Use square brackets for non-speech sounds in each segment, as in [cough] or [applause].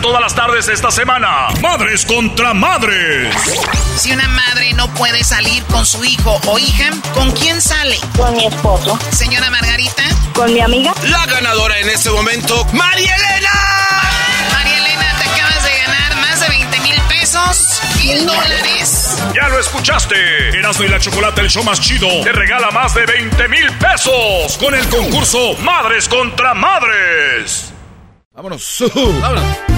Todas las tardes esta semana. Madres contra madres. Si una madre no puede salir con su hijo o hija, ¿con quién sale? Con mi esposo. Señora Margarita. Con mi amiga. La ganadora en este momento, María Elena. María Elena, te acabas de ganar más de 20 mil pesos, mil dólares. Ya lo escuchaste. Erasmo y la Chocolate, el show más chido, te regala más de 20 mil pesos con el concurso Madres contra Madres. Vámonos. [laughs] Vámonos.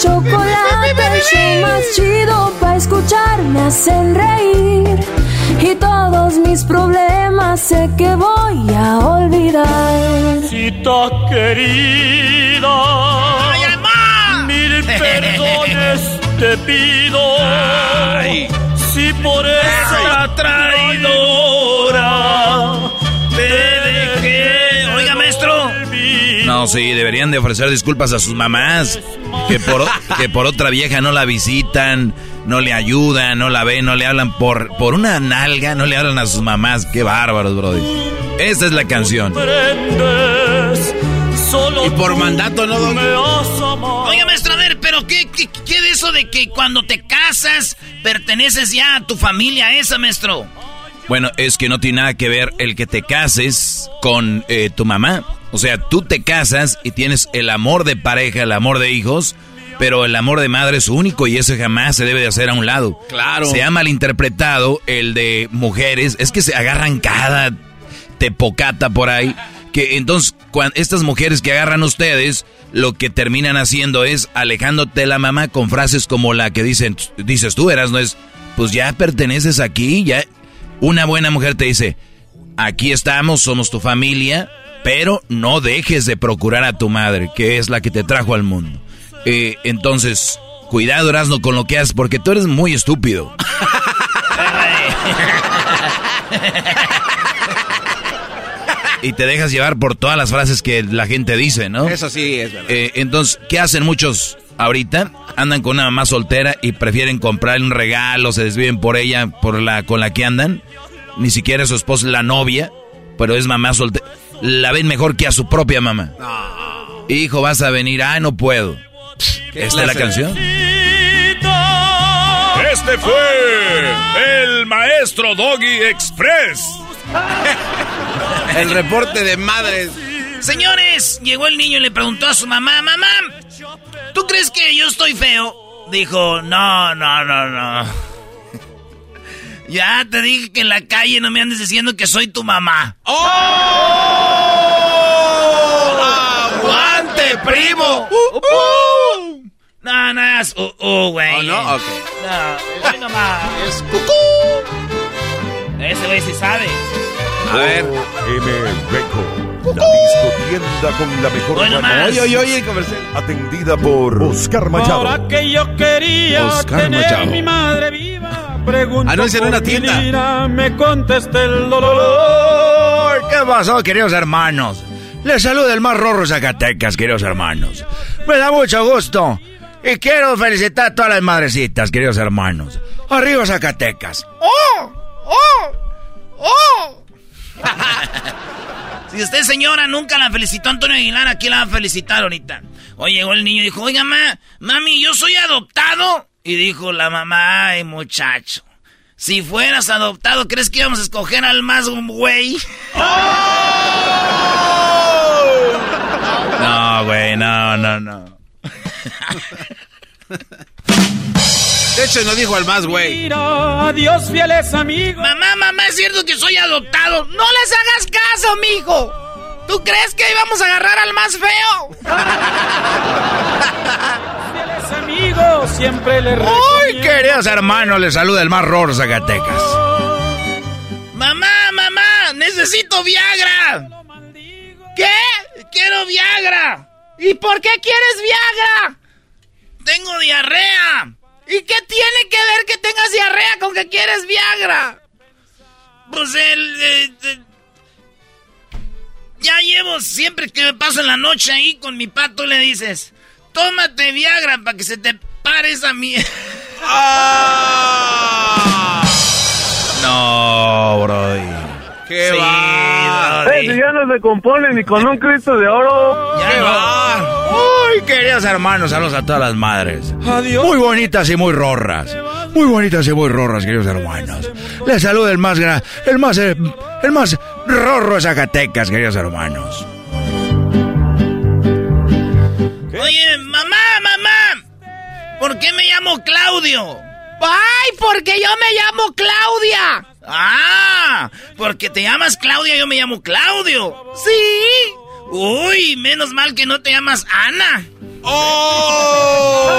Chocolate, el show más chido para escuchar me hacen reír. Y todos mis problemas sé que voy a olvidar. Cita querida, ¡Ay, mamá! mil [laughs] perdones te pido. Si por esa traidora No, sí, deberían de ofrecer disculpas a sus mamás. Que por, que por otra vieja no la visitan, no le ayudan, no la ven, no le hablan por, por una nalga, no le hablan a sus mamás. Qué bárbaros, brody. Esta es la canción. Y por mandato, ¿no, amado. Oiga, maestro, a ver, pero ¿qué, qué, qué de eso de que cuando te casas perteneces ya a tu familia esa, maestro? Bueno, es que no tiene nada que ver el que te cases con eh, tu mamá. O sea, tú te casas y tienes el amor de pareja, el amor de hijos, pero el amor de madre es único y ese jamás se debe de hacer a un lado. Claro. Se ha malinterpretado el de mujeres, es que se agarran cada tepocata por ahí, que entonces cuando estas mujeres que agarran ustedes, lo que terminan haciendo es alejándote de la mamá con frases como la que dicen, dices tú, eras, no es, pues ya perteneces aquí, ya una buena mujer te dice, aquí estamos, somos tu familia, pero no dejes de procurar a tu madre, que es la que te trajo al mundo. Eh, entonces, cuidado, Erasno, con lo que haces, porque tú eres muy estúpido. [laughs] y te dejas llevar por todas las frases que la gente dice, ¿no? Eso sí es verdad. Eh, entonces, ¿qué hacen muchos ahorita? Andan con una mamá soltera y prefieren comprar un regalo, se desviven por ella, por la con la que andan. Ni siquiera su esposa es la novia, pero es mamá soltera. La ven mejor que a su propia mamá. Hijo, vas a venir. Ah, no puedo. ¿Esta es la canción? Este fue el maestro Doggy Express. [laughs] El reporte de madres. Señores, llegó el niño y le preguntó a su mamá, mamá, ¿tú crees que yo estoy feo? Dijo, no, no, no, no. Ya te dije que en la calle no me andes diciendo que soy tu mamá. ¡Oh! ¡Aguante, primo! No, no es uh, uh, güey. Oh, no, ok. No, soy nomás. Es cucú. Ese güey sí sabe. A ver. M Record. La disco tienda con la mejor Bueno. Oye, oye, oye, el comercial. Atendida por Oscar Machado. Ahora que yo quería Oscar tener Machado. mi madre viva, pregunto Anuncian una tienda. lira, me el dolor. ¿Qué pasó, queridos hermanos? Les saluda el más rorro Zacatecas, queridos hermanos. Me da mucho gusto Y quiero felicitar a todas las madrecitas, queridos hermanos. Arriba Zacatecas. ¡Oh! ¡Oh! ¡Oh! [laughs] si usted, señora, nunca la felicitó Antonio Aguilar, aquí la va a felicitar ahorita. Oye, llegó el niño y dijo, oiga, ma, mami, yo soy adoptado. Y dijo la mamá, ay, muchacho. Si fueras adoptado, ¿crees que íbamos a escoger al más güey? [laughs] No, güey, no, no, no. [laughs] De hecho, no dijo al más, güey. Adiós, fieles amigos. Mamá, mamá, es cierto que soy adoptado. No les hagas caso, mijo. ¿Tú crees que íbamos a agarrar al más feo? fieles amigos, siempre le ¡Uy, queridos hermanos! Les saluda el más rorro Zacatecas. Mamá, mamá, necesito Viagra. ¿Qué? Quiero Viagra. ¿Y por qué quieres Viagra? Tengo diarrea. ¿Y qué tiene que ver que tengas diarrea con que quieres Viagra? Pues el... ya llevo siempre que me paso en la noche ahí con mi pato le dices, tómate Viagra para que se te pare esa mierda. [laughs] ¡Ah! No, Brody. ¡Qué va! Hey, ya no se compone ni con un Cristo de oro. Ya ¡Qué no. va! Uy, queridos hermanos, saludos a todas las madres. Adiós. Muy bonitas y muy rorras. Muy bonitas y muy rorras, queridos hermanos. Les saluda el más gran, el más, eh, el más rorro de Zacatecas, queridos hermanos. Oye, mamá, mamá, ¿por qué me llamo Claudio? ¡Ay, porque yo me llamo Claudia! ¡Ah! Porque te llamas Claudia, yo me llamo Claudio. ¡Sí! Uy, menos mal que no te llamas Ana. ¡Oh!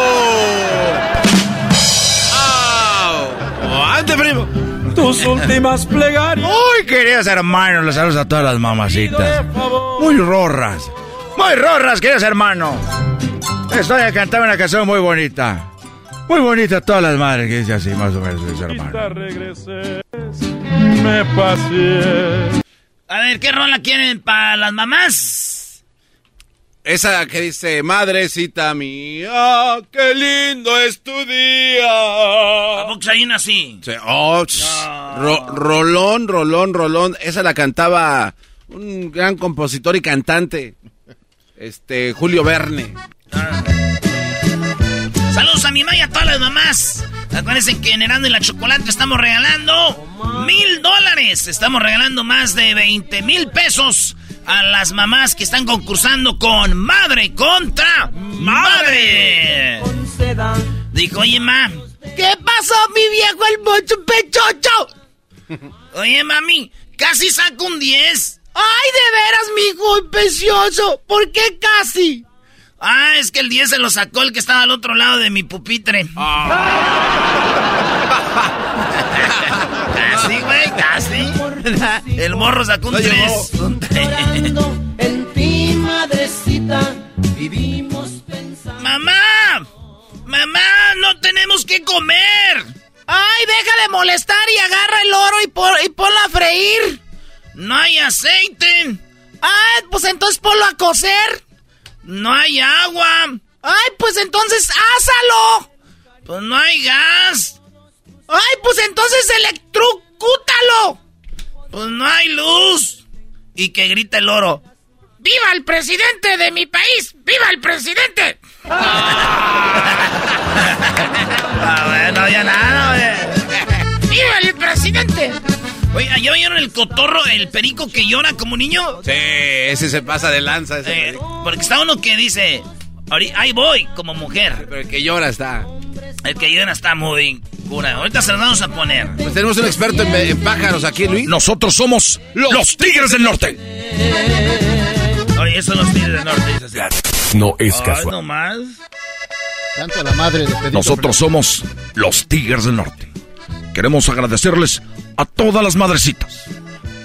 ¡Ante, primo! Tus últimas plegarias. Uy, queridos hermanos, les saludos a todas las mamacitas. Muy rorras. Muy rorras, queridos hermanos. Estoy a cantar una canción muy bonita. Muy bonita a todas las madres que dice así, más o menos, queridos hermanos. regreses, me pasé. A ver, ¿qué rola quieren para las mamás? Esa que dice, madrecita mía, qué lindo es tu día. ¿A poco hay una así? Sí, oh, ro- rolón, rolón, rolón. Esa la cantaba un gran compositor y cantante. Este, Julio Verne. Saludos a mi mamá y a todas las mamás. Acuérdense que en Herando y la Chocolate estamos regalando mil dólares. Estamos regalando más de 20 mil pesos a las mamás que están concursando con Madre contra Madre. Dijo, oye, ma. ¿Qué pasó, mi viejo el mocho pechocho? [laughs] Oye, mami, casi saco un 10. Ay, de veras, mi hijo precioso. ¿Por qué casi? Ah, es que el 10 se lo sacó el que estaba al otro lado de mi pupitre. [laughs] casi, güey, casi. El morro sacó un No 3. llegó. en ti, madrecita, vivimos pensando. ¡Mamá! ¡Mamá! ¡No tenemos que comer! ¡Ay, deja de molestar y agarra el oro y, pon, y ponlo a freír! ¡No hay aceite! ¡Ay, pues entonces ponlo a cocer! ¡No hay agua! ¡Ay, pues entonces ásalo! ¡Pues no hay gas! ¡Ay, pues entonces electrocútalo! ¡Pues no hay luz! Y que grita el oro. ¡Viva el presidente de mi país! ¡Viva el presidente! Ah, [laughs] bueno, ya nada, oye. ¡Viva el presidente! Oye, ¿ya oyeron el cotorro, el perico que llora como niño? Sí, ese se pasa de lanza. Ese Eh, porque está uno que dice, "Ahori- ahí voy, como mujer. Pero el que llora está. El que llora está muy cura. Ahorita se lo vamos a poner. Pues tenemos un experto en, en pájaros aquí, Luis. Nosotros somos los Tigres del Norte. Oye, eso los tigres del norte. Dice así. No es Ay, casual. no más. Tanto a la madre de Nosotros somos los Tigres del Norte. Queremos agradecerles a todas las madrecitas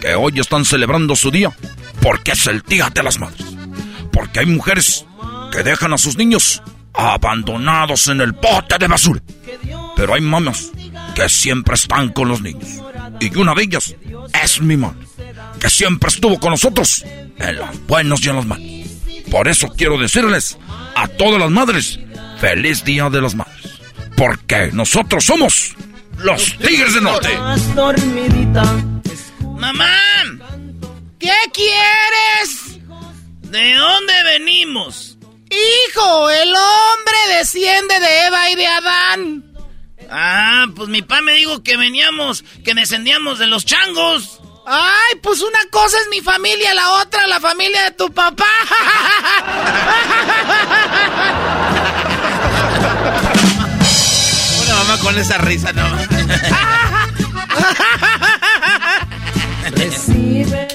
que hoy están celebrando su día porque es el Día de las Madres. Porque hay mujeres que dejan a sus niños abandonados en el bote de basura. Pero hay mamás que siempre están con los niños. Y una de ellas es mi madre, que siempre estuvo con nosotros en los buenos y en los malos. Por eso quiero decirles a todas las madres feliz Día de las Madres. Porque nosotros somos los Tigres del Norte. Mamá, ¿qué quieres? ¿De dónde venimos? Hijo, el hombre desciende de Eva y de Adán. Ah, pues mi papá me dijo que veníamos, que descendíamos de los changos. Ay, pues una cosa es mi familia, la otra la familia de tu papá. [laughs] Una mamá con esa risa, no.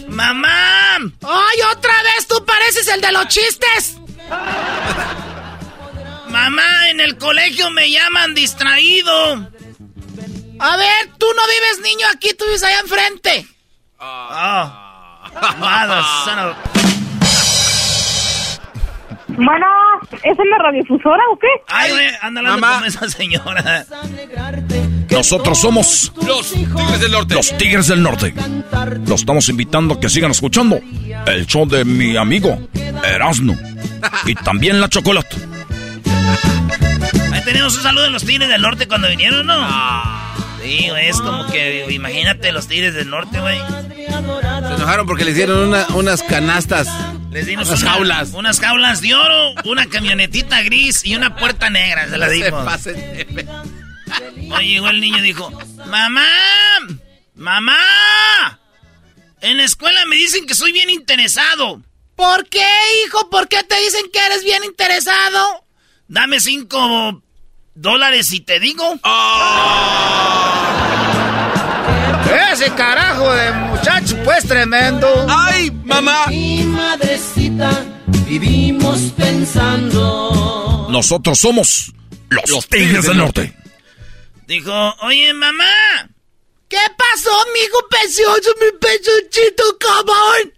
Mamá. Ay, otra vez tú pareces el de los chistes. Mamá, en el colegio me llaman distraído. A ver, tú no vives niño aquí, tú vives allá enfrente. Ah. Bueno, ¿es en la radiofusora o qué? Ay, güey, anda hablando con esa señora. Nosotros somos los Tigres del Norte. Los Tigres del Norte. Los estamos invitando a que sigan escuchando el show de mi amigo Erasmo. Y también la chocolate. Ahí tenemos un saludo de los Tigres del Norte cuando vinieron, ¿no? Sí, güey, es como que, imagínate los Tigres del Norte, güey. Se enojaron porque le hicieron una- unas canastas. Les dimos unas una- jaulas. Unas jaulas de oro, una camionetita gris y una puerta negra, se la No se dimos. pasen Oye, llegó el niño y dijo, mamá, mamá, en la escuela me dicen que soy bien interesado. ¿Por qué, hijo? ¿Por qué te dicen que eres bien interesado? Dame cinco dólares y te digo. Ese carajo de muchacho, pues tremendo. ¡Ay, mamá! Mi madrecita, vivimos pensando. Nosotros somos los, Tigres del Norte. Dijo, oye, mamá. ¿Qué pasó, mijo precioso, mi pechuchito, cabrón?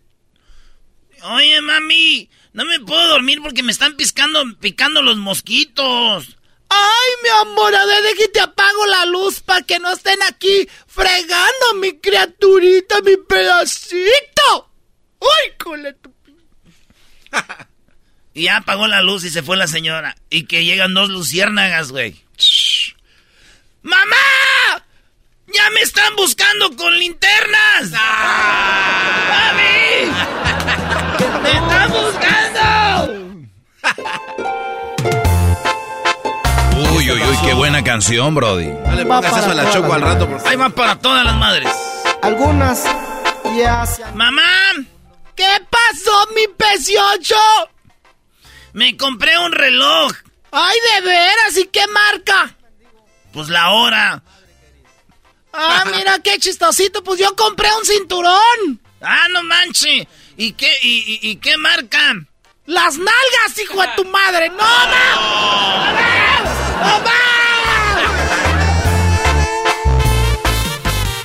Oye, mami, no me puedo dormir porque me están piscando, picando los mosquitos. Ay, mi amor, a ver, déjate apago la luz para que no estén aquí fregando mi criaturita, mi pedacito. Ay, cole tu... [laughs] Y ya apagó la luz y se fue la señora. Y que llegan dos luciérnagas, güey. ¡Mamá! ¡Ya me están buscando con linternas! ¡Mami! ¡Me están buscando! Uy, uy, uy, qué buena canción, Brody. No le pongas eso a la choco al rato, por Ahí va para todas las madres. Algunas ya se ¡Mamá! ¿Qué pasó, mi peciocho? Me compré un reloj. ¡Ay, de veras! ¿Y qué marca? Pues la hora. Ah, [laughs] mira qué chistosito. Pues yo compré un cinturón. Ah, no manche. ¿Y qué, y, y- y qué marca? Las nalgas, hijo de tu madre. ¡No, ma! ¡Mamá!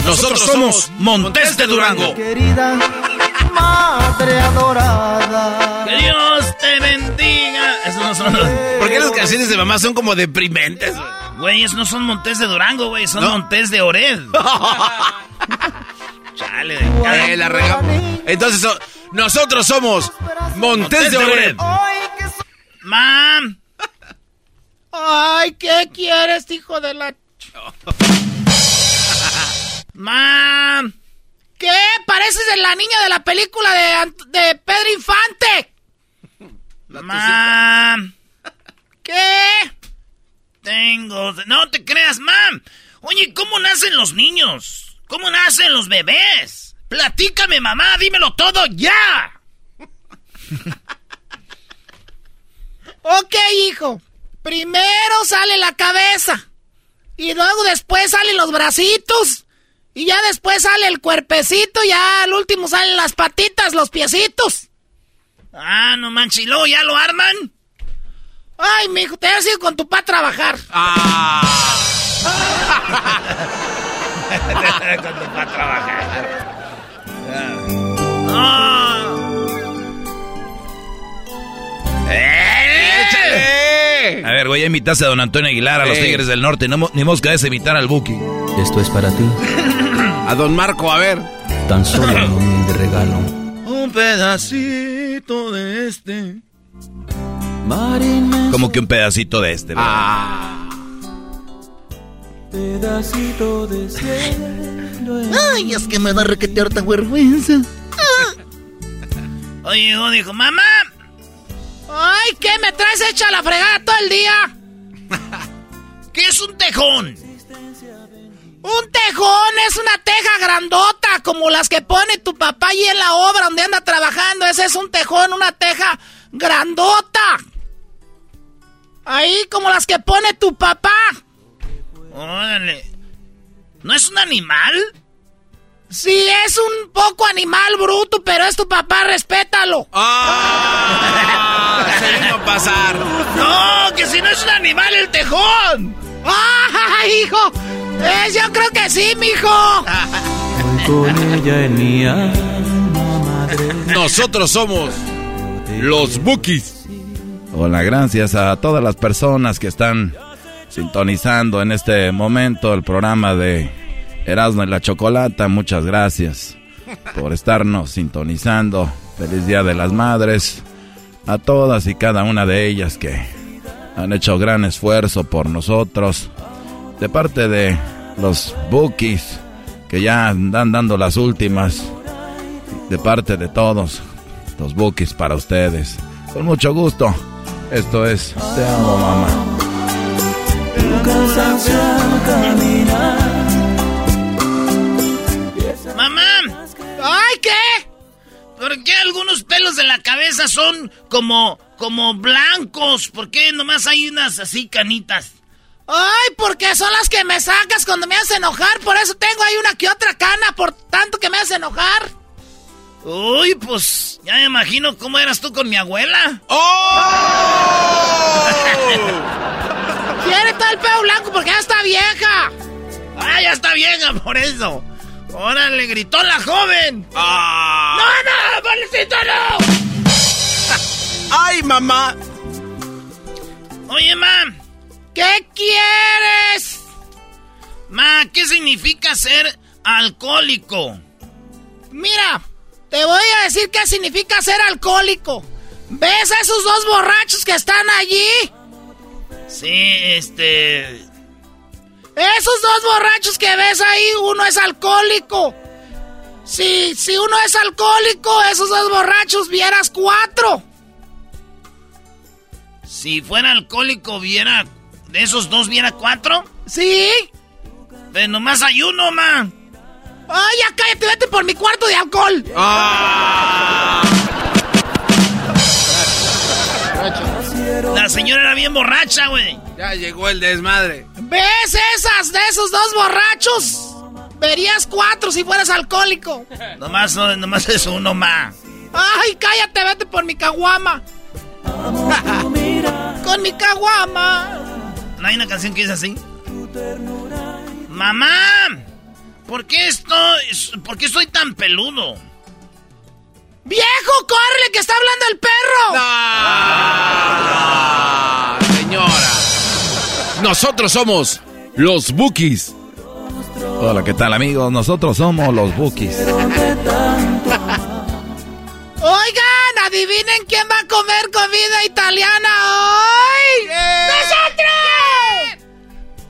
Nosotros somos Montes de Durango. querida madre adorada. Que Dios te bendiga. Esos no son los... ¿Por qué las canciones de mamá son como deprimentes? Güey? Güey, esos no son Montes de Durango, güey. Son Montes de Ored. [laughs] Chale, de Eh, la regamos. Entonces, so- nosotros somos Montes de Ored. Mam. Ay, ¿qué quieres, hijo de la... [laughs] Mam. ¿Qué? Pareces de la niña de la película de, Ant- de Pedro Infante. Mam. ¿Qué? Tengo... No te creas, mam. Oye, ¿cómo nacen los niños? ¿Cómo nacen los bebés? Platícame, mamá, dímelo todo ya. [laughs] ok, hijo. Primero sale la cabeza. Y luego después salen los bracitos. Y ya después sale el cuerpecito. Ya al último salen las patitas, los piecitos. Ah, no manches. ¿Y luego ya lo arman? Ay, mijo, te has ido con tu pa a trabajar. Ah. [laughs] con tu pa a trabajar. Ah. ¡Eh! A ver, güey, ya invitaste a don Antonio Aguilar, a los. Tigres del Norte. No, ni mosca de invitar al Buki. Esto es para ti, A don Marco, a ver. tan solo un humilde regalo. Un pedacito de este. Como que un pedacito de este, ¿verdad? Ah. Pedacito de cielo. [laughs] Ay, es que me da requete harta vergüenza. Oye, llegó, dijo, mamá. Ay, ¿qué me traes hecha la fregada todo el día? [laughs] ¿Qué es un tejón? Un tejón es una teja grandota, como las que pone tu papá ahí en la obra donde anda trabajando. Ese es un tejón, una teja grandota. Ahí, como las que pone tu papá. Órale. ¿No es un animal? Sí, es un poco animal bruto, pero es tu papá, respétalo. ¡Ah! Se vino a pasar. No, que si no es un animal el tejón. ¡Ah, hijo! Eh, yo creo que sí, mijo. Con ella en mi alma madre. Nosotros somos los Bookies. Hola, gracias a todas las personas que están sintonizando en este momento el programa de Erasmo y la Chocolata. Muchas gracias por estarnos sintonizando. Feliz Día de las Madres a todas y cada una de ellas que han hecho gran esfuerzo por nosotros. De parte de los bookies que ya andan dando las últimas. De parte de todos los bookies para ustedes. Con mucho gusto. Esto es Te amo mamá. Mamá. ¡Ay, qué! ¿Por qué algunos pelos de la cabeza son como, como blancos? ¿Por qué nomás hay unas así canitas? Ay, porque son las que me sacas cuando me haces enojar. Por eso tengo ahí una que otra cana, por tanto que me haces enojar. Uy, pues ya me imagino cómo eras tú con mi abuela. ¡Oh! [laughs] Tiene todo el pelo blanco porque ya está vieja. Ah, ya está vieja, por eso. Órale, gritó la joven. ¡Ah! ¡No, no, Valecito, no! [laughs] ¡Ay, mamá! Oye, ma, ¿qué quieres? Ma, ¿qué significa ser alcohólico? Mira, te voy a decir qué significa ser alcohólico. ¿Ves a esos dos borrachos que están allí? Sí, este... Esos dos borrachos que ves ahí, uno es alcohólico. Si, si uno es alcohólico, esos dos borrachos vieras cuatro. Si fuera alcohólico, viera. ¿De esos dos viera cuatro? Sí. Pero nomás hay uno, man. ¡Ay, ya cállate! ¡Vete por mi cuarto de alcohol! ¡Ah! La señora era bien borracha, güey. Ya llegó el desmadre. ¿Ves esas de esos dos borrachos? Verías cuatro si fueras alcohólico. Nomás, no- nomás es uno más. ¡Ay, cállate! ¡Vete por mi caguama! [laughs] Con mi caguama. ¿No hay una canción que dice así? ¡Mamá! ¿Por qué estoy, por qué soy tan peludo? ¡Viejo, córrele que está hablando el perro! ¡Ah! Señora. Nosotros somos los Bookies. Hola, ¿qué tal amigos? Nosotros somos los bookies. Oigan, adivinen quién va a comer comida italiana hoy. ¡Nosotros!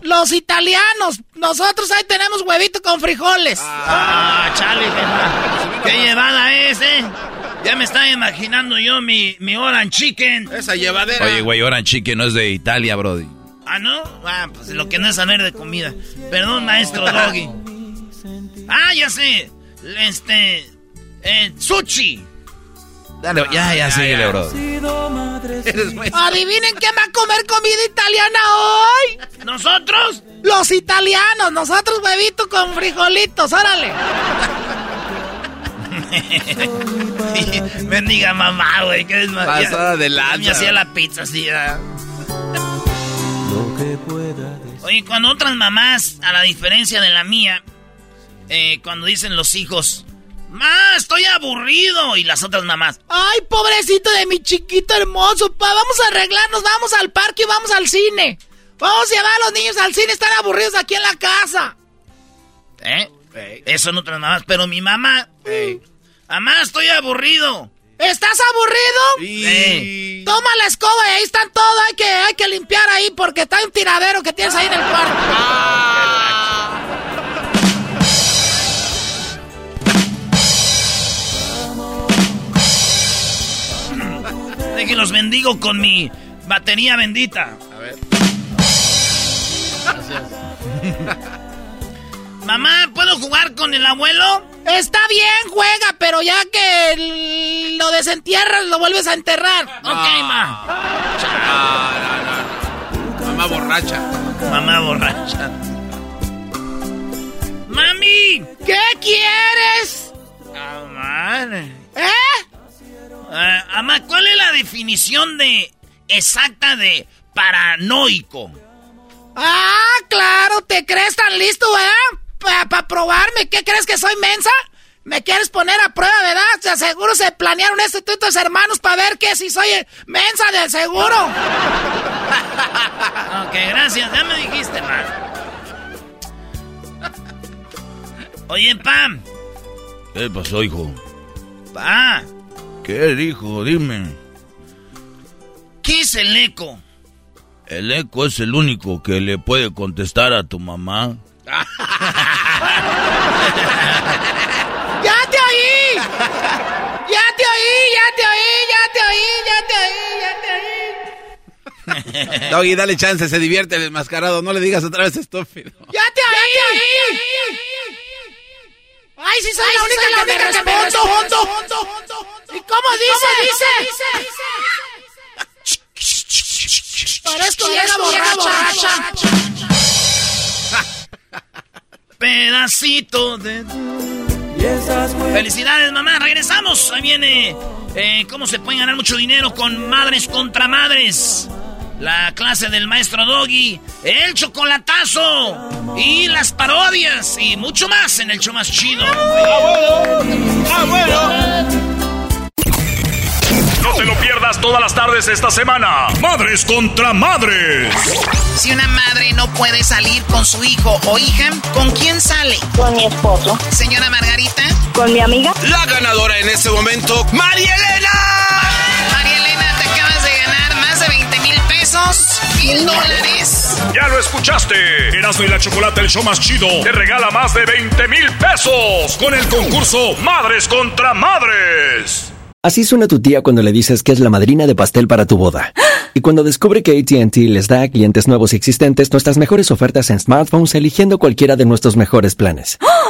Los italianos. Nosotros ahí tenemos huevito con frijoles. Ah, chale, qué, qué llevada es, ¿eh? Ya me estaba imaginando yo mi, mi orange chicken. Esa llevadera. Oye, güey, Oran Chicken no es de Italia, Brody. Ah, ¿no? Ah, pues lo que no es saber de comida. Perdón, maestro Doggy. Ah, ya sé. Este... Eh, sushi. Dale, ya, ya, síguele, Brody. Adivinen quién va a comer comida italiana hoy. ¿Nosotros? Los italianos, nosotros huevito con frijolitos, órale. [laughs] Bendiga mamá, güey, que es Pasada de lanza. Me hacía la pizza así. Oye, cuando otras mamás, a la diferencia de la mía, eh, cuando dicen los hijos, ¡Ma, estoy aburrido! Y las otras mamás, ¡ay, pobrecito de mi chiquito hermoso! Pa, vamos a arreglarnos, vamos al parque y vamos al cine. Vamos a llevar a los niños al cine, están aburridos aquí en la casa. ¿Eh? Eso no otras mamás, pero mi mamá, ¡Mamá, estoy aburrido! ¿Estás aburrido? Sí. Toma la escoba y ahí están todo. Hay que, hay que limpiar ahí porque está un tiradero que tienes ahí en el cuarto. Deje los bendigo con mi batería bendita. A ver. [laughs] Mamá, ¿puedo jugar con el abuelo? Está bien, juega, pero ya que lo desentierras, lo vuelves a enterrar. Ok, ma. Mamá borracha. Mamá borracha. ¡Mami! ¿Qué quieres? Ah, madre. ¿Eh? Ah, ama, ¿cuál es la definición de exacta de paranoico? Ah, claro, ¿te crees tan listo, verdad? Para probarme, ¿qué crees que soy mensa? ¿Me quieres poner a prueba, verdad? De seguro se planearon esto tú y tus hermanos para ver que si soy mensa del seguro. [laughs] Ok, gracias, ya me dijiste, ma. Oye, Pam. ¿Qué pasó, hijo? Pa, ¿Qué dijo? Dime. ¿qué es el eco? El eco es el único que le puede contestar a tu mamá. [laughs] ¡Ya te oí! ¡Ya te oí! ¡Ya te oí! ¡Ya te oí! ¡Ya te oí! ¡Ya te oí! [laughs] Doggy, dale chance, se divierte el enmascarado. No le digas otra vez estúpido. ¡Ya te oí! ¡Ay, sí soy la única, que, me respondo! ¿Y cómo dice? dice? Parezco vieja borracha. [laughs] Pedacito de... Felicidades, mamá. Regresamos. Ahí viene eh, cómo se puede ganar mucho dinero con madres contra madres. La clase del maestro Doggy, el chocolatazo y las parodias y mucho más en el show más chido. No te lo pierdas todas las tardes esta semana. Madres contra madres. Si una madre no puede salir con su hijo o hija, ¿con quién sale? Con mi esposo. Señora Margarita. Con mi amiga. La ganadora en este momento, María Elena. Pesos, mil dólares. Ya lo escuchaste. Erasmo y la Chocolate, el show más chido, te regala más de 20 mil pesos con el concurso Madres contra Madres. Así suena tu tía cuando le dices que es la madrina de pastel para tu boda. [gasps] Y cuando descubre que ATT les da a clientes nuevos y existentes nuestras mejores ofertas en smartphones eligiendo cualquiera de nuestros mejores planes. [gasps]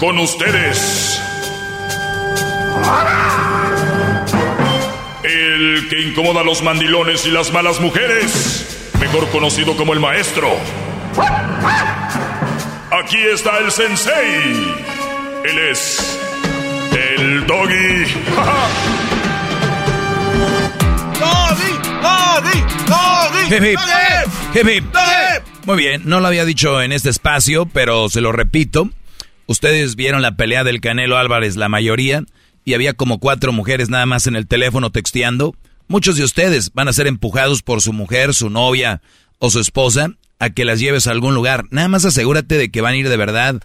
Con ustedes. El que incomoda a los mandilones y las malas mujeres. Mejor conocido como el maestro. Aquí está el sensei. Él es. El doggy. Hip, hip. Hip, hip. Muy bien, no lo había dicho en este espacio, pero se lo repito. Ustedes vieron la pelea del Canelo Álvarez, la mayoría, y había como cuatro mujeres nada más en el teléfono texteando. Muchos de ustedes van a ser empujados por su mujer, su novia o su esposa a que las lleves a algún lugar. Nada más asegúrate de que van a ir de verdad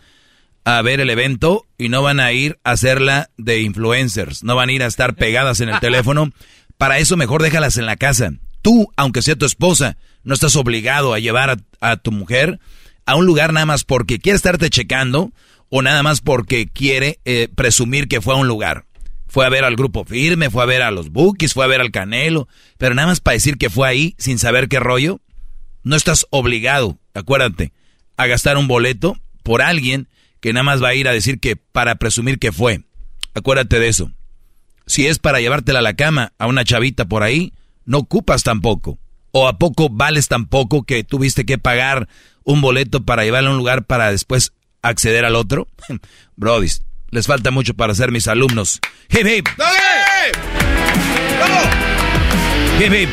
a ver el evento y no van a ir a hacerla de influencers, no van a ir a estar pegadas en el teléfono. Para eso mejor déjalas en la casa. Tú, aunque sea tu esposa, no estás obligado a llevar a, a tu mujer a un lugar nada más porque quiere estarte checando o nada más porque quiere eh, presumir que fue a un lugar. Fue a ver al grupo firme, fue a ver a los Bookies, fue a ver al Canelo, pero nada más para decir que fue ahí sin saber qué rollo. No estás obligado, acuérdate, a gastar un boleto por alguien que nada más va a ir a decir que para presumir que fue. Acuérdate de eso. Si es para llevártela a la cama a una chavita por ahí, no ocupas tampoco. ¿O a poco vales tampoco que tuviste que pagar un boleto para llevarla a un lugar para después acceder al otro? [laughs] Brody, les falta mucho para ser mis alumnos. ¡Hip, hip! ¡Hip, hip!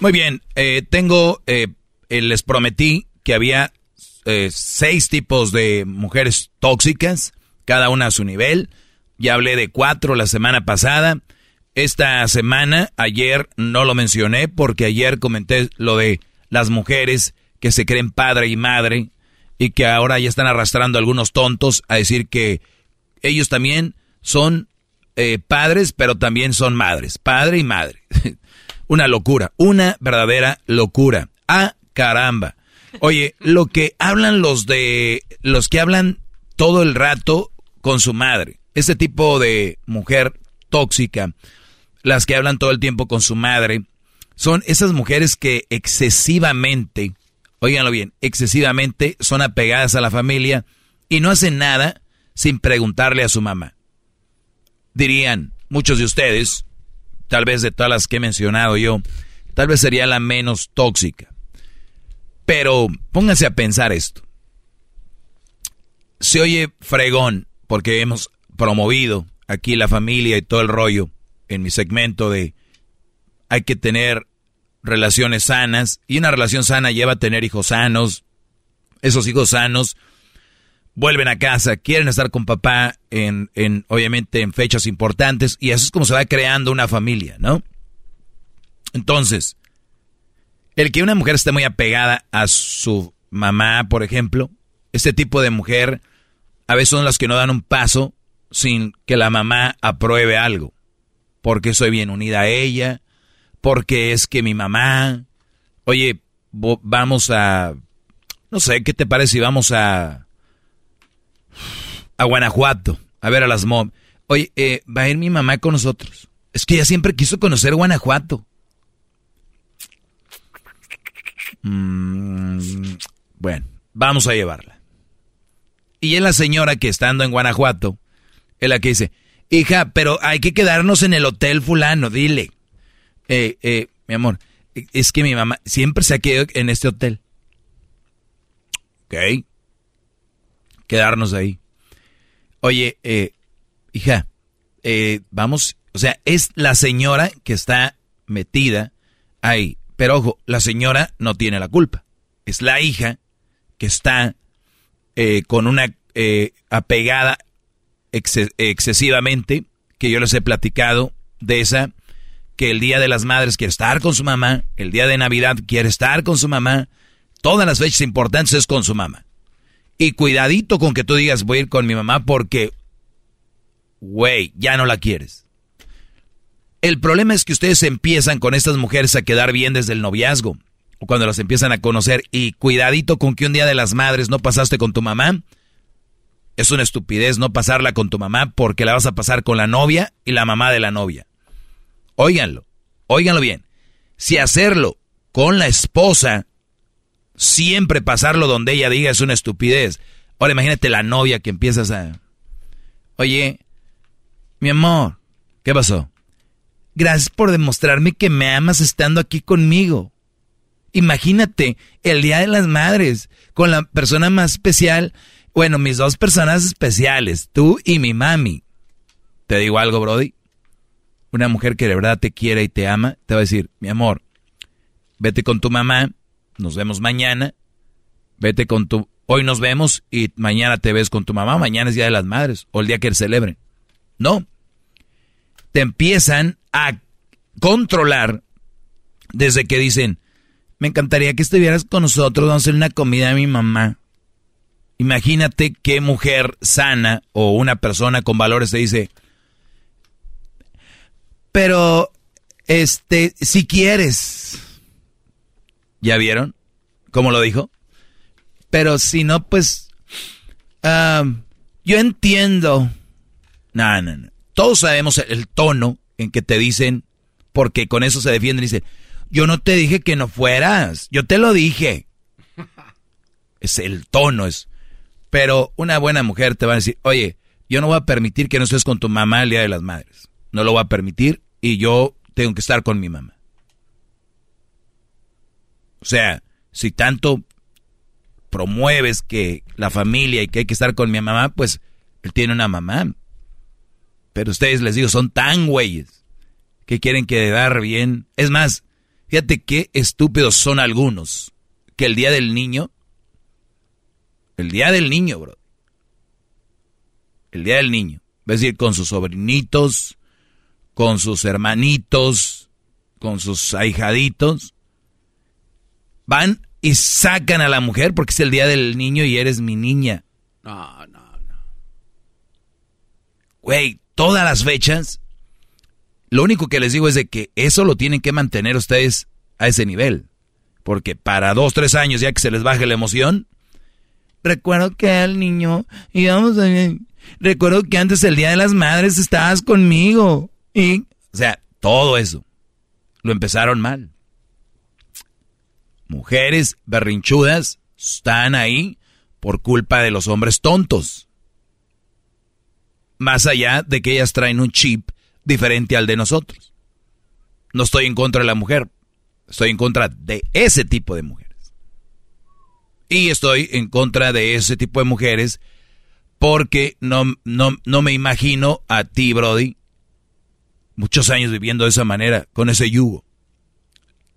Muy bien, eh, tengo, eh, eh, les prometí que había seis tipos de mujeres tóxicas, cada una a su nivel. Ya hablé de cuatro la semana pasada. Esta semana, ayer no lo mencioné porque ayer comenté lo de las mujeres que se creen padre y madre y que ahora ya están arrastrando algunos tontos a decir que ellos también son eh, padres, pero también son madres. Padre y madre. [laughs] una locura, una verdadera locura. Ah, caramba. Oye, lo que hablan los de los que hablan todo el rato con su madre, ese tipo de mujer tóxica las que hablan todo el tiempo con su madre, son esas mujeres que excesivamente, oíganlo bien, excesivamente son apegadas a la familia y no hacen nada sin preguntarle a su mamá. Dirían muchos de ustedes, tal vez de todas las que he mencionado yo, tal vez sería la menos tóxica. Pero pónganse a pensar esto. Se oye fregón porque hemos promovido aquí la familia y todo el rollo en mi segmento de hay que tener relaciones sanas y una relación sana lleva a tener hijos sanos. Esos hijos sanos vuelven a casa, quieren estar con papá en, en obviamente en fechas importantes y eso es como se va creando una familia, ¿no? Entonces, el que una mujer esté muy apegada a su mamá, por ejemplo, este tipo de mujer a veces son las que no dan un paso sin que la mamá apruebe algo porque soy bien unida a ella, porque es que mi mamá, oye, vamos a, no sé, ¿qué te parece si vamos a, a Guanajuato a ver a las mom? Oye, eh, va a ir mi mamá con nosotros. Es que ella siempre quiso conocer Guanajuato. Mm, bueno, vamos a llevarla. Y es la señora que estando en Guanajuato, es la que dice, Hija, pero hay que quedarnos en el hotel fulano, dile. Eh, eh, mi amor, es que mi mamá siempre se ha quedado en este hotel. Ok. Quedarnos ahí. Oye, eh, hija, eh, vamos, o sea, es la señora que está metida ahí. Pero ojo, la señora no tiene la culpa. Es la hija que está eh, con una eh, apegada excesivamente, que yo les he platicado de esa, que el Día de las Madres quiere estar con su mamá, el Día de Navidad quiere estar con su mamá, todas las fechas importantes es con su mamá. Y cuidadito con que tú digas voy a ir con mi mamá porque, güey, ya no la quieres. El problema es que ustedes empiezan con estas mujeres a quedar bien desde el noviazgo, o cuando las empiezan a conocer, y cuidadito con que un día de las madres no pasaste con tu mamá, es una estupidez no pasarla con tu mamá porque la vas a pasar con la novia y la mamá de la novia. Óiganlo, óiganlo bien. Si hacerlo con la esposa, siempre pasarlo donde ella diga es una estupidez. Ahora imagínate la novia que empiezas a... Oye, mi amor, ¿qué pasó? Gracias por demostrarme que me amas estando aquí conmigo. Imagínate el Día de las Madres con la persona más especial bueno, mis dos personas especiales, tú y mi mami. Te digo algo, Brody. Una mujer que de verdad te quiere y te ama, te va a decir, mi amor, vete con tu mamá, nos vemos mañana, vete con tu... Hoy nos vemos y mañana te ves con tu mamá, mañana es Día de las Madres o el día que celebren. No. Te empiezan a controlar desde que dicen, me encantaría que estuvieras con nosotros, vamos a hacer una comida a mi mamá. Imagínate qué mujer sana o una persona con valores te dice, pero, este, si quieres. ¿Ya vieron cómo lo dijo? Pero si no, pues, yo entiendo. No, no, no. todos sabemos el tono en que te dicen, porque con eso se defienden dicen, yo no te dije que no fueras, yo te lo dije. [laughs] Es el tono, es. Pero una buena mujer te va a decir, oye, yo no voy a permitir que no estés con tu mamá el Día de las Madres. No lo voy a permitir y yo tengo que estar con mi mamá. O sea, si tanto promueves que la familia y que hay que estar con mi mamá, pues él tiene una mamá. Pero ustedes les digo, son tan güeyes que quieren quedar bien. Es más, fíjate qué estúpidos son algunos. Que el día del niño, el día del niño, bro. El día del niño. Es decir, con sus sobrinitos, con sus hermanitos, con sus ahijaditos. Van y sacan a la mujer porque es el día del niño y eres mi niña. No, no, no. Güey, todas las fechas, lo único que les digo es de que eso lo tienen que mantener ustedes a ese nivel. Porque para dos, tres años, ya que se les baje la emoción, recuerdo que el niño íbamos a... Recuerdo que antes el Día de las Madres estabas conmigo. Y, o sea, todo eso. Lo empezaron mal mujeres berrinchudas están ahí por culpa de los hombres tontos. Más allá de que ellas traen un chip diferente al de nosotros. No estoy en contra de la mujer, estoy en contra de ese tipo de mujeres. Y estoy en contra de ese tipo de mujeres porque no, no, no me imagino a ti, Brody, muchos años viviendo de esa manera, con ese yugo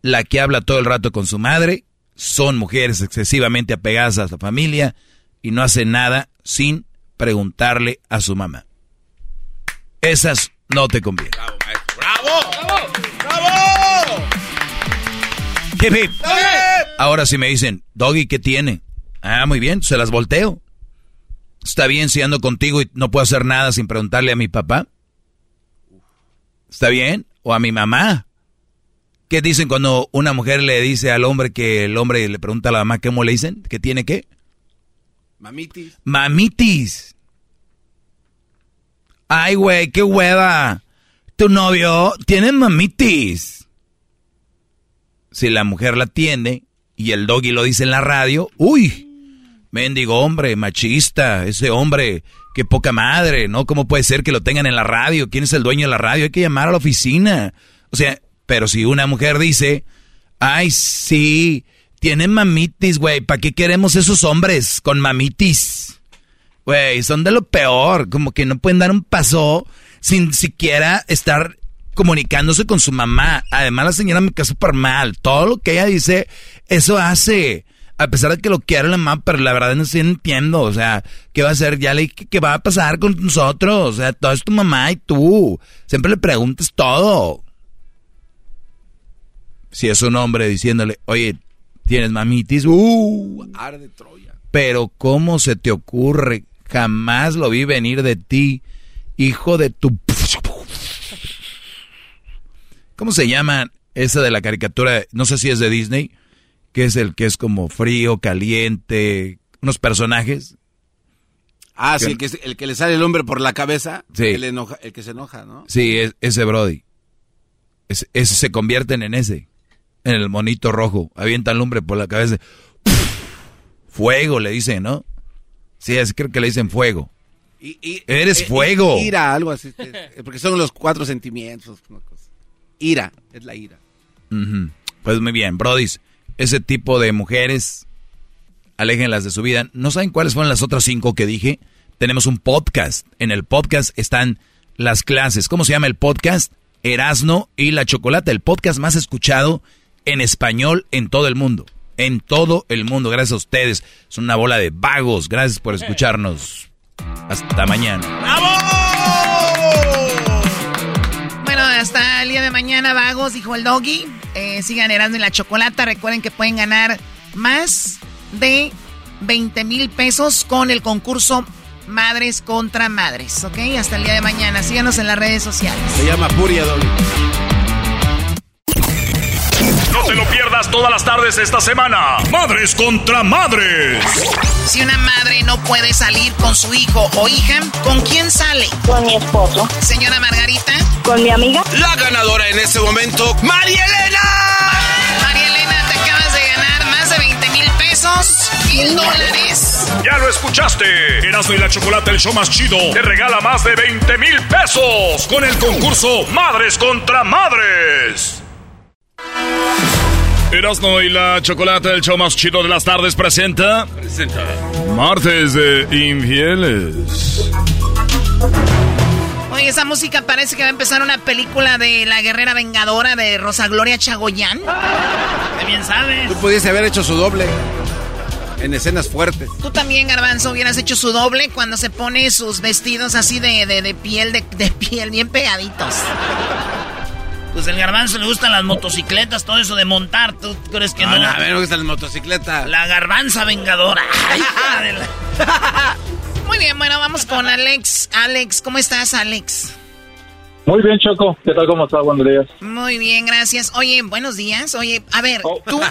la que habla todo el rato con su madre, son mujeres excesivamente apegadas a su familia y no hacen nada sin preguntarle a su mamá. Esas no te convienen. ¡Bravo, maestro! ¡Bravo! ¡Bravo! ¡Bravo! Ahora si me dicen, Doggy, ¿qué tiene? Ah, muy bien, se las volteo. ¿Está bien si ando contigo y no puedo hacer nada sin preguntarle a mi papá? ¿Está bien? ¿O a mi mamá? ¿Qué dicen cuando una mujer le dice al hombre que el hombre le pregunta a la mamá cómo le dicen? ¿Que tiene qué? Mamitis. Mamitis. Ay, güey, qué hueva. Tu novio tiene mamitis. Si la mujer la tiene y el doggy lo dice en la radio, uy, mendigo hombre, machista, ese hombre, qué poca madre, ¿no? ¿Cómo puede ser que lo tengan en la radio? ¿Quién es el dueño de la radio? Hay que llamar a la oficina. O sea, pero si una mujer dice, ay, sí, tienen mamitis, güey, ¿para qué queremos esos hombres con mamitis? Güey, son de lo peor, como que no pueden dar un paso sin siquiera estar comunicándose con su mamá. Además, la señora me queda súper mal. Todo lo que ella dice, eso hace. A pesar de que lo quiere la mamá, pero la verdad no estoy entiendo. O sea, ¿qué va a hacer? Ya le ¿qué va a pasar con nosotros? O sea, todo es tu mamá y tú. Siempre le preguntas todo si es un hombre diciéndole, oye, tienes mamitis, uh, arde Troya. Pero ¿cómo se te ocurre? Jamás lo vi venir de ti, hijo de tu... ¿Cómo se llama esa de la caricatura? No sé si es de Disney, que es el que es como frío, caliente, unos personajes. Ah, sí, el que, el que le sale el hombre por la cabeza, sí. el, enoja, el que se enoja, ¿no? Sí, es, ese Brody. ese se convierten en ese en el monito rojo, avientan lumbre por la cabeza. Fuego le dicen, ¿no? Sí, es, creo que le dicen fuego. Y, Eres eh, fuego. ira, algo así. Porque son los cuatro sentimientos. Ira, es la ira. Pues muy bien, Brody. Ese tipo de mujeres, aléjenlas de su vida. ¿No saben cuáles fueron las otras cinco que dije? Tenemos un podcast. En el podcast están las clases. ¿Cómo se llama el podcast? Erasno y la Chocolate, el podcast más escuchado en español en todo el mundo. En todo el mundo, gracias a ustedes. Son una bola de vagos. Gracias por escucharnos. Hasta mañana. Bueno, hasta el día de mañana, vagos, dijo el doggy. Eh, sigan herando en la chocolata. Recuerden que pueden ganar más de 20 mil pesos con el concurso Madres contra Madres. ¿Ok? Hasta el día de mañana. Síganos en las redes sociales. Se llama Furia Doggy. No te lo pierdas todas las tardes esta semana. Madres contra madres. Si una madre no puede salir con su hijo o hija, ¿con quién sale? Con mi esposo. Señora Margarita. Con mi amiga. La ganadora en este momento, María Elena. María Elena, te acabas de ganar más de 20 mil pesos, mil dólares. Ya lo escuchaste. Erasmo y la Chocolate, el show más chido, te regala más de 20 mil pesos con el concurso Madres contra Madres. Erasmo y la Chocolate, el show más chido de las tardes, presenta. Presenta. Martes de Infieles. Oye, esa música parece que va a empezar una película de la guerrera vengadora de Rosa Gloria Chagoyán. ¿Qué bien sabes? Tú pudiese haber hecho su doble en escenas fuertes. Tú también, Garbanzo, hubieras hecho su doble cuando se pone sus vestidos así de, de, de piel, de, de piel bien pegaditos. Pues el garbanzo le gustan las motocicletas, todo eso de montar. ¿Tú crees que no? No, a ver, me gustan las motocicletas. La garbanza vengadora. [laughs] Muy bien, bueno, vamos con Alex. Alex, ¿cómo estás, Alex? Muy bien, Choco. ¿Qué tal? ¿Cómo estás? Buenos días. Muy bien, gracias. Oye, buenos días. Oye, a ver, tú,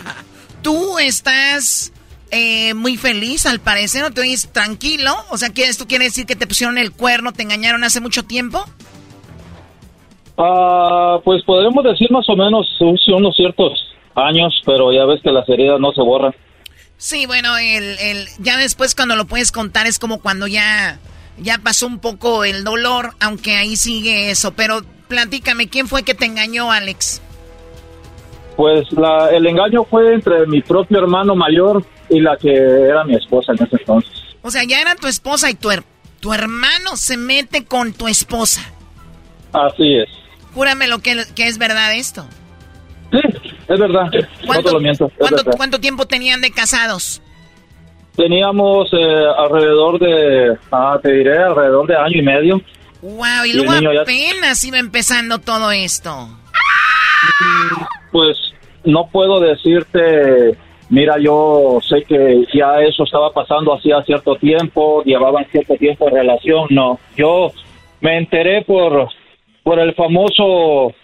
tú estás eh, muy feliz, al parecer, ¿no te oyes tranquilo? O sea, ¿qué- ¿esto quiere decir que te pusieron el cuerno, te engañaron hace mucho tiempo? Ah, pues podremos decir más o menos unos ciertos años, pero ya ves que las heridas no se borran. Sí, bueno, el, el, ya después cuando lo puedes contar es como cuando ya, ya pasó un poco el dolor, aunque ahí sigue eso. Pero platícame, ¿quién fue que te engañó, Alex? Pues la, el engaño fue entre mi propio hermano mayor y la que era mi esposa en ese entonces. O sea, ya era tu esposa y tu, tu hermano se mete con tu esposa. Así es. Júrame lo que, que es verdad esto. Es verdad. No te lo miento. es ¿Cuánto, verdad. cuánto tiempo tenían de casados? Teníamos eh, alrededor de, ah, te diré, alrededor de año y medio. Wow, y luego ya- apenas iba empezando todo esto. Pues no puedo decirte, mira, yo sé que ya eso estaba pasando hacía cierto tiempo, llevaban cierto tiempo de relación, no. Yo me enteré por, por el famoso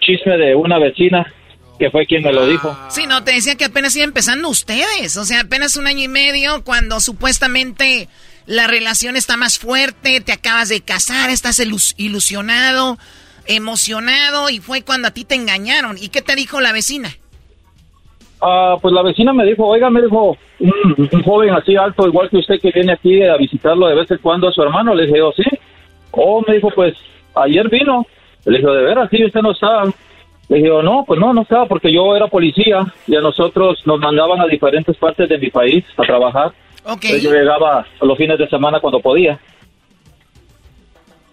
chisme de una vecina que fue quien me lo dijo. Sí, no, te decía que apenas iba empezando ustedes. O sea, apenas un año y medio cuando supuestamente la relación está más fuerte, te acabas de casar, estás ilus- ilusionado, emocionado y fue cuando a ti te engañaron. ¿Y qué te dijo la vecina? Ah, pues la vecina me dijo, oiga, me dijo, un, un joven así alto, igual que usted que viene aquí a visitarlo de vez en cuando a su hermano. Le dije, yo, sí. Oh, me dijo, pues ayer vino. Le dije, de veras, sí, usted no estaba. Le dije, no, pues no, no estaba porque yo era policía y a nosotros nos mandaban a diferentes partes de mi país a trabajar. Ok. Entonces, yo llegaba a los fines de semana cuando podía.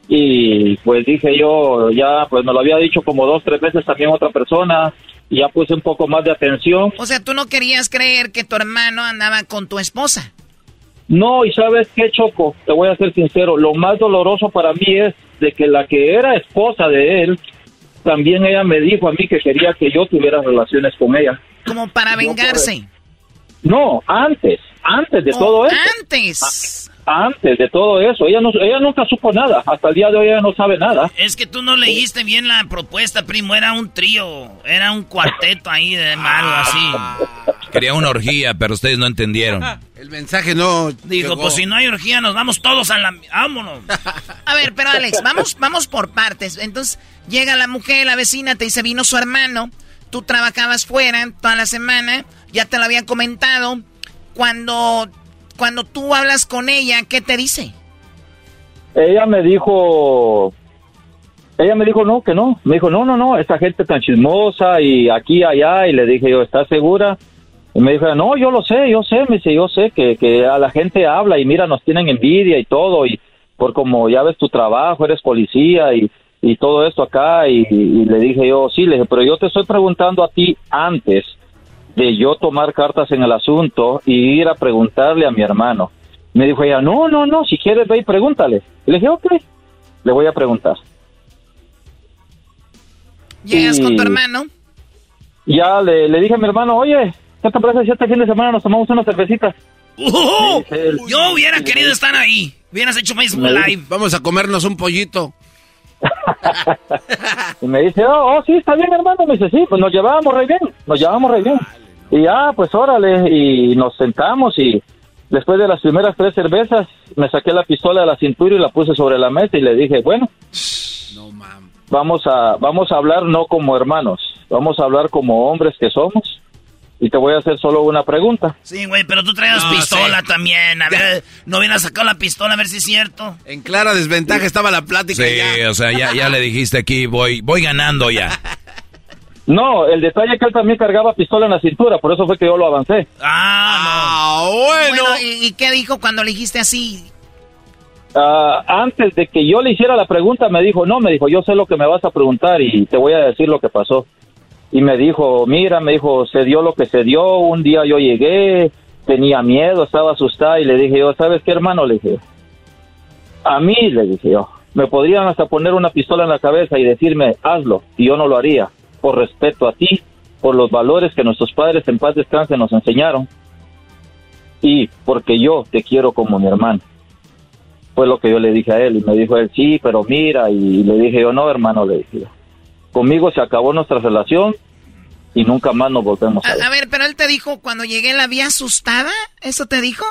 Y pues dije yo, ya, pues me lo había dicho como dos, tres veces también otra persona. Y ya puse un poco más de atención. O sea, tú no querías creer que tu hermano andaba con tu esposa. No, y sabes qué, Choco, te voy a ser sincero, lo más doloroso para mí es de que la que era esposa de él, también ella me dijo a mí que quería que yo tuviera relaciones con ella. Como para vengarse. No, antes, antes de Oh, todo eso. Antes. Antes de todo eso, ella no, ella nunca supo nada, hasta el día de hoy ella no sabe nada. Es que tú no leíste bien la propuesta, primo. Era un trío, era un cuarteto ahí de malo, así. Quería una orgía, pero ustedes no entendieron. El mensaje no. Dijo, llegó. pues si no hay orgía, nos vamos todos a la... Vámonos. A ver, pero Alex, vamos, vamos por partes. Entonces, llega la mujer, la vecina, te dice, vino su hermano. Tú trabajabas fuera toda la semana. Ya te lo había comentado. Cuando, cuando tú hablas con ella, ¿qué te dice? Ella me dijo, ella me dijo no, que no. Me dijo, no, no, no, esta gente tan chismosa y aquí, allá. Y le dije yo, ¿estás segura? Y me dijo, no, yo lo sé, yo sé, me dice, yo sé que, que a la gente habla y mira, nos tienen envidia y todo. Y por como ya ves tu trabajo, eres policía y, y todo esto acá. Y, y le dije yo, sí, le dije, pero yo te estoy preguntando a ti antes de yo tomar cartas en el asunto y ir a preguntarle a mi hermano. Me dijo ella, no, no, no, si quieres ve y pregúntale. Y le dije, ok, le voy a preguntar. Llegas Y con tu hermano. Ya le, le dije a mi hermano, oye, ¿qué te parece si este fin de semana nos tomamos una cervecita? ¡Oh! Él- Yo hubiera querido estar ahí. Hubieras hecho Facebook Live. Vamos a comernos un pollito. [laughs] y me dice, oh, oh, sí, está bien, hermano. Me dice, sí, pues nos llevábamos re bien, nos llevábamos re bien. Y ya, pues órale, y nos sentamos y después de las primeras tres cervezas me saqué la pistola de la cintura y la puse sobre la mesa y le dije, bueno, vamos a, vamos a hablar no como hermanos, vamos a hablar como hombres que somos y te voy a hacer solo una pregunta. Sí, güey, pero tú traías pistola también. A ver, no viene a sacar la pistola a ver si es cierto. En clara desventaja estaba la plática. Sí, o sea, ya, ya le dijiste aquí, voy, voy ganando ya. [laughs] No, el detalle es que él también cargaba pistola en la cintura, por eso fue que yo lo avancé. Ah, no. bueno. ¿y, qué dijo cuando le dijiste así? Ah, antes de que yo le hiciera la pregunta, me dijo, no, me dijo, yo sé lo que me vas a preguntar y te voy a decir lo que pasó y me dijo, mira, me dijo, se dio lo que se dio, un día yo llegué, tenía miedo, estaba asustada y le dije yo, ¿sabes qué hermano? Le dije, a mí le dije yo, me podrían hasta poner una pistola en la cabeza y decirme, hazlo, y yo no lo haría, por respeto a ti, por los valores que nuestros padres en paz descanse nos enseñaron, y porque yo te quiero como mi hermano. Fue lo que yo le dije a él, y me dijo él, sí, pero mira, y le dije yo, no, hermano, le dije yo Conmigo se acabó nuestra relación y nunca más nos volvemos a ver. A, ver, pero él te dijo cuando llegué la vi asustada, ¿eso te dijo?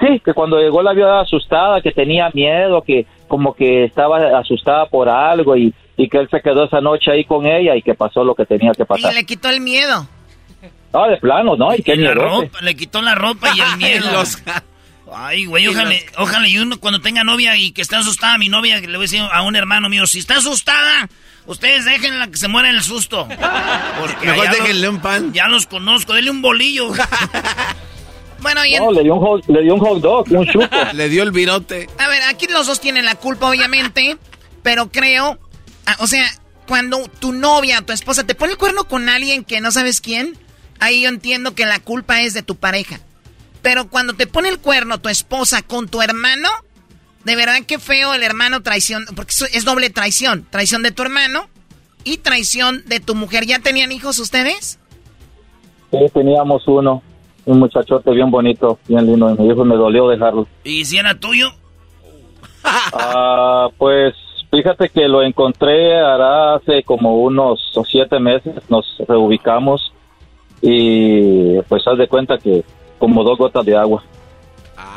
Sí, que cuando llegó la vio asustada, que tenía miedo, que como que estaba asustada por algo y, y que él se quedó esa noche ahí con ella y que pasó lo que tenía que pasar. Y le quitó el miedo. Ah, de plano, ¿no? Y, qué la ropa, le quitó la ropa y el miedo. Ay, güey, ojalá, ojalá y uno cuando tenga novia y que esté asustada, mi novia, le voy a decir a un hermano mío, si está asustada, Ustedes déjenla que se muera el susto. Porque Mejor déjenle un pan. Ya los conozco, denle un bolillo. [laughs] bueno, y No, le dio un hot, le dio un hot dog, un chupo. [laughs] le dio el virote. A ver, aquí los dos tienen la culpa, obviamente. pero creo. O sea, cuando tu novia, tu esposa, te pone el cuerno con alguien que no sabes quién, ahí yo entiendo que la culpa es de tu pareja. Pero cuando te pone el cuerno tu esposa con tu hermano, de verdad que feo el hermano traición, porque es doble traición. Traición de tu hermano y traición de tu mujer. ¿Ya tenían hijos ustedes? Sí, teníamos uno. Un muchachote bien bonito, bien lindo. Y mi hijo me dolió dejarlo. ¿Y si era tuyo? [laughs] ah, pues fíjate que lo encontré hará hace como unos siete meses. Nos reubicamos y pues haz de cuenta que como dos gotas de agua.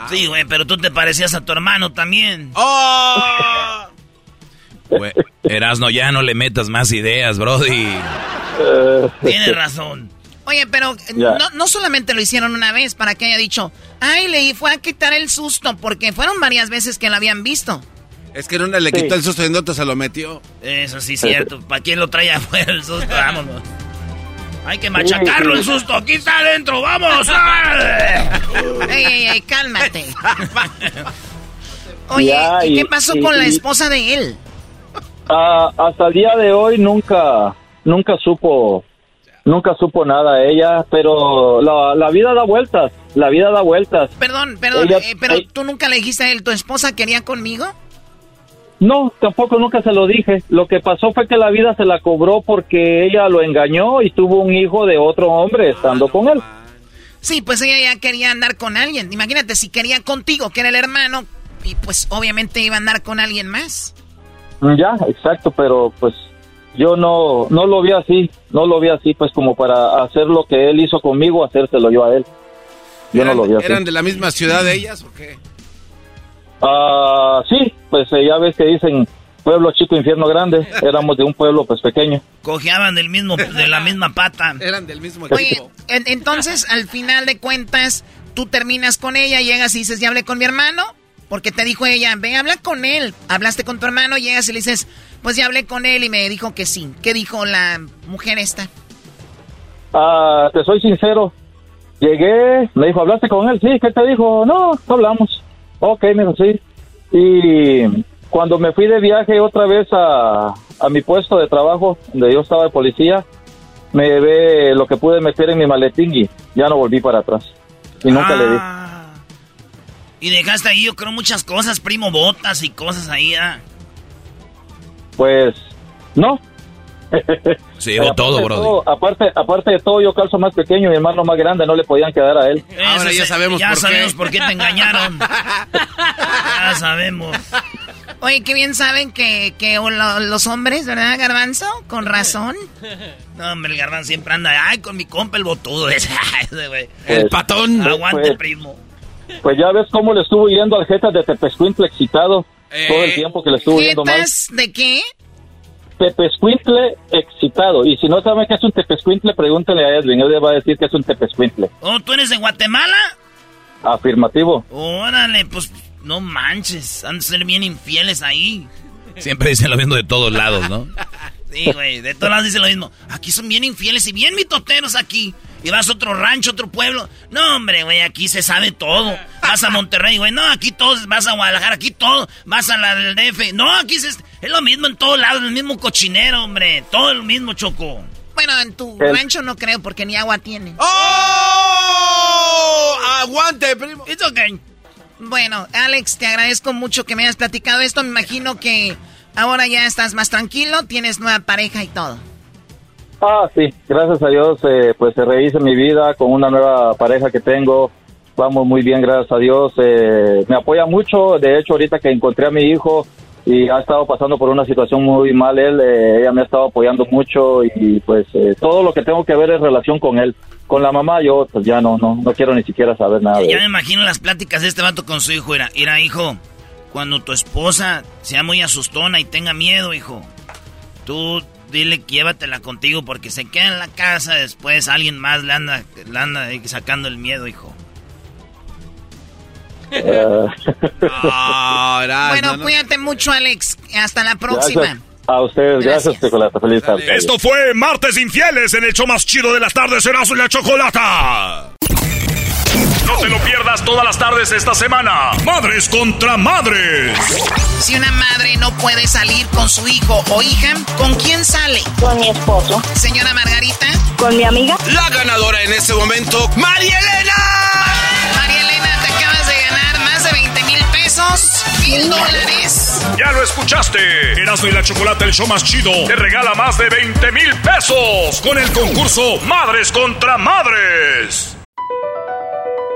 Sí, güey, pero tú te parecías a tu hermano también. ¡Oh! Erasno, ya no le metas más ideas, Brody. Tienes razón. Oye, pero no, no, solamente lo hicieron una vez para que haya dicho, ay, le fue a quitar el susto, porque fueron varias veces que lo habían visto. Es que en una le quitó el susto y en otra se lo metió. Eso sí, cierto. ¿Para quién lo traía afuera el [laughs] susto? Vámonos. Hay que machacarlo el susto. Aquí está adentro, vamos. ey, ey, ey, cálmate. [laughs] Oye, ¿y qué pasó con la esposa de él? Hasta el día de hoy nunca, nunca supo, nunca supo nada ella, pero la, vida da vueltas, la vida da vueltas. Perdón, perdón, eh, pero tú nunca le dijiste a él, ¿tu esposa quería conmigo? No, tampoco nunca se lo dije. Lo que pasó fue que la vida se la cobró porque ella lo engañó y tuvo un hijo de otro hombre estando con él. Sí, pues ella ya quería andar con alguien. Imagínate, si quería contigo, que era el hermano, y pues obviamente iba a andar con alguien más. Ya, exacto, pero pues yo no, no lo vi así, no lo vi así, pues como para hacer lo que él hizo conmigo, hacérselo yo a él. Yo no lo vi así. ¿Eran de la misma ciudad de ellas o qué? Ah, sí, pues eh, ya ves que dicen pueblo chico, infierno grande. [laughs] Éramos de un pueblo pues pequeño. Cojeaban del mismo, de la [laughs] misma pata. Eran del mismo equipo. Oye, entonces al final de cuentas, tú terminas con ella, llegas y dices, ya hablé con mi hermano. Porque te dijo ella, ve, habla con él. Hablaste con tu hermano, llegas y le dices, pues ya hablé con él y me dijo que sí. ¿Qué dijo la mujer esta? Ah, te soy sincero. Llegué, me dijo, ¿hablaste con él? Sí, ¿qué te dijo? No, hablamos. Ok, me dijo, sí. Y cuando me fui de viaje otra vez a, a mi puesto de trabajo, donde yo estaba de policía, me ve lo que pude meter en mi maletín y ya no volví para atrás. Y nunca le di. Ah. Y dejaste ahí, yo creo, muchas cosas, primo, botas y cosas ahí, ¿ah? Pues, no, [laughs] Sí, llevó todo, bro. aparte, aparte de todo, yo calzo más pequeño, mi hermano más grande, no le podían quedar a él. Ahora ya sabemos ya por sabemos por qué te engañaron. [laughs] ya sabemos. Oye, qué bien saben que, que los hombres, ¿verdad, Garbanzo? Con razón. No, hombre, el Garbanzo siempre anda, ay, con mi compa el botudo [laughs] ese, güey. El patón. Aguante, pues, primo. Pues ya ves cómo le estuvo yendo al Jetas de Tepescuintle excitado todo el tiempo que le estuvo yendo mal. de qué? Tepescuintle excitado. Y si no saben qué es un tepescuintle, pregúntale a Edwin. Él le va a decir que es un tepescuintle. ¿Oh, tú eres de Guatemala? Afirmativo. Órale, pues no manches. Han de ser bien infieles ahí. Siempre dicen lo mismo de todos lados, ¿no? [laughs] sí, güey, de todos lados dicen lo mismo. Aquí son bien infieles y bien mitoteros aquí. Y vas a otro rancho, otro pueblo. No, hombre, güey, aquí se sabe todo. Vas a Monterrey, güey. No, aquí todos. Vas a Guadalajara, aquí todo. Vas a la del DF. No, aquí se, es lo mismo en todos lados, el mismo cochinero, hombre. Todo el mismo, Choco. Bueno, en tu rancho no creo porque ni agua tiene. ¡Oh! ¡Aguante, primo! It's okay. Bueno, Alex, te agradezco mucho que me hayas platicado esto. Me imagino que ahora ya estás más tranquilo, tienes nueva pareja y todo. Ah, sí, gracias a Dios, eh, pues se revise mi vida con una nueva pareja que tengo. Vamos muy bien, gracias a Dios. Eh, me apoya mucho. De hecho, ahorita que encontré a mi hijo, y ha estado pasando por una situación muy mal él, eh, ella me ha estado apoyando mucho y pues eh, todo lo que tengo que ver es relación con él. Con la mamá yo pues ya no, no, no quiero ni siquiera saber nada. Ya me imagino las pláticas de este vato con su hijo, era, era hijo, cuando tu esposa sea muy asustona y tenga miedo, hijo, tú dile que llévatela contigo porque se queda en la casa, después alguien más le anda, le anda sacando el miedo, hijo. [laughs] bueno, cuídate mucho, Alex. Hasta la próxima. A ustedes, gracias, Chocolata. Feliz tarde. Esto fue Martes Infieles en el show más chido de las tardes, Erasmo y la Chocolata. No te lo pierdas todas las tardes esta semana. Madres contra madres. Si una madre no puede salir con su hijo o hija, ¿con quién sale? Con mi esposo. Señora Margarita. Con mi amiga. La ganadora en este momento, María Elena. mil dólares. Ya lo escuchaste. Erasmo y la Chocolate, el show más chido, te regala más de 20 mil pesos con el concurso Madres contra Madres.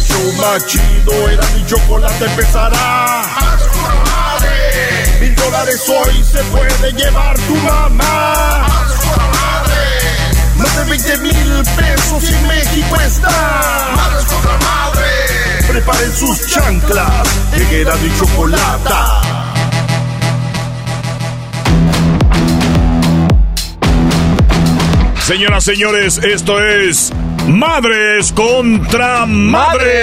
El show más chido, era mi chocolate empezará. Mil dólares hoy se puede llevar tu mamá. Más de 20 mil pesos y México está. Preparen sus chanclas, que era mi chocolate. Señoras, señores, esto es Madres contra Madres.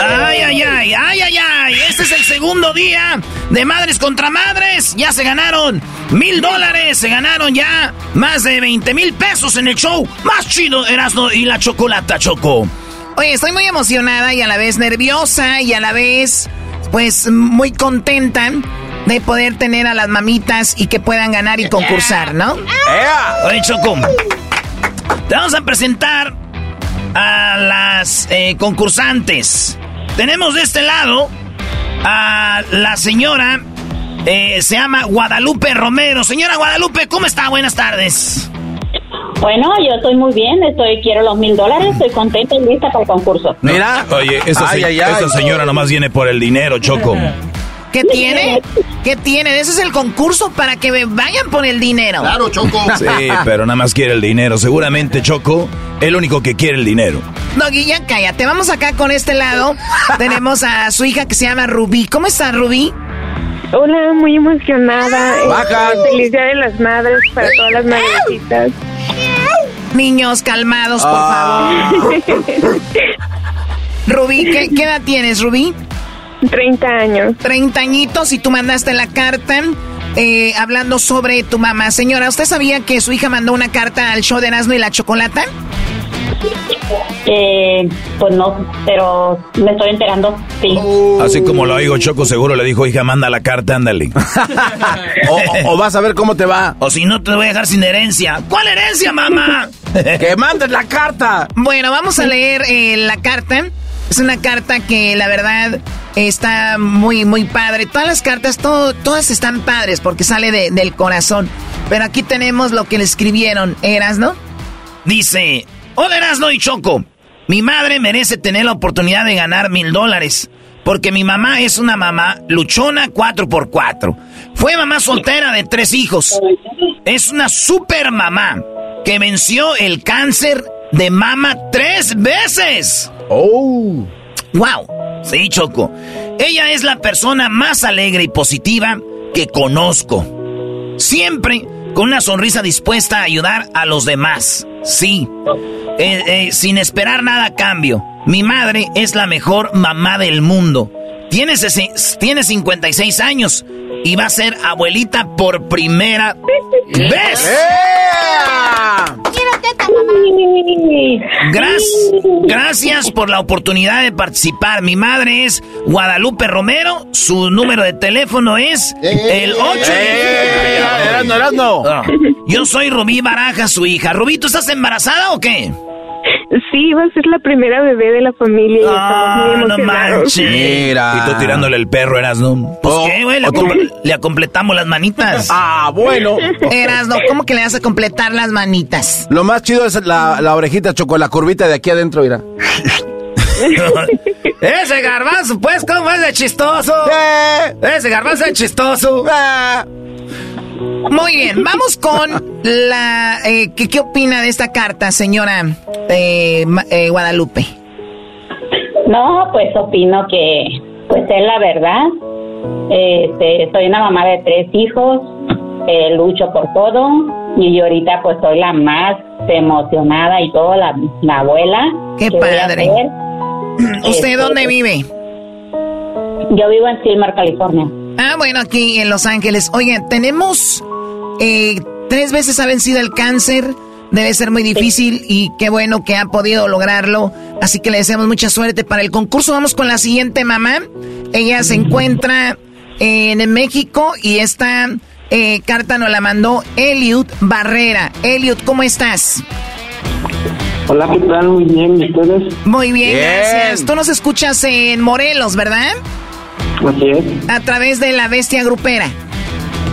Ay, ay, ay, ay, ay, ay. Este es el segundo día de Madres contra Madres. Ya se ganaron mil dólares. Se ganaron ya más de 20 mil pesos en el show. Más chido, Erasmo y la Chocolata Choco. Oye, estoy muy emocionada y a la vez nerviosa y a la vez, pues, muy contenta de poder tener a las mamitas y que puedan ganar y concursar, ¿no? Oye, Choco. Te vamos a presentar a las eh, concursantes. Tenemos de este lado a la señora, eh, se llama Guadalupe Romero. Señora Guadalupe, ¿cómo está? Buenas tardes. Bueno, yo estoy muy bien, estoy quiero los mil dólares, estoy contenta y lista para el concurso. Mira, oye, esa, señora nomás viene por el dinero, Choco. ¿Qué tiene? ¿Qué tiene? Ese es el concurso para que vayan por el dinero. Claro, Choco. Sí, pero nada más quiere el dinero. Seguramente, Choco, el único que quiere el dinero. No, Guilla, cállate. Vamos acá con este lado. Tenemos a su hija que se llama Rubí. ¿Cómo está, Rubí? Hola, muy emocionada. Baja. Eh, Feliz Día de las Madres para todas las madrecitas. Niños, calmados, por Ah. favor. [laughs] Rubí, ¿qué, qué edad tienes, Rubí? 30 años. 30 añitos y tú mandaste la carta eh, hablando sobre tu mamá. Señora, ¿usted sabía que su hija mandó una carta al show de Erasmo y la Chocolata? Eh, pues no, pero me estoy enterando, sí. Así como lo oigo, Choco seguro le dijo, hija, manda la carta, ándale. O, [laughs] o- o vas a ver cómo te va. O si no, te voy a dejar sin herencia. ¿Cuál herencia, mamá? [laughs] ¡Que mandes la carta! Bueno, vamos a leer eh, la carta. Es una carta que la verdad está muy, muy padre. Todas las cartas, todo, todas están padres porque sale de- del corazón. Pero aquí tenemos lo que le escribieron. ¿Eras, no? Dice, hola Erasno y Choco, mi madre merece tener la oportunidad de ganar mil dólares, porque mi mamá es una mamá luchona 4x4. Fue mamá soltera de tres hijos. Es una super mamá que venció el cáncer de mama tres veces. ¡Oh! ¡Wow! Sí, Choco. Ella es la persona más alegre y positiva que conozco. Siempre con una sonrisa dispuesta a ayudar a los demás. Sí. Eh, eh, sin esperar nada a cambio. Mi madre es la mejor mamá del mundo. Tiene, tiene 56 años y va a ser abuelita por primera vez. Gracias, gracias por la oportunidad de participar. Mi madre es Guadalupe Romero. Su número de teléfono es el 8. Erasno, Erasno. Ah, Yo soy Rubí Baraja, su hija. Rubí, ¿tú estás embarazada o qué? Sí, va a ser la primera bebé de la familia y Ah, estamos muy no emocionados. manches. Mira. Y tú tirándole el perro, eras, ¿no? Pues Oh, qué, güey, le, le acompletamos las manitas. Ah, bueno. [laughs] Eras, no. ¿Cómo que le vas a completar las manitas? Lo más chido es la, la orejita, Choco, la curvita de aquí adentro, mira. [laughs] Ese garbanzo, pues, ¿cómo es de chistoso? Ese garbanzo es chistoso. Muy bien, vamos con la... eh, ¿qué, ¿Qué opina de esta carta, señora eh, eh, Guadalupe? No, pues opino que pues es la verdad. Este, soy una mamá de tres hijos, lucho por todo y yo ahorita pues soy la más emocionada y todo, la, la abuela. Qué padre. [clears throat] ¿Usted Este, dónde vive? Yo vivo en Silmar, California. Ah, bueno, aquí en Los Ángeles. Oigan, tenemos eh, tres veces ha vencido el cáncer. Debe ser muy difícil y qué bueno que ha podido lograrlo. Así que le deseamos mucha suerte para el concurso. Vamos con la siguiente mamá. Ella se encuentra en México y esta eh, carta nos la mandó Eliud Barrera. Eliud, ¿cómo estás? Hola, ¿qué tal? Muy bien, ¿y ustedes? Muy bien, Bien. gracias. Tú nos escuchas en Morelos, ¿verdad? Así es. A través de la bestia grupera.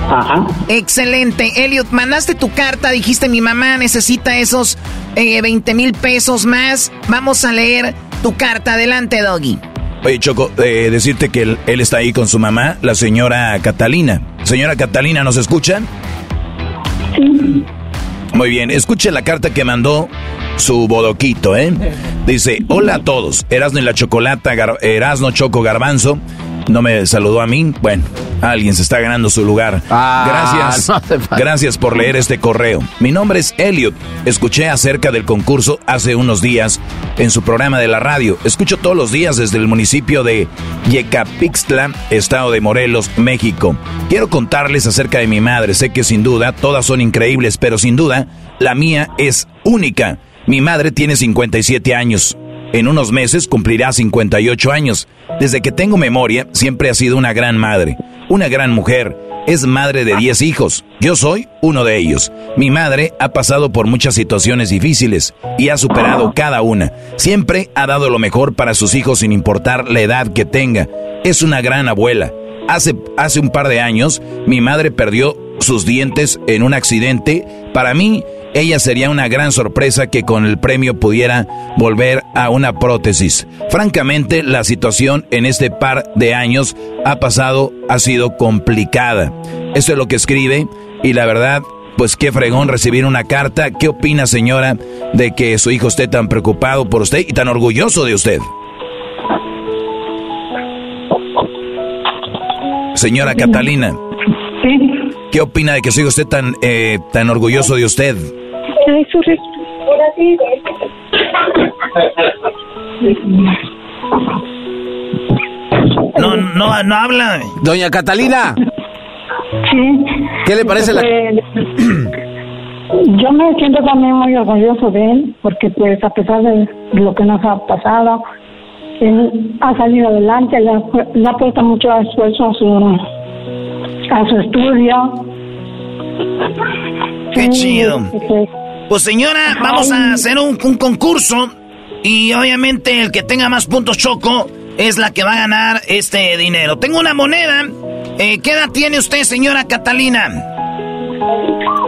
Ajá. Excelente. Elliot, mandaste tu carta, dijiste mi mamá necesita esos eh, 20 mil pesos más. Vamos a leer tu carta. Adelante, Doggy. Oye, Choco, eh, decirte que él, él está ahí con su mamá, la señora Catalina. Señora Catalina, ¿nos escuchan? Muy bien, escuche la carta que mandó su bodoquito, ¿eh? Dice, hola a todos, Erasno y la Chocolata, Gar- Erasno Choco Garbanzo. No me saludó a mí. Bueno, alguien se está ganando su lugar. Gracias. no hace falta. Gracias por leer este correo. Mi nombre es Elliot. Escuché acerca del concurso hace unos días en su programa de la radio. Escucho todos los días desde el municipio de Yecapixtla, estado de Morelos, México. Quiero contarles acerca de mi madre. Sé que sin duda todas son increíbles, pero sin duda la mía es única. Mi madre tiene 57 años. En unos meses cumplirá 58 años. Desde que tengo memoria, siempre ha sido una gran madre, una gran mujer. Es madre de 10 hijos. Yo soy uno de ellos. Mi madre ha pasado por muchas situaciones difíciles y ha superado cada una. Siempre ha dado lo mejor para sus hijos sin importar la edad que tenga. Es una gran abuela. Hace, hace un par de años, mi madre perdió sus dientes en un accidente. Para mí, ella sería una gran sorpresa que con el premio pudiera volver a una prótesis. Francamente, la situación en este par de años ha pasado, ha sido complicada. Eso es lo que escribe y la verdad, pues qué fregón recibir una carta. ¿Qué opina señora de que su hijo esté tan preocupado por usted y tan orgulloso de usted? Señora Catalina. ¿Qué opina de que hijo esté tan, eh, tan orgulloso de usted? No, no, no habla. Doña Catalina. Sí. ¿Qué le parece la... Pues, yo me siento también muy orgulloso de él, porque pues a pesar de lo que nos ha pasado, él ha salido adelante, le ha, le ha puesto mucho esfuerzo a su, a su estudio. Qué chido. Pues señora, vamos a hacer un, un concurso y obviamente el que tenga más puntos choco es la que va a ganar este dinero. Tengo una moneda. Eh, ¿Qué edad tiene usted, señora Catalina?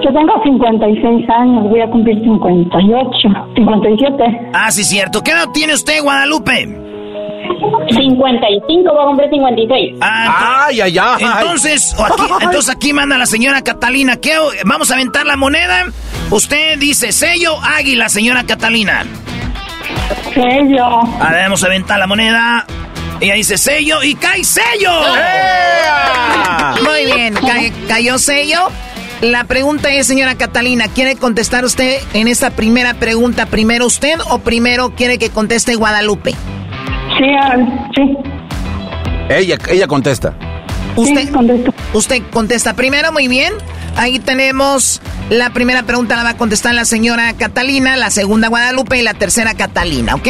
Yo tengo 56 años, voy a cumplir 58, 57. Ah, sí, cierto. ¿Qué edad tiene usted, Guadalupe? 55, va a cumplir 56. Ah, ay, ay, ay. Entonces, aquí, entonces aquí manda la señora Catalina. ¿Qué? Vamos a aventar la moneda. Usted dice sello águila, señora Catalina. Sello. A ver, vamos a aventar la moneda. Ella dice sello y cae sello. Muy bien, ca- cayó sello. La pregunta es, señora Catalina, ¿quiere contestar usted en esta primera pregunta primero usted o primero quiere que conteste Guadalupe? Sí, sí. Ella, ella contesta. Usted, usted contesta primero, muy bien. Ahí tenemos la primera pregunta, la va a contestar la señora Catalina, la segunda Guadalupe y la tercera Catalina, ¿ok?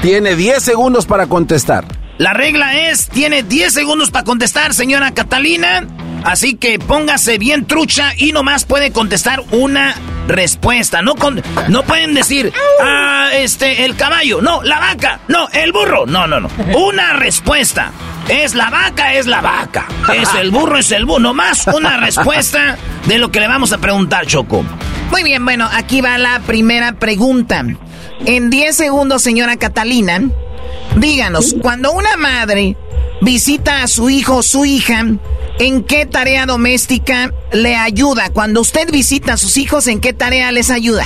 Tiene 10 segundos para contestar. La regla es, tiene 10 segundos para contestar, señora Catalina. Así que póngase bien trucha y nomás puede contestar una respuesta. No, con, no pueden decir, ah, este, el caballo. No, la vaca. No, el burro. No, no, no. [laughs] Una respuesta. Es la vaca, es la vaca. Es el burro, es el burro. Nomás una respuesta de lo que le vamos a preguntar, Choco. Muy bien, bueno, aquí va la primera pregunta. En 10 segundos, señora Catalina, díganos, cuando una madre visita a su hijo o su hija, ¿en qué tarea doméstica le ayuda? Cuando usted visita a sus hijos, ¿en qué tarea les ayuda?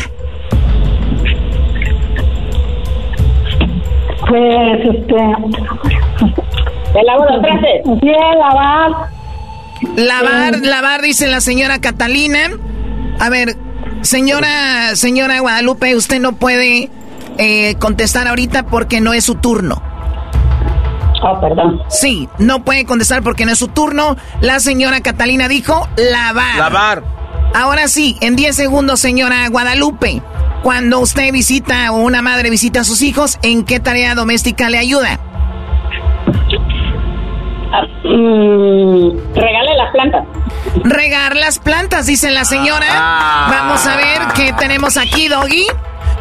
Pues, este... ¿El lavo los trastes? Sí, lavar. Lavar, lavar, dice la señora Catalina. A ver, señora, señora Guadalupe, usted no puede eh, contestar ahorita porque no es su turno. Oh, perdón. Sí, no puede contestar porque no es su turno. La señora Catalina dijo lavar. Lavar. Ahora sí, en 10 segundos, señora Guadalupe. Cuando usted visita o una madre visita a sus hijos, ¿en qué tarea doméstica le ayuda? Mm, regale las plantas. Regar las plantas, dice la señora. Ah. Vamos a ver qué tenemos aquí, Doggy.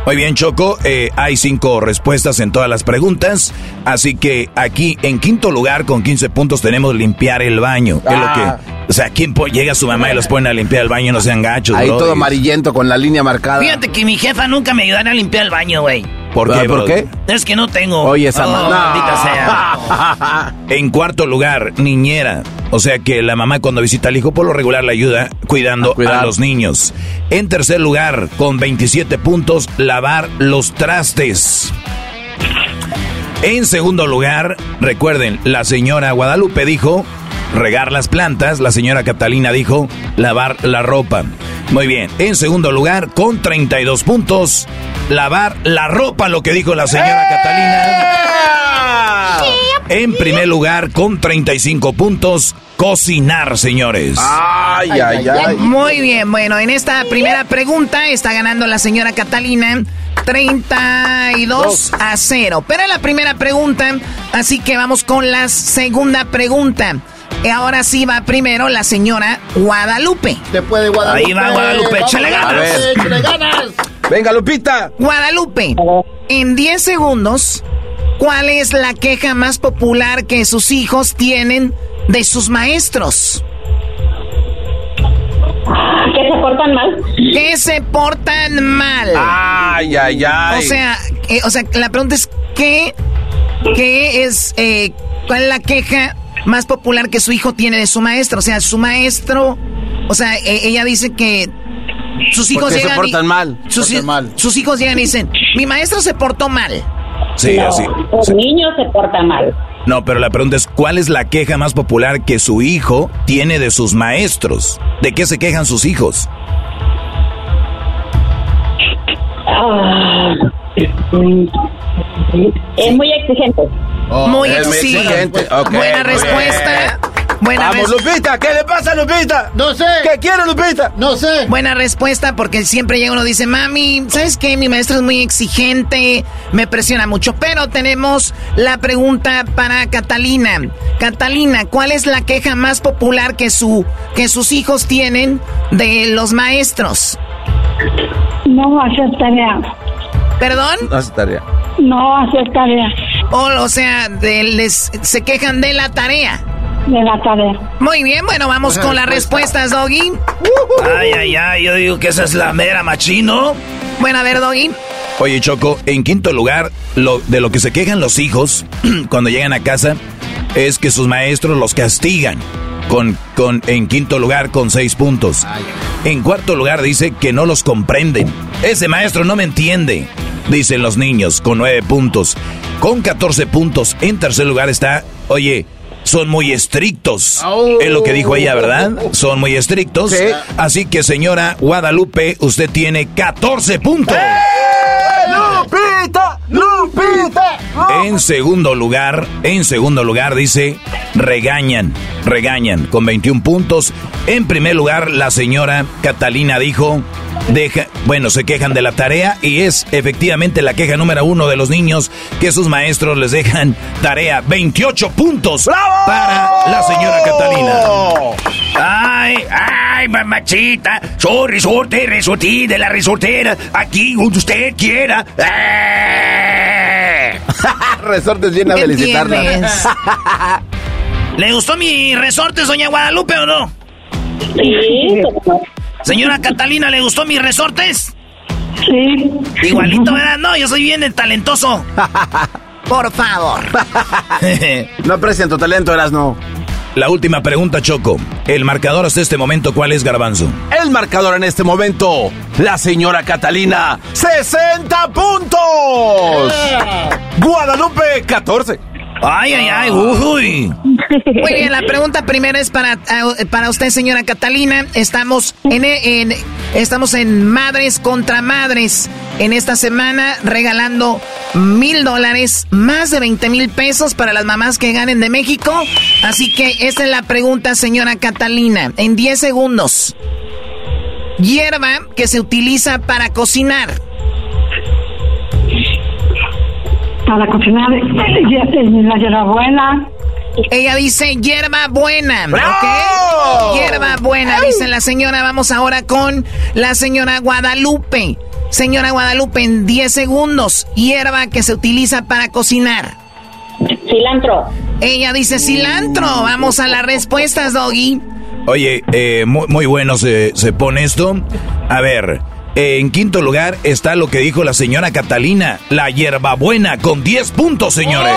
Muy bien, Choco, eh, hay cinco respuestas en todas las preguntas, así que aquí en quinto lugar con 15 puntos tenemos limpiar el baño. que es lo Ah. que, o sea, ¿quién llega su mamá y los pone a limpiar el baño? No sean gachos, Ahí bro. todo amarillento con la línea marcada. Fíjate que mi jefa nunca me ayudara a limpiar el baño, güey. ¿Por qué, ¿Por qué? Es que no tengo. Oye, esa Oh, ma- maldita sea. [laughs] En cuarto lugar, niñera. O sea que la mamá cuando visita al hijo por lo regular le ayuda cuidando a, los niños. En tercer lugar, con 27 puntos, lavar los trastes. En segundo lugar, recuerden, la señora Guadalupe dijo regar las plantas, la señora Catalina dijo lavar la ropa. Muy bien, en segundo lugar, con 32 puntos, lavar la ropa, lo que dijo la señora Catalina. En primer lugar, con 35 puntos, cocinar, señores. Ay, ay, ay. Muy bien, bueno, en esta primera pregunta está ganando la señora Catalina 32 a 0. Pero en la primera pregunta, así que vamos con la segunda pregunta. Y ahora sí va primero la señora Guadalupe. Te puede Guadalupe. Ahí va Guadalupe, échale ganas. Échale ganas. Venga, Lupita. Guadalupe, en 10 segundos, ¿cuál es la queja más popular que sus hijos tienen de sus maestros? Que se portan mal. ¿Qué se portan mal? Ay, ay, ay. O sea, eh, o sea, la pregunta es ¿qué, qué es, eh, cuál es la queja más popular que su hijo tiene de su maestro? O sea, su maestro, o sea, e- ella dice que sus hijos Porque se llegan y- portan mal. Sus, Portan mal. sus hijos llegan y dicen, mi maestro se portó mal. Sí, No, así. Niño se porta mal. No, pero la pregunta es, ¿cuál es la queja más popular que su hijo tiene de sus maestros? ¿De qué se quejan sus hijos? Ah, es muy exigente. Muy es muy exigente. Buena muy respuesta. Buena Vamos, res- Lupita, ¿qué le pasa, Lupita? No sé. ¿Qué quiere, Lupita? No sé. Buena respuesta porque siempre llega uno y dice, mami, ¿sabes qué? Mi maestro es muy exigente, me presiona mucho. Pero tenemos la pregunta para Catalina. Catalina, ¿cuál es la queja más popular que, su, que sus hijos tienen de los maestros? No hacer tarea. ¿Perdón? No hace tarea. No hacer tarea O, o sea, de- les, se quejan de la tarea. de la tarea. Muy bien, bueno, vamos con las respuesta. respuestas, Doggy. Ay, ay, ay, yo digo que esa es la mera machino. Bueno, a ver, Doggy. Oye, Choco, en quinto lugar, lo, de lo que se quejan los hijos [clears throat] cuando llegan a casa es que sus maestros los castigan. Con, con, en quinto lugar, con seis puntos. En cuarto lugar, dice que no los comprenden. Ese maestro no me entiende, dicen los niños, con nueve puntos. Con 14 puntos, en tercer lugar está, oye, son muy estrictos. Es lo que dijo ella, ¿verdad? Son muy estrictos. Sí. Así que, señora Guadalupe, usted tiene 14 puntos. En segundo lugar, en segundo lugar dice, regañan, regañan con 21 puntos. En primer lugar, la señora Catalina dijo, deja, bueno, se quejan de la tarea y es efectivamente la queja número uno de los niños que sus maestros les dejan tarea. 28 puntos para la señora Catalina. Ay, ay, mamachita. Soy resorte, resortí de la resortera. Aquí donde usted quiera. [laughs] Resortes viene a ¿Qué felicitarla. tienes? [laughs] ¿Le gustó mi resorte, doña Guadalupe, o no? Sí, Señora Catalina, ¿le gustó mis resortes? Sí. Igualito, ¿verdad? No, yo soy bien talentoso. [laughs] Por favor. No aprecian tu talento, eras no. La última pregunta, Choco. El marcador hasta este momento, ¿cuál es, Garbanzo? El marcador en este momento, la señora Catalina, 60 puntos. Guadalupe, 14. Ay, ay, ay, uy. [laughs] Muy bien, la pregunta primera es para, eh, para usted, señora Catalina. Estamos en, en- estamos en Madres contra Madres en esta semana regalando mil dólares, más de 20 mil pesos para las mamás que ganen de México. Así que esta es la pregunta, señora Catalina. En 10 segundos. Hierba que se utiliza para cocinar. Para cocinar, la [laughs] hierbabuena. Ella dice hierba buena. ¡Bravo! ¿Ok? Hierba buena, dice la señora. Vamos ahora con la señora Guadalupe. Señora Guadalupe, en 10 segundos. Hierba que se utiliza para cocinar. Cilantro. Ella dice cilantro. Vamos a las respuestas, Doggy. Oye, eh, muy, muy bueno se, se pone esto. A ver, en quinto lugar está lo que dijo la señora Catalina, la hierbabuena, con 10 puntos, señores.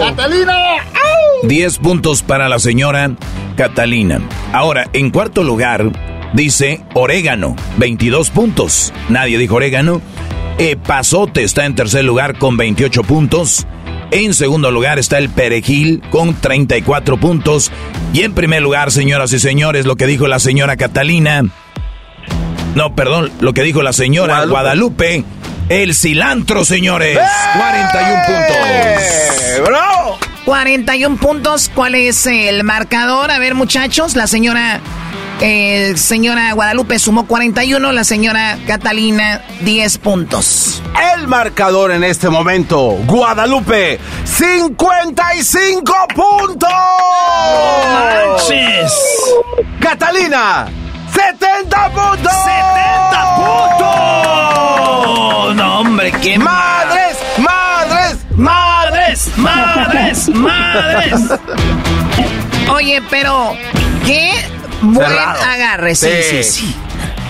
¡Catalina! 10 puntos para la señora Catalina. Ahora, en cuarto lugar, dice orégano, 22 puntos. Nadie dijo orégano. Epazote está en tercer lugar con 28 puntos. En segundo lugar está el perejil con 34 puntos. Y en primer lugar, señoras y señores, lo que dijo la señora Catalina. No, perdón, lo que dijo la señora Guadalupe. el cilantro, señores. 41 puntos. ¡Bravo! 41 puntos. ¿Cuál es el marcador? A ver, muchachos, la señora eh, señora Guadalupe sumó 41, la señora Catalina 10 puntos. El marcador en este momento, Guadalupe, 55 puntos. manches! Catalina, 70 puntos. 70 puntos. No, hombre, qué Madres, madres, madres, madres, madres. Oye, pero ¿qué Buen agarre, sí, sí, sí,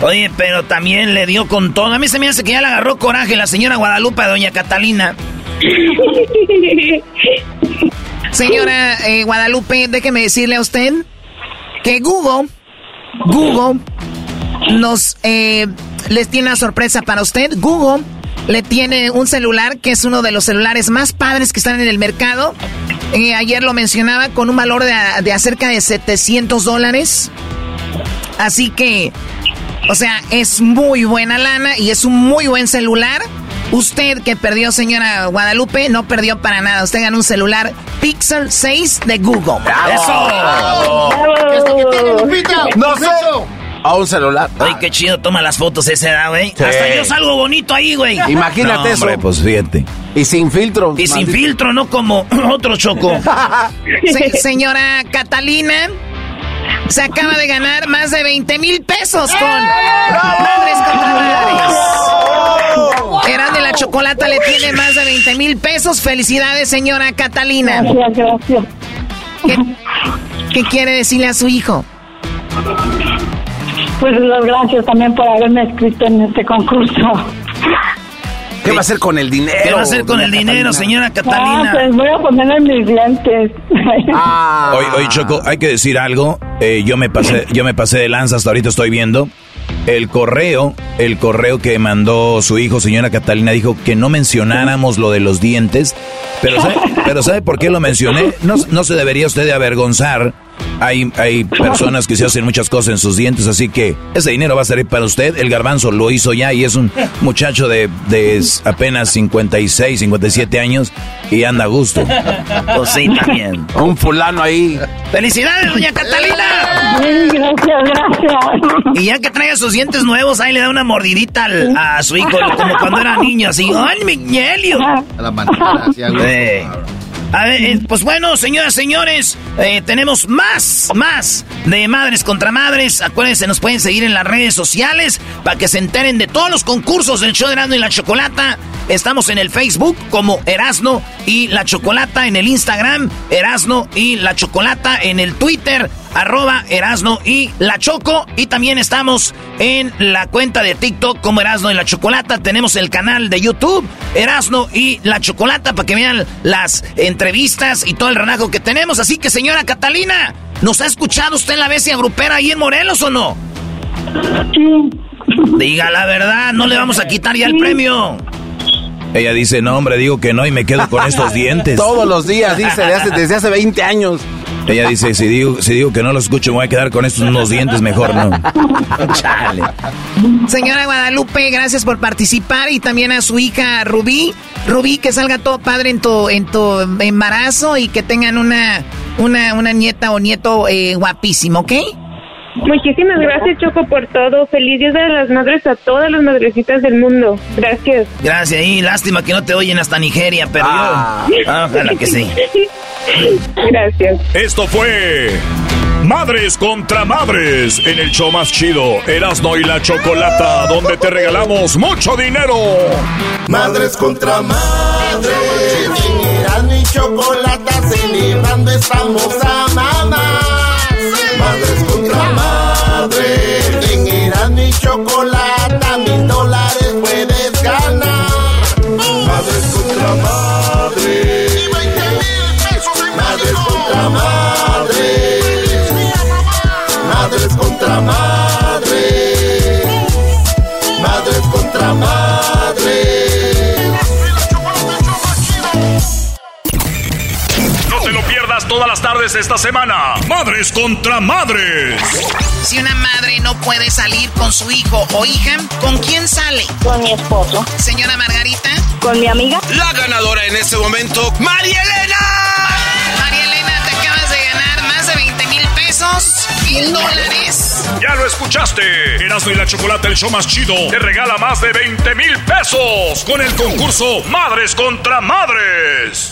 Oye, pero también le dio con todo. A mí se me hace que ya le agarró coraje la señora Guadalupe a doña Catalina. [laughs] Señora eh, Guadalupe, déjeme decirle a usted que Google, Google nos eh, les tiene una sorpresa para usted. Google le tiene un celular que es uno de los celulares más padres que están en el mercado. Eh, ayer lo mencionaba con un valor de, de acerca de 700 dólares. Así que, o sea, es muy buena lana y es un muy buen celular. Usted que perdió, señora Guadalupe, no perdió para nada. Usted ganó un celular Pixel 6 de Google. ¡Eso! No sé. A un celular. Ay, qué chido toma las fotos ese edad, güey. Hasta yo salgo bonito ahí, güey. Imagínate No, eso. hombre, pues fíjate. Y sin filtro. Y sin filtro, no como [clears throat] otro choco. [laughs] Se- señora Catalina, se acaba de ganar más de 20 mil pesos con Madres contra Madres. Eran de la Chocolata le tiene más de 20 mil pesos. Felicidades, señora Catalina. Gracias, gracias. ¿Qué, qué quiere decirle a su hijo? Pues las gracias también por haberme escrito en este concurso. ¿Qué va a hacer con el dinero? ¿Qué va a hacer con el dinero, señora Ah, Catalina? pues voy a ponerle mis lentes. Ah. Oye, oye, Choco, hay que decir algo. Eh, yo me pasé, yo me pasé de lanza, hasta ahorita estoy viendo. El correo, el correo que mandó su hijo, señora Catalina, dijo que no mencionáramos lo de los dientes. Pero ¿sabe, pero ¿sabe por qué lo mencioné? No, no se debería usted de avergonzar. Hay, hay personas que se hacen muchas cosas en sus dientes, así que ese dinero va a salir para usted. El garbanzo lo hizo ya y es un muchacho de, de apenas 56, 57 años y anda a gusto. [laughs] Pues sí, también. Un fulano ahí. ¡Felicidades, doña Catalina! Sí, gracias, gracias. Y ya que traiga sus dientes nuevos, ahí le da una mordidita al- a su hijo, como cuando era niño, así. ¡Ay, Miguelio! A la manera, así, algo. A ver, eh, pues bueno, señoras, señores, eh, tenemos más, más de Madres contra Madres. Acuérdense, nos pueden seguir en las redes sociales para que se enteren de todos los concursos del show de Erasmo y la Chocolata. Estamos en el Facebook como Erasno y la Chocolata, en el Instagram Erasno y la Chocolata, en el Twitter arroba Erasno y la Choco. Y también estamos en la cuenta de TikTok como Erasno y la Chocolata. Tenemos el canal de YouTube Erasno y la Chocolata para que vean las entrevistas y todo el relajo que tenemos. Así que, señora Catalina, ¿nos ha escuchado usted en la bestia grupera ahí en Morelos o no? Diga la verdad, no le vamos a quitar ya el premio. Ella dice, no, hombre, digo que no y me quedo con estos [laughs] dientes. Todos los días, dice, de hace- desde hace 20 años. Ella dice, si digo, si digo que no lo escucho, me voy a quedar con estos unos dientes mejor, ¿no? [laughs] Chale. Señora Guadalupe, gracias por participar y también a su hija Rubí. Rubí, que salga todo padre en tu, en tu embarazo y que tengan una, una, una nieta o nieto eh, guapísimo, ¿ok? Muchísimas gracias, Choco, por todo. Feliz Día de las Madres a todas las madrecitas del mundo. Gracias. Gracias, y lástima que no te oyen hasta Nigeria, pero Ah. yo... Ah, ojalá que sí. [laughs] Gracias. Esto fue Madres contra Madres en el show más chido, Erasno y la Chocolata, donde te regalamos mucho dinero. Madres contra madres. En Erasmo y chocolate celebrando estamos a mamás. Madres contra chocolate mil esta semana. Madres contra Madres. Si una madre no puede salir con su hijo o hija, ¿con quién sale? Con mi esposo. Señora Margarita. Con mi amiga. La ganadora en este momento, María Elena. María Elena, te acabas de ganar más de 20 mil pesos, mil dólares. Ya lo escuchaste. Erasmo y la Chocolata, el show más chido, te regala más de 20 mil pesos con el concurso Madres contra Madres.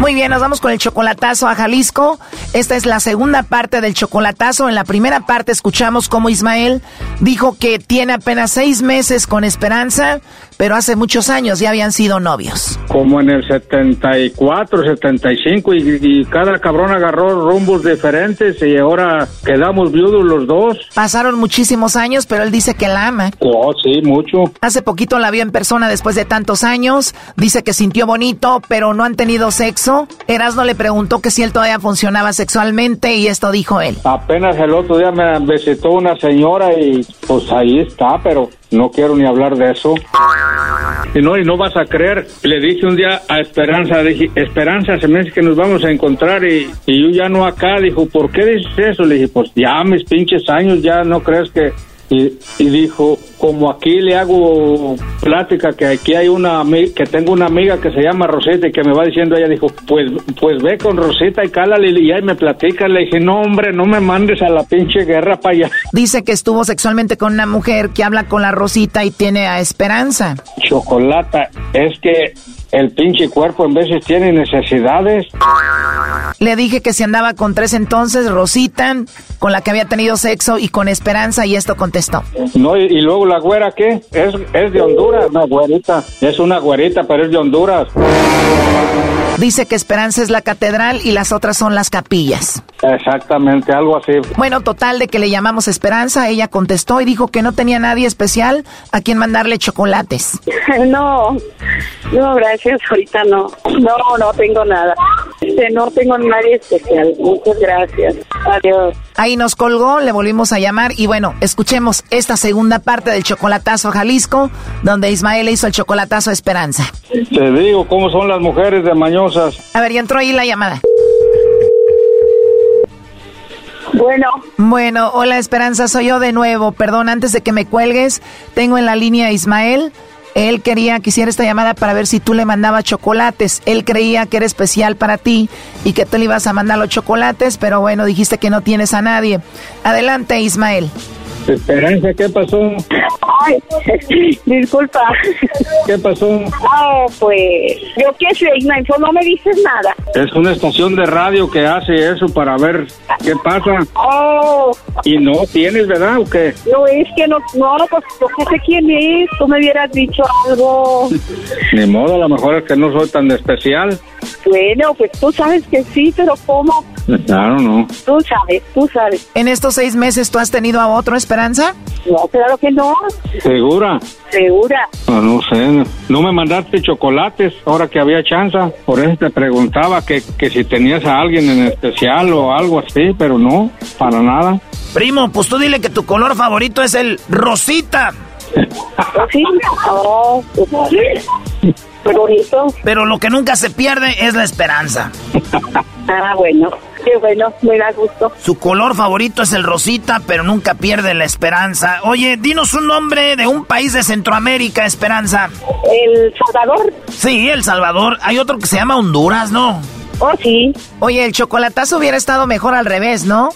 Muy bien, nos vamos con el chocolatazo a Jalisco. Esta es la segunda parte del chocolatazo. En la primera parte escuchamos cómo Ismael dijo que tiene apenas seis meses con Esperanza, pero hace muchos años ya habían sido novios. Como en el 74, 75 y, y cada cabrón agarró rumbos diferentes y ahora quedamos viudos los dos. Pasaron muchísimos años, pero él dice que la ama. Oh, sí, mucho. Hace poquito la vio en persona después de tantos años. Dice que sintió bonito, pero no han tenido sexo. Erasmo le preguntó que si él todavía funcionaba sexualmente y esto dijo él. Apenas el otro día me visitó una señora y pues ahí está, pero no quiero ni hablar de eso. Y no, y no vas a creer. Le dije un día a Esperanza, dije, Esperanza, se me dice que nos vamos a encontrar y, y yo ya no acá. Dijo, ¿por qué dices eso? Le dije, pues ya mis pinches años, ya no crees que... Y, y dijo, como aquí le hago plática, que aquí hay una que tengo una amiga que se llama Rosita y que me va diciendo, ella dijo, pues, pues ve con Rosita y cálale y ahí me platica. Le dije, no hombre, no me mandes a la pinche guerra para allá. Dice que estuvo sexualmente con una mujer que habla con la Rosita y tiene a Esperanza. Chocolata, es que el pinche cuerpo en veces tiene necesidades. Le dije que se andaba con tres entonces, Rosita, con la que había tenido sexo y con Esperanza y esto No, y, y luego la güera, ¿qué? Es, es de Honduras, no, güerita. Es una güerita, pero es de Honduras. Dice que Esperanza es la catedral y las otras son las capillas. Exactamente, algo así. Bueno, total de que le llamamos Esperanza, ella contestó y dijo que no tenía nadie especial a quien mandarle chocolates. [laughs] No, no, gracias, ahorita no. No, no tengo nada. Este, no tengo nadie especial. Muchas gracias. Adiós. Ahí nos colgó, le volvimos a llamar y bueno, escuchemos esta segunda parte del chocolatazo a Jalisco, donde Ismael le hizo el chocolatazo a Esperanza. Te digo cómo son las mujeres de A ver, ya entró ahí la llamada. Bueno. Bueno, hola Esperanza, soy yo de nuevo. Perdón, antes de que me cuelgues, tengo en la línea a Ismael. Él quería que hiciera esta llamada para ver si tú le mandabas chocolates. Él creía que era especial para ti y que tú le ibas a mandar los chocolates, pero bueno, dijiste que no tienes a nadie. Adelante, Ismael. Esperanza, ¿qué pasó? Ay, [laughs] disculpa. ¿Qué pasó? Oh, pues, yo qué sé, Ignacio, no me dices nada. Es una estación de radio que hace eso para ver qué pasa. Oh, Y no tienes, ¿verdad? ¿O qué? no es que no, no, pues yo qué sé quién es. Tú me hubieras dicho algo. [laughs] Ni modo, a lo mejor es que no soy tan especial. Bueno, pues tú sabes que sí, pero ¿cómo? Claro, no. Tú sabes, tú sabes. ¿En estos seis meses tú has tenido a otro, Esperanza? No, claro que no. ¿Segura? Segura. No, no sé, no me mandaste chocolates ahora que había chance. Por eso te preguntaba que, que si tenías a alguien en especial o algo así, pero no, para nada. Primo, pues tú dile que tu color favorito es el rosita. Sí, oh, qué bonito. Pero lo que nunca se pierde es la esperanza. Ah, bueno, qué bueno, me da gusto. Su color favorito es el rosita, pero nunca pierde la esperanza. Oye, dinos un nombre de un país de Centroamérica, Esperanza. El Salvador. Sí, El Salvador. Hay otro que se llama Honduras, ¿no? Oh, sí. Oye, el chocolatazo hubiera estado mejor al revés, ¿no?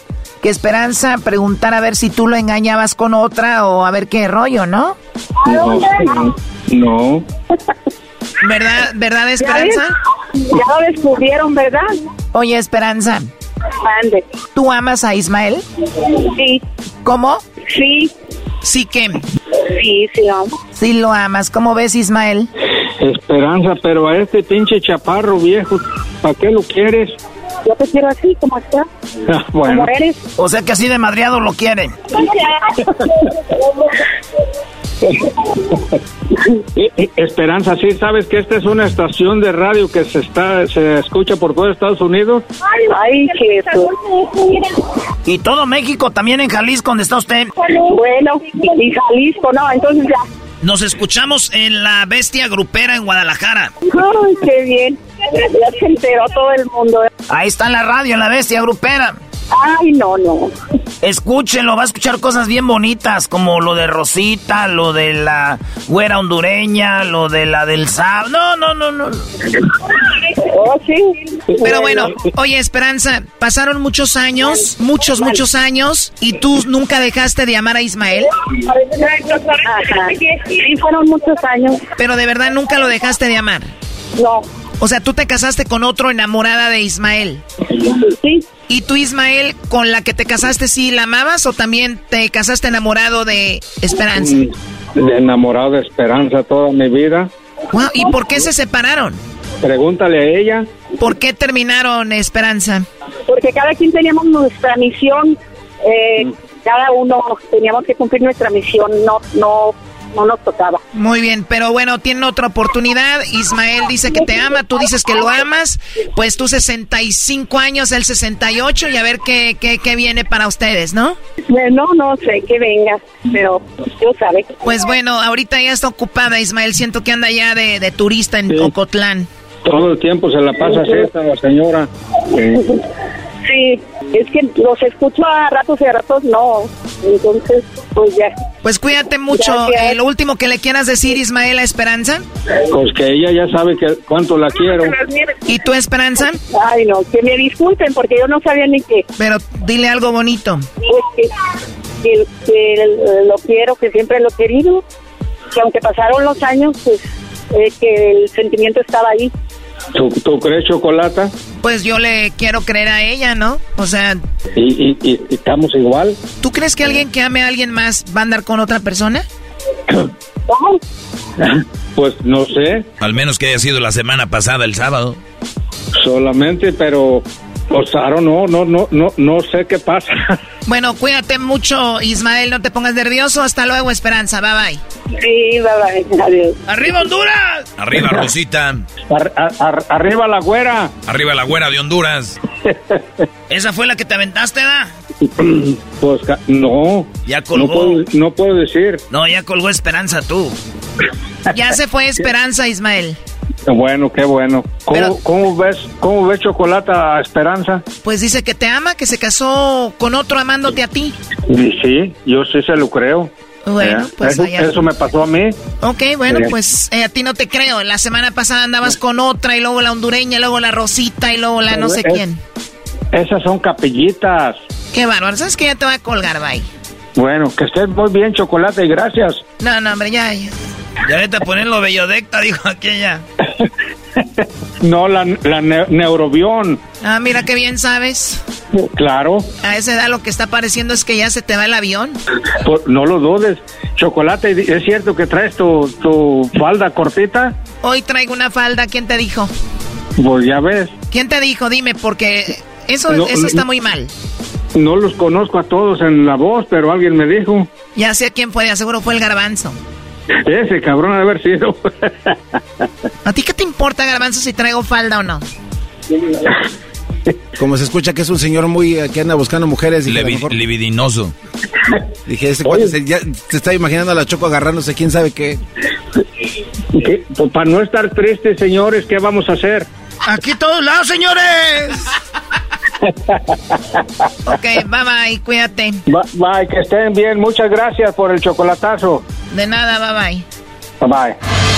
Que Esperanza preguntara a ver si tú lo engañabas con otra o a ver qué rollo, ¿no? No, no, no. [laughs] ¿Verdad, verdad ¿Ya Esperanza? ves? Ya lo descubrieron, ¿verdad? Oye, Esperanza, Mande. ¿tú amas a Ismael? Sí. ¿Cómo? Sí. ¿Sí qué? Sí, sí, amo. Sí lo amas. ¿Cómo ves, Ismael? Esperanza, pero a este pinche chaparro viejo, ¿para qué lo quieres? Yo te quiero así, como estás. Ah, bueno. Como eres. O sea que así de madreado lo quieren. [laughs] [laughs] Eh, eh, Esperanza, sí, sabes que esta es una estación de radio que se está se escucha por todo Estados Unidos. Ay, qué Y todo México, también en Jalisco, donde está usted. Bueno, y Jalisco, no, entonces ya. Nos escuchamos en la Bestia Grupera en Guadalajara. Ay, qué bien. Ya se enteró todo el mundo. ¿eh? Ahí está en la radio, en la Bestia Grupera. Ay, no, no. Escúchenlo, va a escuchar cosas bien bonitas, como lo de Rosita, lo de la güera hondureña, lo de la del Sab. No, no, no, no. Oh, sí. Pero bueno, oye, Esperanza, pasaron muchos años, muchos, muchos años, y tú nunca dejaste de amar a Ismael. Ajá. Sí, fueron muchos años. Pero de verdad nunca lo dejaste de amar. No. O sea, tú te casaste con otro enamorada de Ismael. Sí. ¿Y tú, Ismael, con la que te casaste, sí la amabas o también te casaste enamorado de Esperanza? Mm, Enamorado de Esperanza toda mi vida. Wow, ¿Y por qué se separaron? Pregúntale a ella. ¿Por qué terminaron, Esperanza? Porque cada quien teníamos nuestra misión. eh, cada uno teníamos que cumplir nuestra misión. No, no, no nos tocaba. Muy bien, pero bueno, tienen otra oportunidad. Ismael dice que te ama, tú dices que lo amas. Pues tú 65 años, él 68 y a ver qué, qué, qué viene para ustedes, ¿no? Bueno, no sé que venga, pero yo sabe. Pues bueno, ahorita ya está ocupada Ismael, siento que anda ya de, de turista en Ocotlán. Todo el tiempo se la pasa así esta señora. Sí. Sí, es que los escucho a ratos y a ratos no. Entonces, pues ya. Pues cuídate mucho. Eh, lo último que le quieras decir, Ismael, a Esperanza. Pues que ella ya sabe que cuánto la quiero. ¿Y tú, Esperanza? Ay, no, que me disculpen porque yo no sabía ni qué. Pero dile algo bonito. Pues que, que- que lo quiero, que siempre lo he querido. Que aunque pasaron los años, pues eh, que el sentimiento estaba ahí. ¿Tú, tú crees chocolata? Pues yo le quiero creer a ella, ¿no? O sea, ¿Y, y, estamos igual? ¿tú crees que alguien que ame a alguien más va a andar con otra persona? [coughs] Pues no sé, Al menos que haya sido la semana pasada, el sábado. solamente, pero pues no, no, no, no, no sé qué pasa. [laughs] Bueno, cuídate mucho, Ismael, no te pongas nervioso. Hasta luego, Esperanza. Bye bye. Sí, bye bye. Adiós. ¡Arriba Honduras! Arriba [laughs] Rosita. Ar- ar- ar- arriba la güera. Arriba la güera de Honduras. [laughs] ¿Esa fue la que te aventaste, da? [clears throat] Pues no. Ya No colgó. puedo, no puedo decir. No, ya colgó Esperanza tú. Ya se fue Esperanza, Ismael. Bueno, qué bueno. ¿Cómo, Pero- cómo ves, cómo ves chocolata a Esperanza? Pues dice que te ama, que se casó con otro amándote a ti. Y sí, yo sí se lo creo. Bueno, Eh, pues eso, allá. eso me pasó a mí. Ok, bueno, pues eh, a ti no te creo. La semana pasada andabas con otra y luego la hondureña, y luego la rosita y luego la no sé Es- quién. Esas son capillitas. Qué bárbaro. ¿Sabes que Ya te voy a colgar, bye. Bueno, que estés muy bien, chocolate, y gracias. No, no, hombre, ya. ya. Ya vete a ponerlo bellodecta, dijo aquella. [laughs] No, la, la ne- neurobión. Ah, mira qué bien sabes. Claro, A esa edad lo que está pareciendo es que ya se te va el avión. pues, no lo dudes. Chocolate, ¿es cierto que traes tu, tu falda cortita? Hoy traigo una falda. ¿Quién te dijo? Pues ya ves, ¿Quién te dijo? Dime, porque eso, No, eso está muy mal. no los conozco a todos en la voz, pero alguien me dijo. Ya sé quién fue, seguro fue el garbanzo. Ese cabrón ha de haber sido. ¿A ti qué te importa, garbanzo, si traigo falda o no? Como se escucha que es un señor muy eh, que anda buscando mujeres y Levi- mejor- libidinoso. dije, este cuate se, ya se está imaginando a la Choco agarrándose quién sabe qué. ¿Qué? Pues para no estar tristes, señores, ¿qué vamos a hacer? Aquí todos lados, señores. [laughs] Ok, bye bye, cuídate. Ba- Bye, que estén bien. Muchas gracias por el chocolatazo. De nada, bye bye. Bye bye.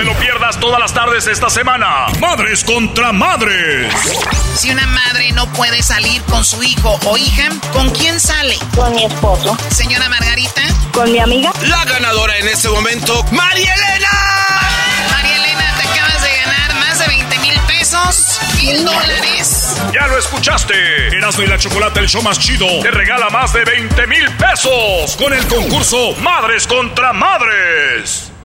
te lo pierdas todas las tardes esta semana. Madres contra madres. Si una madre no puede salir con su hijo o hija, ¿con quién sale? Con mi esposo. Señora Margarita. Con mi amiga. La ganadora en este momento, María Elena. María Elena, te acabas de ganar más de 20 mil pesos, mil dólares. Ya lo escuchaste. Erasmo y la Chocolata, el show más chido, te regala más de 20 mil pesos con el concurso Madres contra Madres.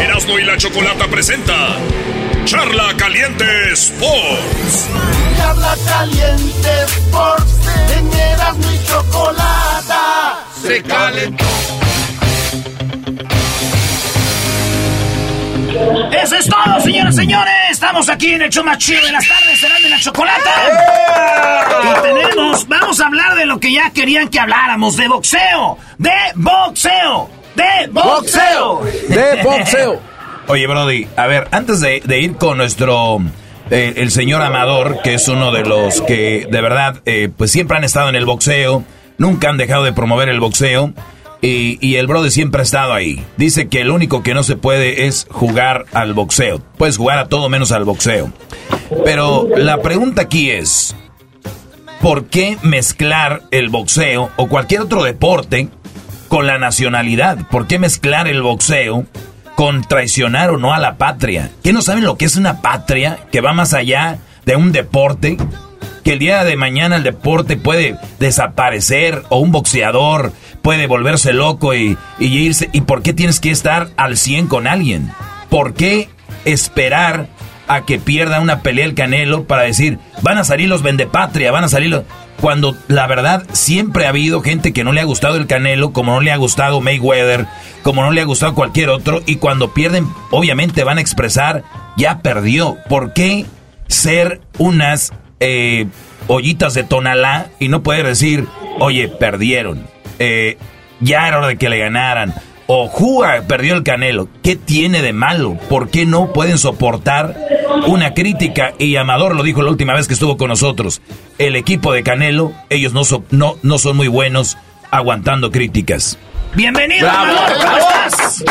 Erasmo y la Chocolata presenta Charla Caliente Sports. Charla Caliente Sports. En Erasmo y Chocolata. Se calentó. Eso es todo, señoras y señores. Estamos aquí en el show más chido de las tardes, serán de la chocolata. Y tenemos, vamos a hablar de lo que ya querían que habláramos, de boxeo. De boxeo. De boxeo. De boxeo. Oye, Brody, a ver, antes de, de ir con nuestro. eh, el señor Amador, que es uno de los que de verdad, eh, pues siempre han estado en el boxeo, nunca han dejado de promover el boxeo. Y, y el Brody siempre ha estado ahí. Dice que lo único que no se puede es jugar al boxeo. Puedes jugar a todo menos al boxeo. Pero la pregunta aquí es, ¿por qué mezclar el boxeo o cualquier otro deporte con la nacionalidad? ¿Por qué mezclar el boxeo con traicionar o no a la patria? ¿Qué no saben lo que es una patria que va más allá de un deporte? Que el día de mañana el deporte puede desaparecer o un boxeador puede volverse loco y, y irse. ¿Y por qué tienes que estar al 100 con alguien? ¿Por qué esperar a que pierda una pelea el Canelo para decir, van a salir los vendepatria, van a salir los... Cuando la verdad siempre ha habido gente que no le ha gustado el Canelo, como no le ha gustado Mayweather, como no le ha gustado cualquier otro, y cuando pierden, obviamente van a expresar, ya perdió. ¿Por qué ser unas eh, ollitas de tonalá y no poder decir, oye, perdieron? Eh, ya era hora de que le ganaran. O Juga perdió el Canelo. ¿Qué tiene de malo? ¿Por qué no pueden soportar una crítica? Y Amador lo dijo la última vez que estuvo con nosotros. El equipo de Canelo, ellos no, so- no, no son muy buenos aguantando críticas. Bienvenido, Bravo, Amador, ¿cómo bravo. estás?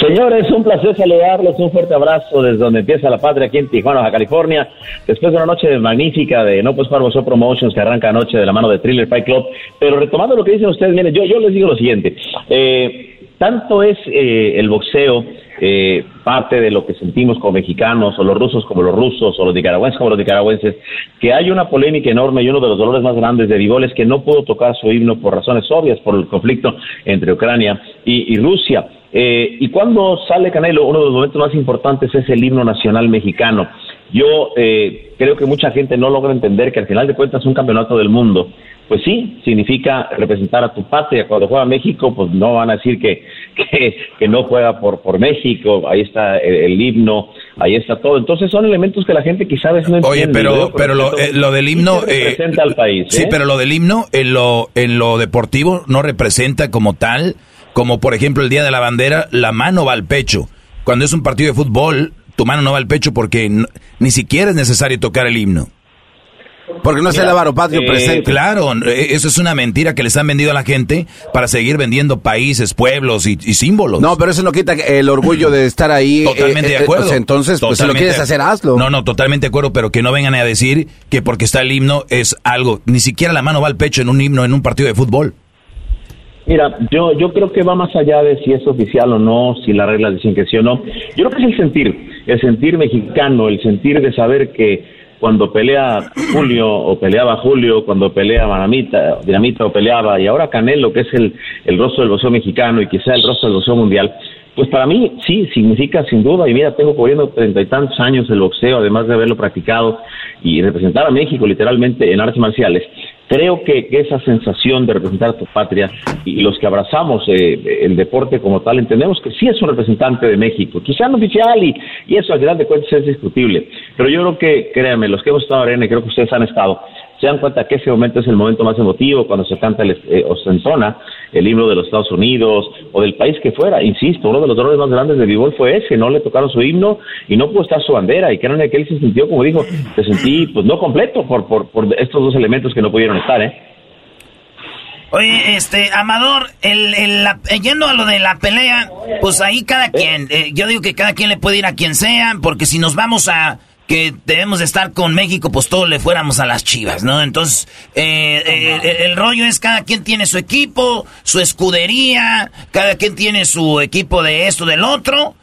Señores, un placer saludarlos, un fuerte abrazo desde donde empieza la patria aquí en Tijuana, Baja California. Después de una noche magnífica de No Pues Jugar Boxeo Promotions que arranca anoche de la mano de Thriller Fight Club. Pero retomando lo que dicen ustedes, miren, yo, yo les digo lo siguiente. Eh, tanto es eh, el boxeo eh, parte de lo que sentimos como mexicanos, o los rusos como los rusos, o los nicaragüenses como los nicaragüenses, que hay una polémica enorme y uno de los dolores más grandes de Vivol es que no pudo tocar su himno por razones obvias, por el conflicto entre Ucrania y, y Rusia. Eh, y cuando sale Canelo, uno de los momentos más importantes es el himno nacional mexicano. Yo eh, creo que mucha gente no logra entender que al final de cuentas un campeonato del mundo, pues sí, significa representar a tu patria. Cuando juega México, pues no van a decir que, que, que no juega por, por México, ahí está el, el himno, ahí está todo. Entonces son elementos que la gente quizás no Oye, entiende. pero, Yo, por pero lo, eh, lo del himno... eh, representa al país. Sí, ¿eh? pero lo del himno en lo, en lo deportivo no representa como tal, como por ejemplo el Día de la Bandera, la mano va al pecho. Cuando es un partido de fútbol, tu mano no va al pecho porque ni siquiera es necesario tocar el himno. Porque no es el avaro patrio Eh, presente. Claro, eh, eso es una mentira que les han vendido a la gente para seguir vendiendo países, pueblos y, y símbolos. No, pero eso no quita el orgullo de estar ahí. Totalmente eh, eh, de acuerdo. o sea, entonces, pues si lo Totalmente quieres hacer, hazlo. No, no, totalmente de acuerdo, pero que no vengan a decir que porque está el himno es algo. Ni siquiera la mano va al pecho en un himno, en un partido de fútbol. Mira, yo, yo creo que va más allá de si es oficial o no, si las reglas dicen que sí o no. Yo creo que es el sentir, el sentir mexicano, el sentir de saber que cuando pelea Julio o peleaba Julio, cuando pelea Dinamita, o peleaba, y ahora Canelo, que es el, el rostro del boxeo mexicano y quizá el rostro del boxeo mundial, pues para mí sí, significa sin duda, y mira, tengo cubriendo treinta y tantos años el boxeo, además de haberlo practicado y representar a México literalmente en artes marciales. Creo que, que esa sensación de representar a tu patria y, los que abrazamos eh, el deporte como tal, entendemos que sí es un representante de México, quizá no oficial y, y eso al final de cuentas es discutible, pero yo creo que, créanme, los que hemos estado en arena creo que ustedes han estado, se dan cuenta que ese momento es el momento más emotivo cuando se canta el, eh, o se entona el himno de los Estados Unidos o del país que fuera. Insisto, uno de los dolores más grandes de Vivol fue ese, no le tocaron su himno y no pudo estar su bandera y que era en aquel se sintió, como dijo, se sentí pues no completo por, por, por estos dos elementos que no pudieron estar, ¿eh? Oye, este, Amador, el, el, yendo a lo de la pelea, pues ahí cada quien, eh, yo digo que cada quien le puede ir a quien sea, porque si nos vamos a que debemos de estar con México, pues todos le fuéramos a las chivas, ¿no? Entonces, eh, eh, el, rollo es cada quien tiene su equipo, su escudería, cada quien tiene su equipo de esto, del otro.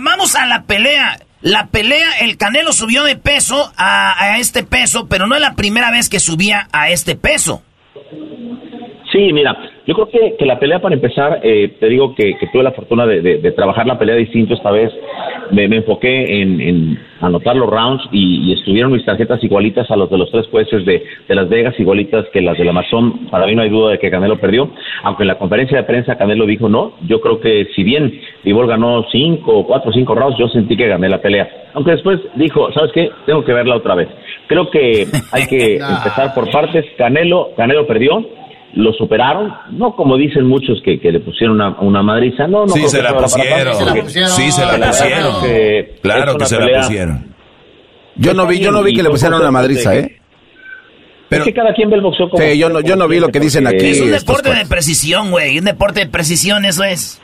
vamos a la pelea. La pelea, el Canelo subió de peso a, este peso, pero no es la primera vez que subía a este peso. Sí, mira, yo creo que, que la pelea para empezar, eh, te digo que, tuve la fortuna de, trabajar la pelea distinto esta vez. Me, enfoqué en, anotar los rounds y, estuvieron mis tarjetas igualitas a los de los tres jueces de, Las Vegas, igualitas que las del Amazon. Para mí no hay duda de que Canelo perdió, aunque en la conferencia de prensa Canelo dijo no. Yo creo que si bien Vivol ganó cinco, cuatro cinco rounds, yo sentí que gané la pelea. Aunque después dijo, ¿sabes qué? Tengo que verla otra vez. Creo que hay que [laughs] empezar por partes. Canelo, Canelo perdió lo superaron, no como dicen muchos que, que le pusieron una, una madriza, no, no. Sí, se la, pusieron, sí, se la pusieron. claro que se la pusieron. Yo no vi, yo no vi que le pusieran una madriza, ¿eh? Pero, es que cada quien ve el boxeo como... Sí, yo no, yo no vi lo que dicen aquí. Es un deporte de precisión, güey, un deporte de precisión, eso es.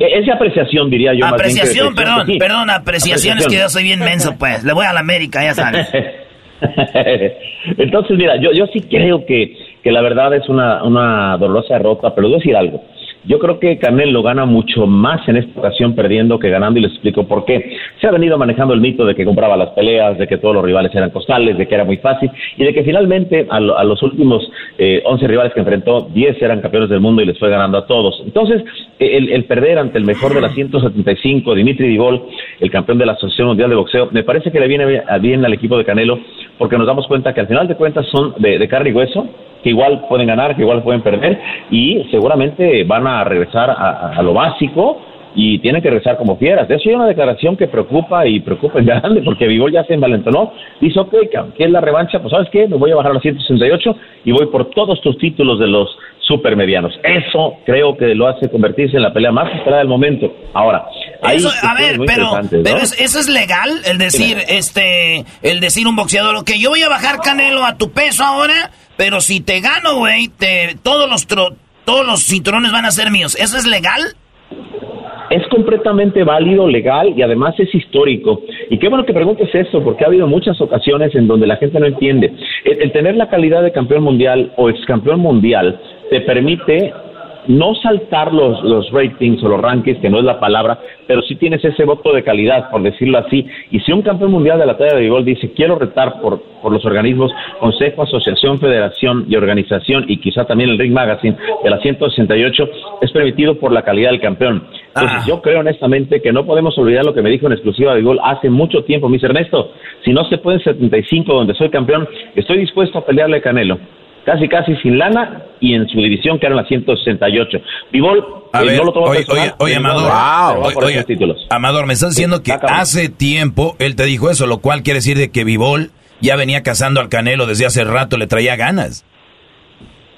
Es de apreciación, diría yo. Apreciación, perdón, perdón, apreciación, es que yo soy bien menso, pues. Le voy a la América, ya sabes. [laughs] [laughs] Entonces, mira, yo, yo sí creo que, que la verdad es una, una dolorosa derrota, pero a decir algo. Yo creo que Canelo gana mucho más en esta ocasión perdiendo que ganando y les explico por qué. Se ha venido manejando el mito de que compraba las peleas, de que todos los rivales eran costales, de que era muy fácil y de que finalmente a, los últimos eh, 11 rivales que enfrentó, 10 eran campeones del mundo y les fue ganando a todos. Entonces, el, el perder ante el mejor de las 175, Dimitri Divol, el campeón de la Asociación Mundial de Boxeo, me parece que le viene bien al equipo de Canelo porque nos damos cuenta que al final de cuentas son de, de carne y hueso que igual pueden ganar, que igual pueden perder y seguramente van a regresar a, lo básico y tienen que regresar como fieras. Eso hay una declaración que preocupa y preocupa en grande porque Vivol ya se envalentonó. Dice, ok, que es la revancha, pues ¿sabes qué? Me voy a bajar a los 168 y voy por todos tus títulos de los supermedianos. Eso creo que lo hace convertirse en la pelea más esperada del momento. Ahora, eso, a ver, pero, pero eso es legal, el decir, este, el decir un boxeador, ok, yo voy a bajar Canelo a tu peso ahora, pero si te gano, güey, todos los todos los cinturones van a ser míos. ¿Eso es legal? Es completamente válido, legal y además es histórico. Y qué bueno que preguntes eso, porque ha habido muchas ocasiones en donde la gente no entiende. el tener la calidad de campeón mundial o ex campeón mundial te permite no saltar los, los ratings o los rankings, que no es la palabra, pero sí tienes ese voto de calidad, por decirlo así. Y si un campeón mundial de la talla de béisbol dice, quiero retar por, por los organismos Consejo, Asociación, Federación y Organización, y quizá también el Ring Magazine de la 168, es permitido por la calidad del campeón. Entonces, yo creo honestamente que no podemos olvidar lo que me dijo en exclusiva de béisbol hace mucho tiempo, mis Ernesto. Si no se puede en 75, donde soy campeón, estoy dispuesto a pelearle a Canelo casi casi sin lana y en su división que eran las 168. Vivol eh, no lo tomó oye, oye, Amador, títulos. Amador, me estás diciendo que hace tiempo él te dijo eso, lo cual quiere decir de que Vivol ya venía cazando al Canelo desde hace rato, le traía ganas.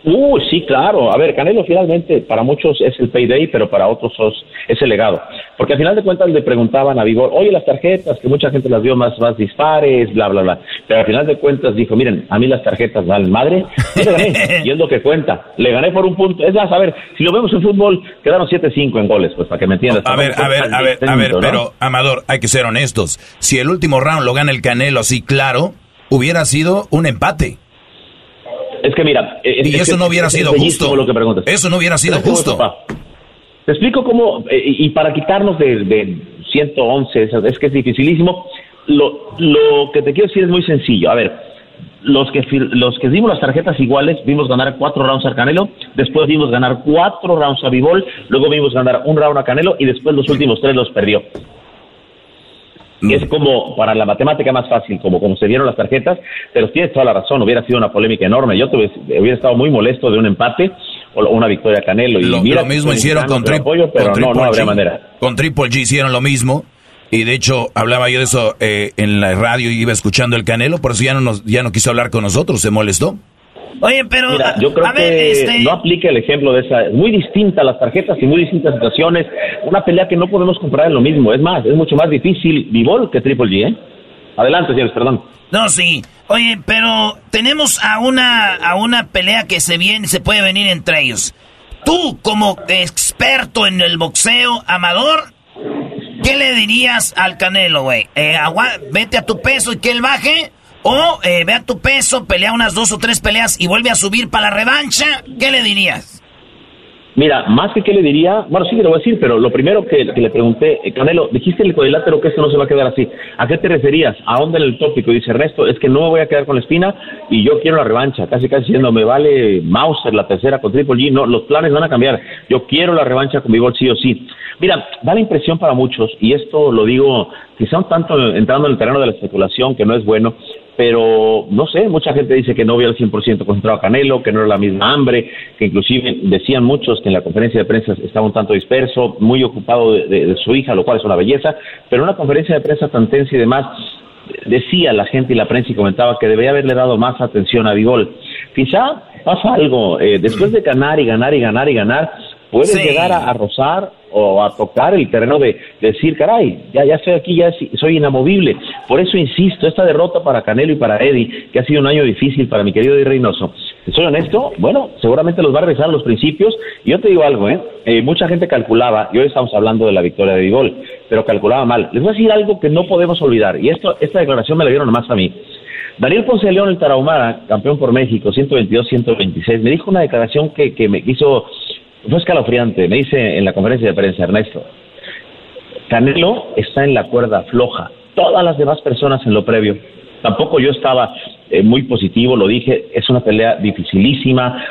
Uh, sí, claro. A ver, Canelo finalmente para muchos es el payday, pero para otros es el legado. Porque al final de cuentas le preguntaban a Vigor, oye, las tarjetas, que mucha gente las vio más, más dispares, bla, bla, bla. Pero al final de cuentas dijo, miren, a mí las tarjetas valen madre. Y le gané, [laughs] y es lo que cuenta. Le gané por un punto. Es más, a ver, si lo vemos en fútbol, quedaron 7-5 en goles, pues para que me entiendas. A ver, a ver, a ver, a ver, pero Amador, hay que ser honestos. Si el último round lo gana el Canelo así claro, hubiera sido un empate. Es que mira. y eso no hubiera sido justo. Lo que eso no hubiera sido justo. Te explico cómo, eh, y para quitarnos de, de 111, es que es dificilísimo. Lo, lo que te quiero decir es muy sencillo. A ver, los que los que dimos las tarjetas iguales vimos ganar cuatro rounds a Canelo, después vimos ganar cuatro rounds a Bivol, luego vimos ganar un round a Canelo y después los últimos tres los perdió. Es como para la matemática más fácil, como, como se dieron las tarjetas, pero tienes toda la razón, hubiera sido una polémica enorme. Yo hubiera estado muy molesto de un empate o una victoria Canelo. Y lo, mira, mismo hicieron con, Triple pero no, no habría manera. Con Triple G hicieron lo mismo. Y de hecho, hablaba yo de eso eh, en la radio y iba escuchando el Canelo, por eso ya no, nos, ya no quiso hablar con nosotros, se molestó. Oye, pero yo creo que este no aplique el ejemplo de esa. Es muy distinta las tarjetas y muy distintas situaciones. Una pelea que no podemos comprar en lo mismo. Es más, es mucho más difícil Bivol que Triple G, ¿eh? Adelante, señores, perdón. No, sí. Oye, pero tenemos a una, a una pelea que se viene, se puede venir entre ellos. Tú, como experto en el boxeo amador, ¿qué le dirías al Canelo, güey? Eh, vete a tu peso y que él baje. O eh, tu peso, pelea unas dos o tres peleas y vuelve a subir para la revancha. ¿Qué le dirías? Mira, más que qué le diría, bueno, sí que le voy a decir, pero lo primero que, le pregunté, eh, Canelo, dijiste el cuadrilátero que esto no se va a quedar así. ¿A qué te referías? ¿A dónde en el tópico? Dice Ernesto, es que no me voy a quedar con la espina y yo quiero la revancha. Casi casi diciendo, me vale Mauser la tercera con Triple G. No, los planes van a cambiar. Yo quiero la revancha con mi gol sí o sí. Mira, da la impresión para muchos, y esto lo digo quizá un tanto entrando en el terreno de la especulación, que no es bueno, pero no sé, mucha gente dice que no vio al 100% concentrado a Canelo, que no era la misma hambre, que inclusive decían muchos que en la conferencia de prensa estaba un tanto disperso, muy ocupado de, su hija, lo cual es una belleza, pero en una conferencia de prensa tan tensa y demás, decía la gente y la prensa y comentaba que debería haberle dado más atención a Vigol. Quizá pasa algo, eh, después de ganar y ganar y ganar y ganar, puede llegar a, rozar o a tocar el terreno de, decir, caray, ya, ya estoy aquí, ya soy inamovible. Por eso insisto, esta derrota para Canelo y para Eddie, que ha sido un año difícil para mi querido Eddie Reynoso, soy honesto, bueno, seguramente los va a regresar a los principios. Y yo te digo algo, ¿eh? ¿eh? mucha gente calculaba, y hoy estamos hablando de la victoria de Vigol, pero calculaba mal. Les voy a decir algo que no podemos olvidar, y esto, esta declaración me la dieron nomás a mí. Daniel Ponce León, el Tarahumara, campeón por México, 122-126, me dijo una declaración que, que me hizo fue escalofriante. Me dice en la conferencia de prensa, Ernesto, Canelo está en la cuerda floja. Todas las demás personas en lo previo. Tampoco yo estaba eh, muy positivo, lo dije, es una pelea dificilísima.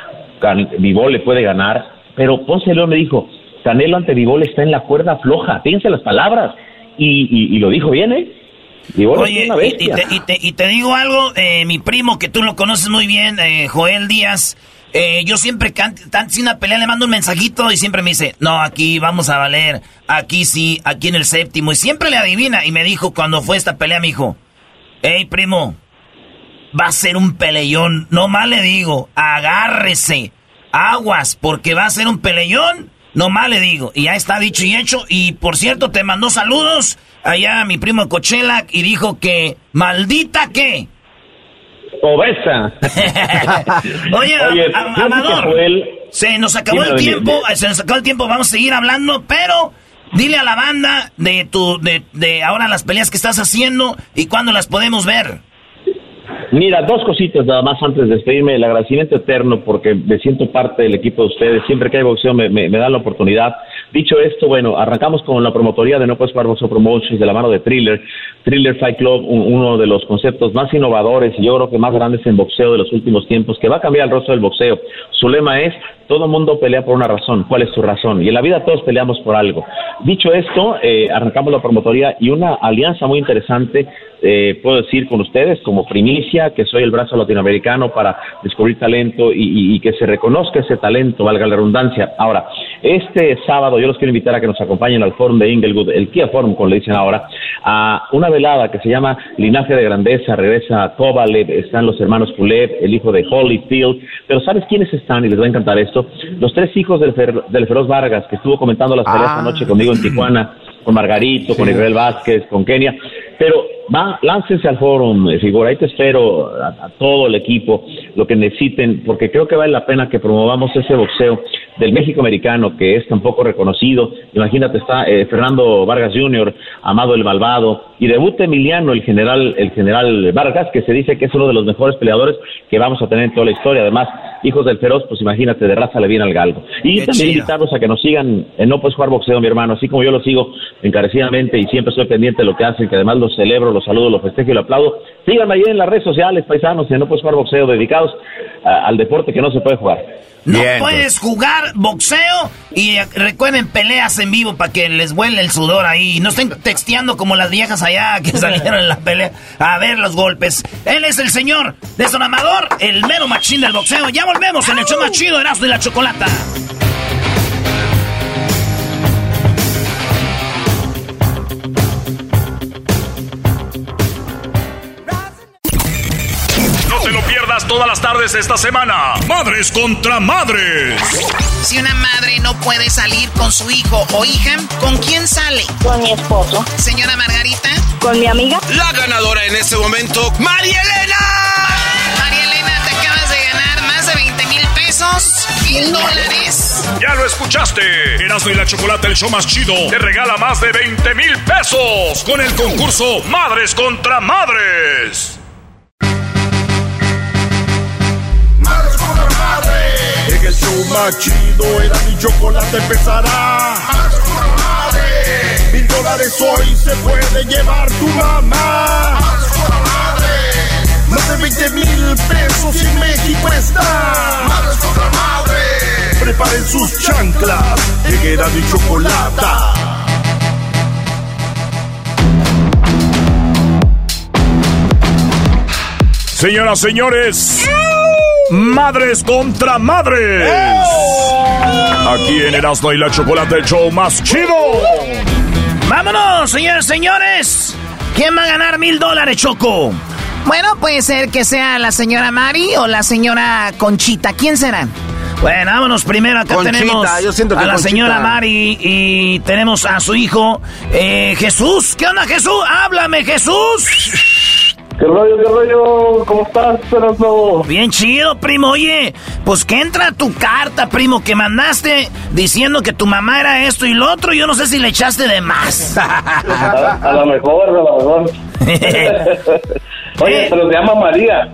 Vivol le puede ganar, pero Ponce León me dijo, Canelo ante Vivol está en la cuerda floja. Fíjense las palabras. Y, lo dijo bien, ¿eh? Oye, y, te, digo algo, eh, mi primo, que tú lo conoces muy bien, eh, Joel Díaz, eh, yo siempre antes de una pelea le mando un mensajito y siempre me dice, no, aquí vamos a valer, aquí sí, aquí en el séptimo. Y siempre le adivina. Y me dijo cuando fue esta pelea, me dijo, hey primo, va a ser un peleón. No mal le digo, agárrese, aguas, porque va a ser un peleón. No mal le digo. Y ya está dicho y hecho. Y por cierto, te mandó saludos allá a mi primo Cochela y dijo que, maldita que obesa. [laughs] Oye, Amador, se nos acabó el tiempo, se nos acabó el tiempo, vamos a seguir hablando, pero dile a la banda de tu, de, de ahora las peleas que estás haciendo y cuándo las podemos ver. Mira, dos cositas nada más antes de despedirme. El agradecimiento eterno porque me siento parte del equipo de ustedes. Siempre que hay boxeo me, me, dan la oportunidad. Dicho esto, bueno, arrancamos con la promotoría de No Puedes Jugar Boxeo Promotions de la mano de Thriller. Thriller Fight Club, uno de los conceptos más innovadores y yo creo que más grandes en boxeo de los últimos tiempos, que va a cambiar el rostro del boxeo. Su lema es, todo mundo pelea por una razón. ¿Cuál es su razón? Y en la vida todos peleamos por algo. Dicho esto, eh, arrancamos la promotoría y una alianza muy interesante eh, puedo decir con ustedes como primicia que soy el brazo latinoamericano para descubrir talento y, que se reconozca ese talento, valga la redundancia. Ahora, este sábado yo los quiero invitar a que nos acompañen al Forum de Inglewood, el Kia Forum, como le dicen ahora, a una velada que se llama Linaje de Grandeza, regresa Kovalev, están los hermanos Kulev, el hijo de Holyfield, pero ¿sabes quiénes están? Y les va a encantar esto. Los tres hijos del, del Feroz Vargas, que estuvo comentando las peleas ah. anoche conmigo en Tijuana, con Margarito, con Israel Vázquez, con Kenia, pero va, láncense al foro, eh, figura, ahí te espero a, todo el equipo, lo que necesiten, porque creo que vale la pena que promovamos ese boxeo del México americano que es tan poco reconocido. Imagínate, está eh, Fernando Vargas Jr., Amado el Malvado, y debuta Emiliano, el general, el general Vargas, que se dice que es uno de los mejores peleadores que vamos a tener en toda la historia. Además, hijos del feroz, pues imagínate, de raza le viene al galgo. Y también invitarlos a que nos sigan en No Puedes Jugar Boxeo, mi hermano, así como yo lo sigo encarecidamente y siempre estoy pendiente de lo que hacen, que además los celebro, los saludo, los festejo y los aplaudo. Síganme ahí en las redes sociales, paisanos, en No Puedes Jugar Boxeo, dedicados al deporte que no se puede jugar. No puedes jugar boxeo y recuerden peleas en vivo para que les vuele el sudor ahí. No estén texteando como las viejas allá [laughs] que salieron en la pelea a ver los golpes. Él es el señor de Son Amador, el mero machín del boxeo. Ya volvemos en el show más chido, Erasmo y la Chocolata. Todas las tardes esta semana. Madres contra madres. Si una madre no puede salir con su hijo o hija, ¿con quién sale? Con mi esposo. Señora Margarita. con mi amiga. La ganadora en este momento, María Elena. María Elena, te acabas de ganar más de 20 mil pesos, mil dólares. Ya lo escuchaste. Erasmo y la Chocolate, el show más chido, te regala más de 20 mil pesos con el concurso Madres contra Madres. Madres. En el show más chido era mi chocolate empezará. Contra madres. Mil dólares hoy se puede llevar tu mamá. Madres. Más de 20 mil pesos y México está. Contra madres. Preparen sus chanclas. En era mi chocolate. Señoras, señores, madres contra madres. Aquí en Erasmo y la Chocolate, el show más chido. ¡Vámonos, señores, señores! ¿Quién va a ganar mil dólares, Choco? Bueno, puede ser que sea la señora Mari o la señora Conchita. ¿Quién será? Bueno, vámonos primero. Acá Conchita, tenemos yo siento que a la Conchita. señora Mari y tenemos a su hijo eh, Jesús. ¿Qué onda, Jesús? ¡Háblame, Jesús! ¿Qué rollo, qué rollo? ¿Cómo estás, Erasmo? Bien chido, primo. Oye, pues que entra tu carta, primo, que mandaste diciendo que tu mamá era esto y lo otro. Yo no sé si le echaste de más. [laughs] A, a lo mejor, a lo mejor. [laughs] [laughs] Oye, pero se llama María.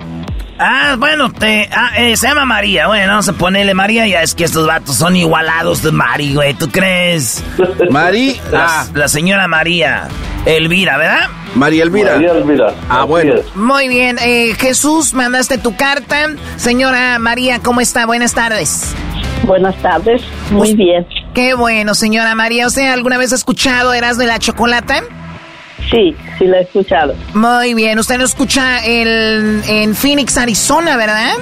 Ah, bueno, te, ah, eh, se llama María. Bueno, vamos a ponerle María. Ya es que estos vatos son igualados de Mari, güey. ¿Tú crees? [laughs] Mari, La, ah, la señora María Elvira, ¿verdad? María Elvira. María Elvira. Ah, Así bueno. es. Muy bien, eh, Jesús, mandaste tu carta. Señora María, ¿cómo está? Buenas tardes. Buenas tardes. Muy bien. Qué bueno, señora María. ¿Usted alguna vez ha escuchado Erasmo de la Chocolata? Sí, sí la he escuchado. Muy bien, usted lo escucha el- en Phoenix, Arizona, ¿verdad?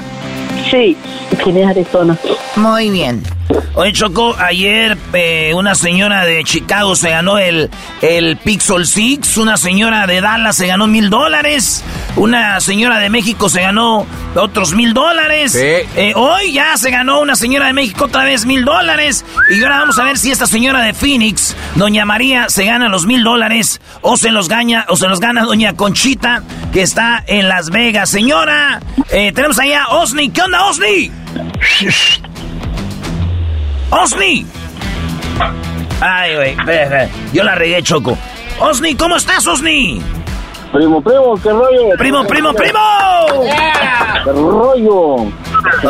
Sí, tiene Arizona. Muy bien. Oye, Choco, ayer eh, una señora de Chicago se ganó el, el Pixel Six, una señora de Dallas se ganó mil dólares, una señora de México se ganó otros mil dólares. Sí. Eh, hoy ya se ganó una señora de México otra vez mil dólares. Y ahora vamos a ver si esta señora de Phoenix, doña María, se gana los mil dólares o se los gana, o se los gana doña Conchita, que está en Las Vegas. Señora, eh, tenemos ahí a Osni. ¿Qué onda, Osni? ¡Osni! Ay, güey, yo la regué, Choco. Osni, ¿cómo estás, Osni? Primo, primo, ¿qué rollo? ¡Primo, primo, primo! ¿Qué rollo?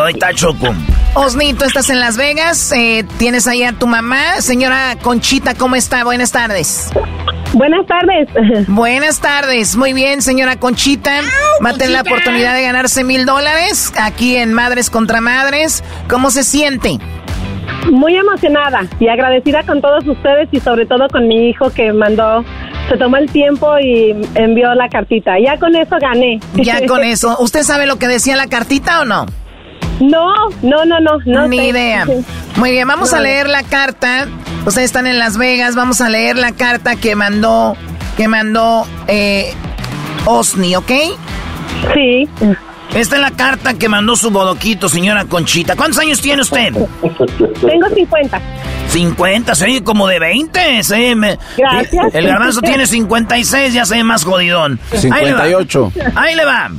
Ahí está, Choco. Osni, tú estás en Las Vegas, eh, tienes ahí a tu mamá. Señora Conchita, ¿cómo está? Buenas tardes. Buenas tardes. [laughs] Buenas tardes. Muy bien, señora Conchita. Va a tener la oportunidad de ganarse mil dólares aquí en Madres contra Madres. ¿Cómo se siente? Muy emocionada y agradecida con todos ustedes y sobre todo con mi hijo que mandó, se tomó el tiempo y envió la cartita. Ya con eso gané. Ya con eso. ¿Usted sabe lo que decía la cartita o no? No, no, no, no. no Ni sé. idea. Muy bien, vamos a leer la carta. Ustedes están en Las Vegas. Vamos a leer la carta que mandó, que mandó eh, Osni, ¿ok? Sí. Esta es la carta que mandó su bodoquito, señora Conchita. ¿Cuántos años tiene usted? Tengo 50. 50, se oye como de 20. se oye me- Gracias. El garbanzo tiene 56, ya se ve más jodidón. Ahí le va. 58. Ahí le va.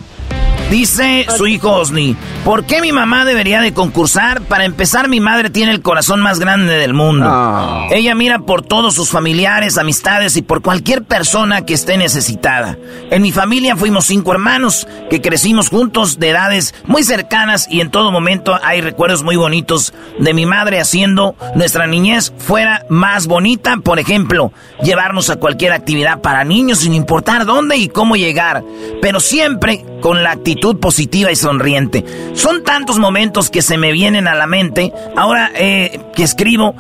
Dice su hijo Osni, ¿por qué mi mamá debería de concursar? Para empezar, mi madre tiene el corazón más grande del mundo. Ah. Ella mira por todos sus familiares, amistades y por cualquier persona que esté necesitada. En mi familia fuimos cinco hermanos que crecimos juntos de edades muy cercanas y en todo momento hay recuerdos muy bonitos de mi madre haciendo nuestra niñez fuera más bonita. Por ejemplo, llevarnos a cualquier actividad para niños sin importar dónde y cómo llegar, pero siempre con la actitud positiva y sonriente. Son tantos momentos que se me vienen a la mente ahora eh, que escribo,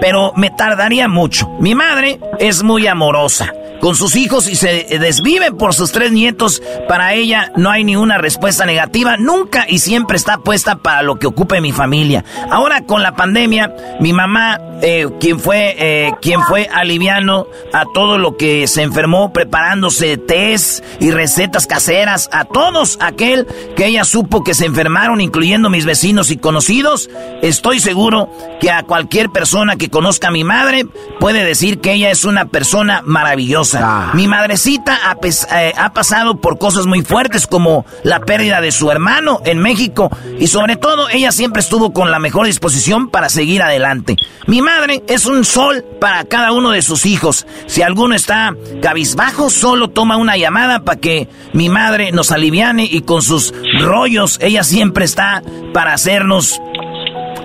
pero me tardaría mucho. Mi madre es muy amorosa con sus hijos y se desvive por sus tres nietos. Para ella no hay ni una respuesta negativa, nunca y siempre está puesta para lo que ocupe mi familia. Ahora con la pandemia, mi mamá, eh, quien fue, eh, quien fue aliviano a todo lo que se enfermó, preparándose test y recetas caseras, a todos aquel que ella supo que se enfermaron, incluyendo mis vecinos y conocidos, estoy seguro que a cualquier persona que conozca a mi madre puede decir que ella es una persona maravillosa. Cosa. Mi madrecita ha, eh, ha, pasado por cosas muy fuertes como la pérdida de su hermano en México y sobre todo ella siempre estuvo con la mejor disposición para seguir adelante. Mi madre es un sol para cada uno de sus hijos. Si alguno está cabizbajo, solo toma una llamada para que mi madre nos aliviane y con sus rollos ella siempre está para hacernos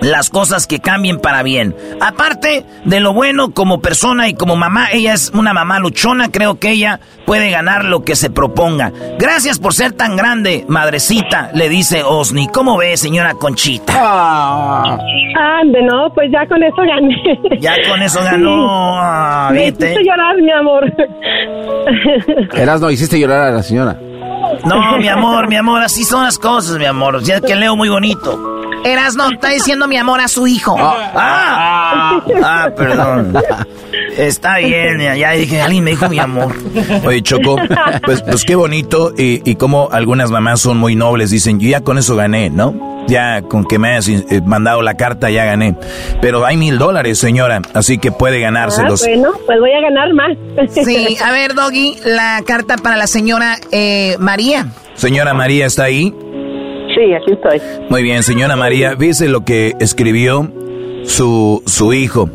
las cosas que cambien para bien. Aparte de lo bueno como persona y como mamá, ella es una mamá luchona, creo que ella puede ganar lo que se proponga. Gracias por ser tan grande, madrecita, le dice Osni. ¿Cómo ve, señora Conchita? Ah, de no, pues ya con eso gané. Ya con eso ganó. Ah, Me hiciste llorar, mi amor. Eras no hiciste llorar a la señora. No, mi amor, mi amor, así son las cosas, mi amor. Ya que leo muy bonito. Erasno está diciendo mi amor a su hijo. Ah, ah, ah perdón. Está bien, ya dije, alguien me dijo mi amor. Oye, Choco, pues, pues qué bonito y, y como algunas mamás son muy nobles, dicen, yo ya con eso gané, ¿no? Ya con que me hayas eh, mandado la carta ya gané. Pero hay mil dólares, señora, así que puede ganárselos. Ah, bueno, pues voy a ganar más. Sí, [laughs] a ver, Doggy, la carta para la señora eh, María. Señora María, ¿está ahí? Sí, aquí estoy. Muy bien, señora María, dice lo que escribió su, su hijo.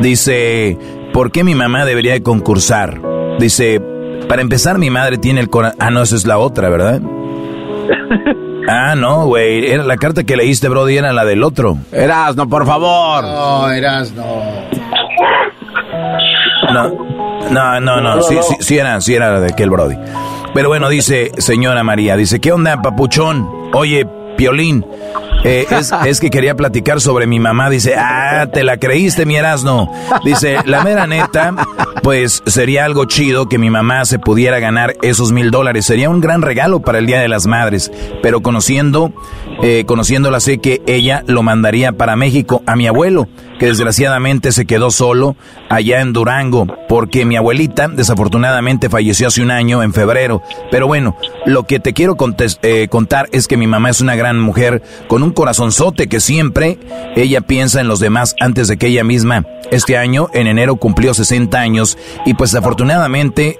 Dice, ¿por qué mi mamá debería de concursar? Dice, para empezar, mi madre tiene el corazón... Ah, no, esa es la otra, ¿verdad? [laughs] Ah, no, güey. Era la carta que leíste, Brody, era la del otro. Eras, no, por favor. No, eras, no. No, no, no, sí, sí era, sí era la de aquel Brody. Pero bueno, dice señora María, dice, ¿qué onda, papuchón? Oye, Piolín, eh, es, [laughs] que quería platicar sobre mi mamá. Dice, ah, te la creíste, mi Erasno. Dice, la mera neta, pues sería algo chido que mi mamá se pudiera ganar esos mil dólares. Sería un gran regalo para el Día de las Madres. Pero conociendo, eh, conociéndola, sé que ella lo mandaría para México a mi abuelo, desgraciadamente se quedó solo allá en Durango, porque mi abuelita desafortunadamente falleció hace un año, en febrero. Pero bueno, lo que te quiero eh, contar es que mi mamá es una gran mujer con un corazonzote que siempre ella piensa en los demás antes de que ella misma. Este año, en enero, cumplió 60 años y pues desafortunadamente,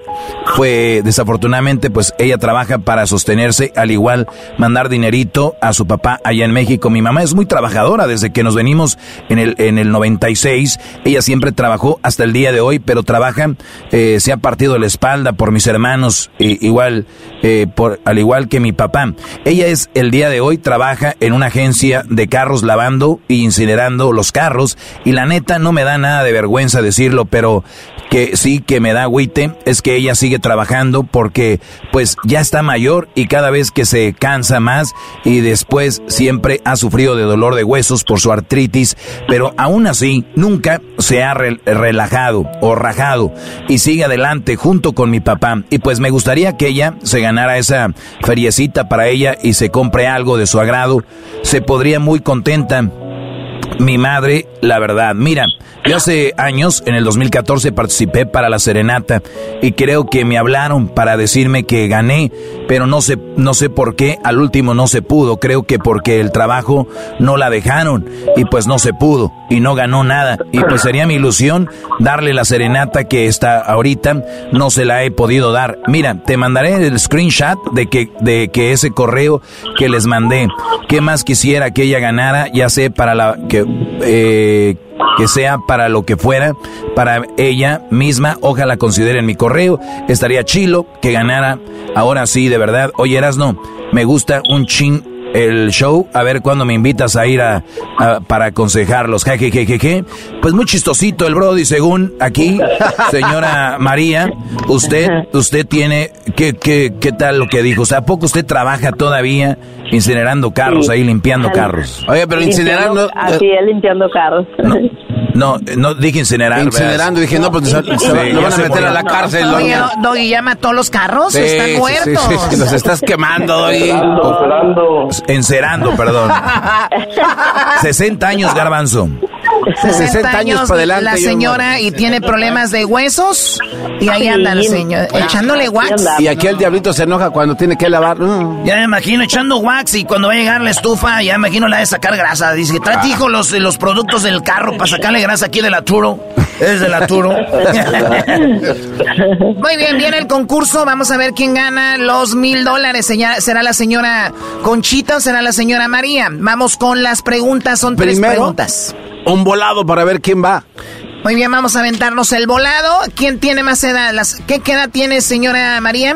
fue, desafortunadamente, pues ella trabaja para sostenerse, al igual mandar dinerito a su papá allá en México. Mi mamá es muy trabajadora desde que nos venimos en el, en el 96. Ella siempre trabajó hasta el día de hoy, pero trabaja, eh, se ha partido la espalda por mis hermanos, igual, eh, por, al igual que mi papá. Ella es el día de hoy, trabaja en una agencia de carros lavando e incinerando los carros y la neta no me da nada de vergüenza decirlo, pero que sí que me da agüite es que ella sigue trabajando porque pues ya está mayor y cada vez que se cansa más y después siempre ha sufrido de dolor de huesos por su artritis, pero aún así nunca se ha relajado o rajado y sigue adelante junto con mi papá. Y pues me gustaría que ella se ganara esa feriecita para ella y se compre algo de su agrado, se podría muy contenta mi madre, la verdad. Mira, yo hace años, en el 2014, participé para la serenata y creo que me hablaron para decirme que gané, pero no sé, no sé por qué, al último no se pudo. Creo que porque el trabajo no la dejaron y pues no se pudo y no ganó nada. Y pues sería mi ilusión darle la serenata que está ahorita, no se la he podido dar. Mira, te mandaré el screenshot de que, de que ese correo que les mandé, ¿qué más quisiera que ella ganara? Ya sé, para la que eh, que sea para lo que fuera, para ella misma, ojalá consideren mi correo, estaría chilo que ganara, ahora sí, de verdad, oye no me gusta un chin el show, a ver cuándo me invitas a ir a, para aconsejarlos. Jejejeje. Pues muy chistosito el Brody, según aquí, señora María, usted, usted tiene, ¿qué, qué, qué tal lo que dijo? ¿a poco usted trabaja todavía incinerando carros, ahí limpiando carros? Oye, pero incinerando... Así es, limpiando carros. [laughs] No, no dije incinerar. Incinerando, dije, no, pues se, van a meter a la cárcel. Oye, Doggy, ¿ya mató los carros? Están muertos. Sí, los estás quemando, Doggy. Encerando, perdón. [laughs] 60 años, Garbanzo. 60 años, la señora y tiene problemas de huesos y ahí anda el señor echándole wax. Y aquí el diablito se enoja cuando tiene que lavar. Ya me imagino echando wax y cuando va a llegar la estufa, ya me imagino la de sacar grasa. Dice, trae ah. hijo los, los productos del carro para sacarle grasa aquí de la Turo. Es de la Turo. [laughs] Muy bien, viene el concurso. Vamos a ver quién gana los mil dólares. ¿Será la señora Conchita o será la señora María? Vamos con las preguntas. Son tres preguntas. Un volado para ver quién va. Muy bien, vamos a aventarnos el volado. ¿Quién tiene más edad? ¿Qué edad tiene señora María?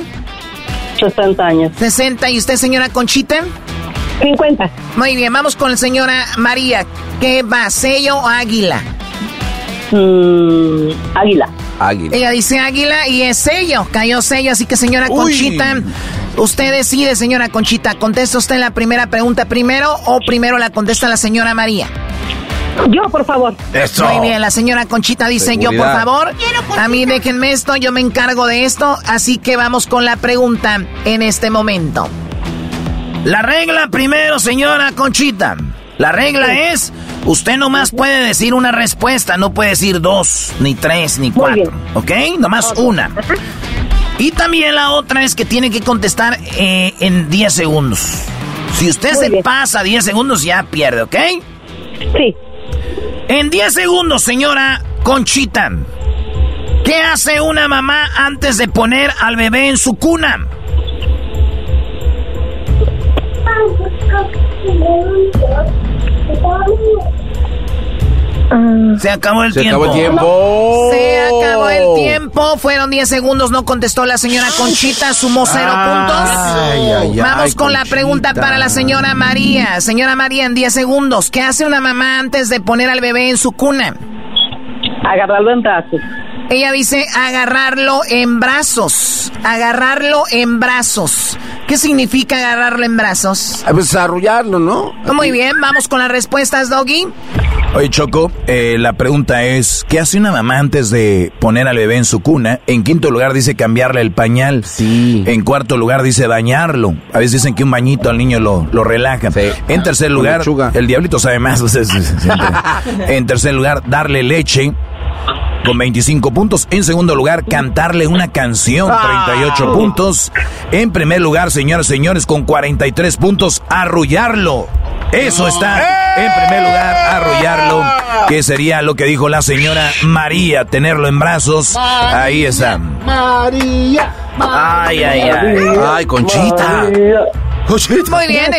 60 años. 60. ¿Y usted, señora Conchita? 50. Muy bien, vamos con la señora María. ¿Qué va, sello o águila? Mm, águila. Águila. Ella dice águila y es sello. Cayó sello, así que señora Conchita, usted decide, señora Conchita. ¿Contesta usted la primera pregunta primero o primero la contesta la señora María? Yo, por favor. Eso. Muy bien, la señora Conchita dice yo, por favor. A mí déjenme esto, yo me encargo de esto. Así que vamos con la pregunta en este momento. La regla primero, señora Conchita. La regla es, usted nomás puede decir una respuesta, no puede decir dos, ni tres, ni cuatro. ¿Ok? Nomás una. Y también la otra es que tiene que contestar eh, en 10 segundos. Si usted se pasa 10 segundos, ya pierde, ¿ok? Sí. En 10 segundos, señora Conchita. ¿Qué hace una mamá antes de poner al bebé en su cuna? Se acabó el Se tiempo. acabó el tiempo. Se acabó el tiempo. Fueron 10 segundos. No contestó la señora Conchita. Sumó cero puntos. Vamos con la pregunta para la señora María. Señora María, en 10 segundos. ¿Qué hace una mamá antes de poner al bebé en su cuna? Agarrarlo en brazos. Ella dice agarrarlo en brazos. Agarrarlo en brazos. ¿Qué significa agarrarlo en brazos? A pues arrullarlo, ¿no? Muy bien, vamos con las respuestas, Doggy. Oye, Choco, eh, la pregunta es, ¿qué hace una mamá antes de poner al bebé en su cuna? En quinto lugar dice cambiarle el pañal. Sí. En cuarto lugar dice bañarlo. A veces dicen que un bañito al niño lo, lo relaja. En tercer lugar, el diablito sabe más. en tercer lugar, darle leche con 25 puntos. En segundo lugar, cantarle una canción, 38 ah. puntos. En primer lugar, señoras y señores, con 43 puntos, arrullarlo. Eso está en primer lugar, arrollarlo, que sería lo que dijo la señora María, tenerlo en brazos. Ahí está. María. Ay, ay, ay. Ay, Conchita. Muy bien,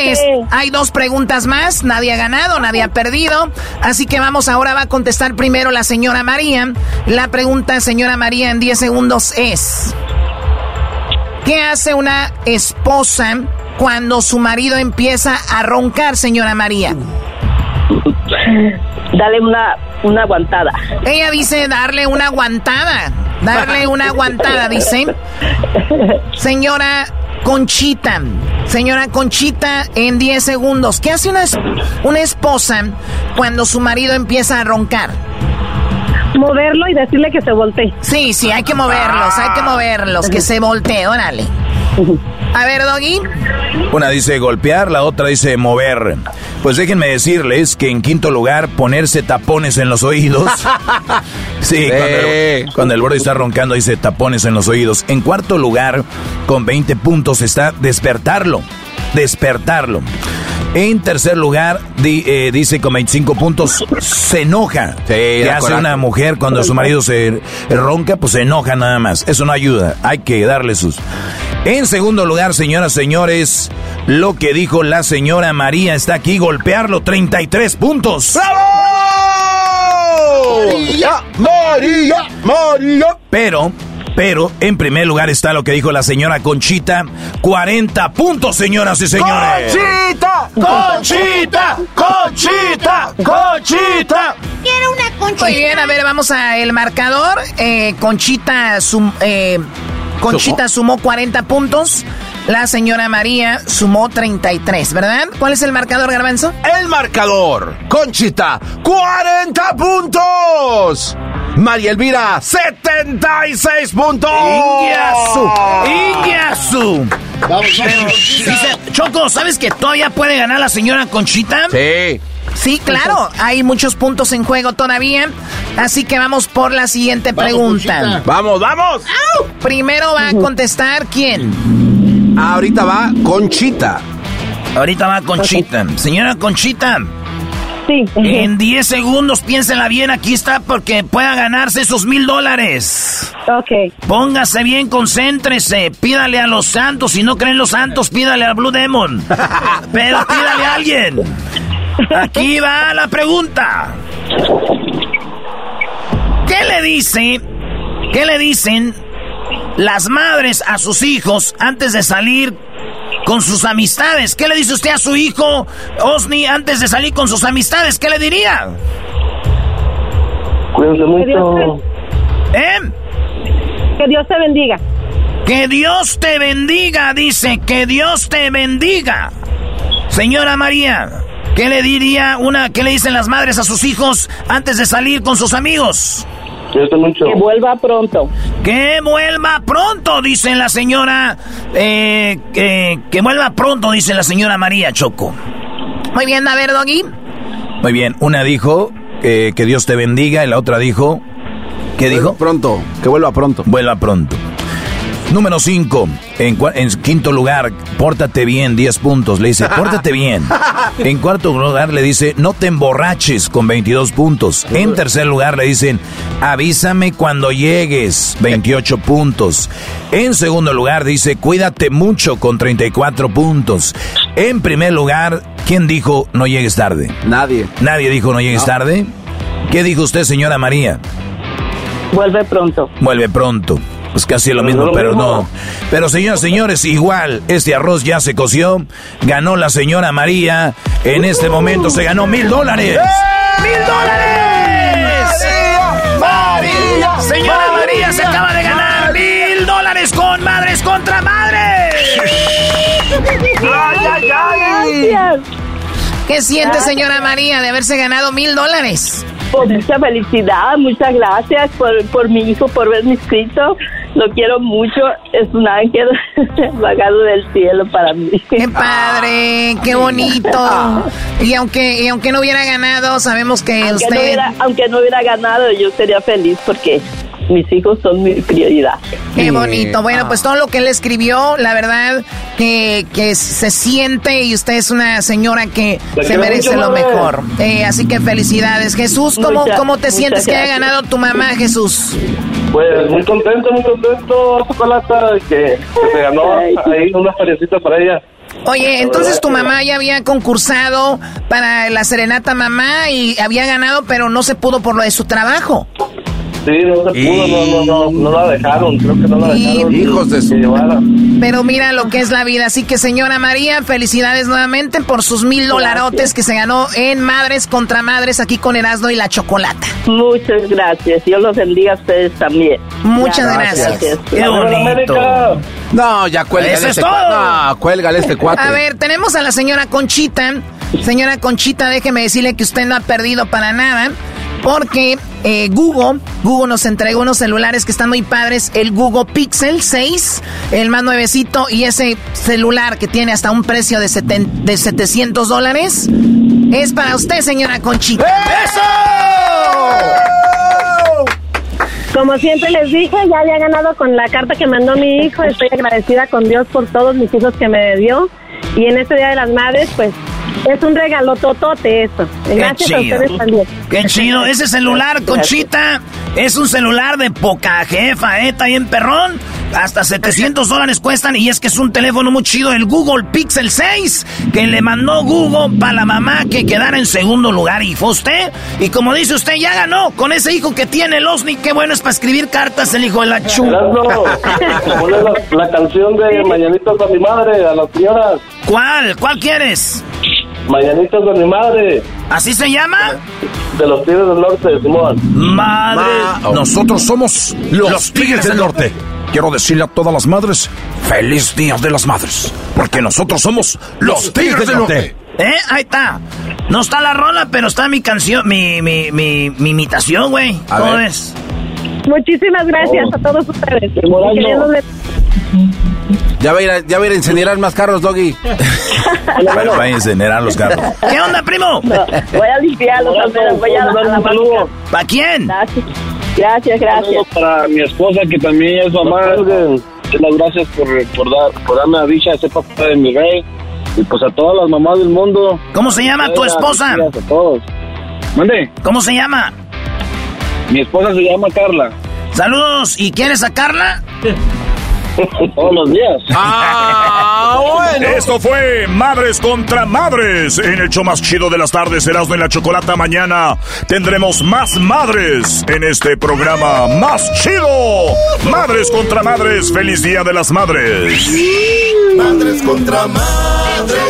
hay dos preguntas más. Nadie ha ganado, nadie ha perdido. Así que vamos, ahora va a contestar primero la señora María. La pregunta, señora María, en 10 segundos es: ¿Qué hace una esposa cuando su marido empieza a roncar, señora María? Dale una, una aguantada. Ella dice darle una aguantada. Darle una aguantada, dice. Señora Conchita. Señora Conchita, en 10 segundos. ¿Qué hace una, una esposa cuando su marido empieza a roncar? Moverlo y decirle que se voltee. Sí, sí, hay que moverlos, hay que moverlos, que se voltee, órale. A ver, Doggy. Una dice golpear, la otra dice mover. Pues déjenme decirles que en quinto lugar, ponerse tapones en los oídos. [laughs] sí, Cuando, el, cuando está roncando dice tapones en los oídos. En cuarto lugar, con 20 puntos, está despertarlo. Despertarlo. En tercer lugar, eh, dice con 25 puntos, se enoja. ¿Qué hace una mujer cuando su marido se ronca? Pues se enoja nada más. Eso no ayuda. Hay que darle sus... En segundo lugar, señoras, señores, lo que dijo la señora María está aquí, golpearlo, 33 puntos. ¡Bravo! María, María, María. Pero pero en primer lugar está lo que dijo la señora Conchita. 40 puntos, señoras y señores. ¡Conchita! ¡Conchita! ¡Conchita! ¡Conchita! Quiero una conchita. Muy bien, a ver, vamos a el marcador. Eh, Conchita, sum, eh, Conchita sumó 40 puntos. La señora María sumó 33, ¿verdad? ¿Cuál es el marcador, Garbanzo? El marcador. Conchita, 40 puntos. María Elvira, 76 puntos. ¡Ingiasu! ¡Ingiasu! Vamos, Dice, Choco, ¿sabes que todavía puede ganar la señora Conchita? Sí. Sí, claro, hay muchos puntos en juego todavía, así que vamos por la siguiente pregunta. Vamos, vamos. Primero va a contestar quién. Ahorita va Conchita. Ahorita va Conchita. Señora Conchita. Sí. En 10 segundos piénsela bien, aquí está porque pueda ganarse esos mil dólares. Ok. Póngase bien, concéntrese, pídale a los santos, si no creen los santos, pídale a Blue Demon. [laughs] Pero pídale a alguien. Aquí va la pregunta. ¿Qué le dice? ¿Qué le dicen las madres a sus hijos antes de salir con sus amistades? ¿Qué le dice usted a su hijo, Osni, antes de salir con sus amistades? ¿Qué le diría? Cuídense mucho. ¿Eh? Que Dios te bendiga. Que Dios te bendiga, dice, que Dios te bendiga. Señora María, ¿qué le diría una, qué le dicen las madres a sus hijos antes de salir con sus amigos? Mucho. Que vuelva pronto. Que vuelva pronto, dice la señora, eh, que, que vuelva pronto, dice la señora María Choco. Muy bien, a ver, Doggy. Muy bien, una dijo eh, que Dios te bendiga y la otra dijo... ¿Qué dijo? Pronto, que vuelva pronto. Vuelva pronto. Número 5, en, quinto lugar, pórtate bien, 10 puntos. Le dice, pórtate bien. [laughs] En cuarto lugar le dice, no te emborraches con 22 puntos. En tercer lugar le dicen, avísame cuando llegues, 28 puntos. En segundo lugar dice, cuídate mucho con 34 puntos. En primer lugar, ¿quién dijo no llegues tarde? Nadie. Nadie dijo no llegues tarde. ¿Qué dijo usted, señora María? Vuelve pronto. Vuelve pronto. Pues casi lo mismo, pero no. Pero señoras y señores, igual, este arroz ya se coció. Ganó la señora María. En este momento se ganó mil dólares. ¡Mil dólares! María, Señora María se acaba de ganar mil dólares con Madres contra Madres. ¡Ay, ay, ay! Gracias. ¿Qué siente, señora María, de haberse ganado mil dólares? Pues mucha felicidad, muchas gracias por, por mi hijo, por verme inscrito. Lo quiero mucho, es un ángel [laughs] bajado del cielo para mí. ¡Qué padre! ¡Qué bonito! [laughs] Y aunque, y aunque no hubiera ganado, sabemos que Aunque usted... no, hubiera, aunque no hubiera ganado, yo sería feliz porque mis hijos son mi prioridad. Qué bonito. Bueno, pues todo lo que él escribió, la verdad que, que se siente y usted es una señora que La se merece lo madre. mejor. Eh, así que felicidades. Jesús, ¿cómo, Muchas- cómo te sientes que haya ganado tu mamá, Jesús? Pues muy contento, muy contento, Chocolata, que, que se ganó ahí una feriecita para ella. Oye, entonces tu mamá ya había concursado para la Serenata Mamá y había ganado, pero no se pudo por lo de su trabajo. Sí, no se pudo, no, no, no, no la dejaron, creo que no la Y- dejaron. Hijos de su-. Pero mira lo que es la vida. Así que, señora María, felicidades nuevamente por sus mil dolarotes que se ganó en Madres contra Madres aquí con Erasmo y la Chocolata. Muchas gracias. Dios los bendiga a ustedes también. Muchas gracias. ¡Qué ¡Arriba la bonito! No, ya cuélgale Eso es este todo. cuate. No, cuélgale este cuate. A ver, tenemos a la señora Conchita. Señora Conchita, déjeme decirle que usted no ha perdido para nada. Porque eh, Google, Google nos entregó unos celulares que están muy padres. El Google Pixel 6, el más nuevecito, y ese celular que tiene hasta un precio de, seten- de 700 dólares. Es para usted, señora Conchita. Como siempre les dije, ya había ganado con la carta que mandó mi hijo. Estoy agradecida con Dios por todos mis hijos que me dio. Y en este Día de las Madres, pues, es un regalo totote eso. Gracias a chido. ustedes también. ¡Qué chido! Ese celular, Conchita, es un celular de poca jefa, ¿eh? Está bien perrón. Hasta 700 dólares cuestan y es que es un teléfono muy chido, el Google Pixel 6, que le mandó Google para la mamá que quedara en segundo lugar. Y fue usted, y como dice usted, ya ganó con ese hijo que tiene el Osni. Qué bueno es para escribir cartas el hijo de la chu. La, la canción de Mañanitas a mi madre, a las señoras. ¿Cuál? ¿Cuál quieres? Mañanitas de mi madre, ¿Así se llama? de los Tigres del Norte, Simón. Madre. Nosotros somos los Tigres del Norte. Quiero decirle a todas las madres, feliz Día de las Madres. Porque nosotros somos los Tigres del Norte. ¿Eh? Ahí está. No está la rola, pero está mi canción, mi, mi, mi, mi imitación, güey. ¿Cómo ves? Muchísimas gracias a todos ustedes. Ya va a ir a, ya va a, ir a incinerar más carros, Doggy. [laughs] Va, va a incinerar los carros. ¿Qué onda, primo? Voy a limpiarlos, voy a, a la saludo. ¿Para quién? Gracias, gracias. gracias. para mi esposa, que también es mamá. Muchas gracias por, por, dar, por darme la dicha de ser papá de mi rey. Y pues a todas las mamás del mundo. ¿Cómo se llama tu esposa? Gracias a todos. ¿Mande? ¿Cómo se llama? Mi esposa se llama Carla. Saludos. ¿Y quieres a Carla? [laughs] [laughs] Todos los días. Ah, [laughs] bueno. Esto fue Madres contra Madres. En el show más chido de las tardes, Erasmo y la Chocolata. Mañana tendremos más madres en este programa más chido. Madres contra Madres. Feliz Día de las Madres. Madres contra madres.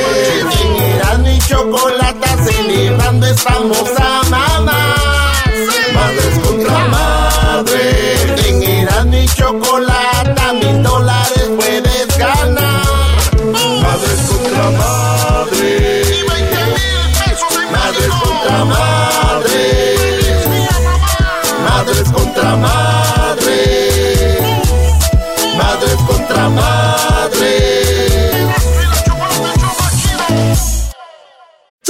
En Erasmo y Chocolata celebrando estamos a mamás. Madres contra madres. En Erasmo y Chocolata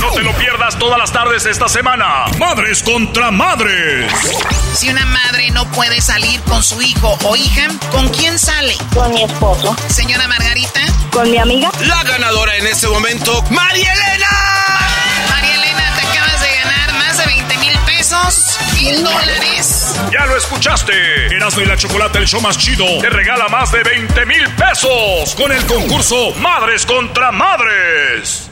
No te lo pierdas todas las tardes esta semana. Madres contra Madres. Si una madre no puede salir con su hijo o hija, ¿con quién sale? Con mi esposo. Señora Margarita. Con mi amiga. La ganadora en este momento, María Elena. María Elena, te acabas de ganar más de 20 mil pesos, mil dólares. Ya lo escuchaste. Erasmo y la Chocolate, el show más chido, te regala más de 20 mil pesos con el concurso Madres contra Madres.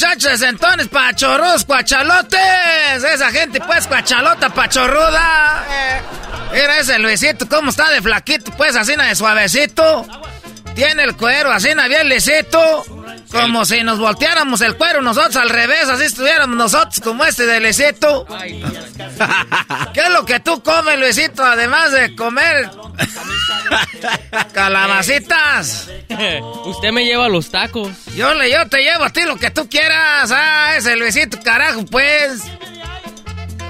Muchachos, entonces, pachorros, cuachalotes. Esa gente, pues, cuachalota, pachorruda. Mira ese Luisito, cómo está de flaquito, pues, así de suavecito. Tiene el cuero así bien lisito. Como si nos volteáramos el cuero nosotros al revés, así estuviéramos nosotros como este de Luisito. [laughs] ¿Qué es lo que tú comes, Luisito, además de comer calabacitas? Usted me lleva los tacos. Yo, le, yo te llevo a ti lo que tú quieras. Ah, ese Luisito, carajo, pues.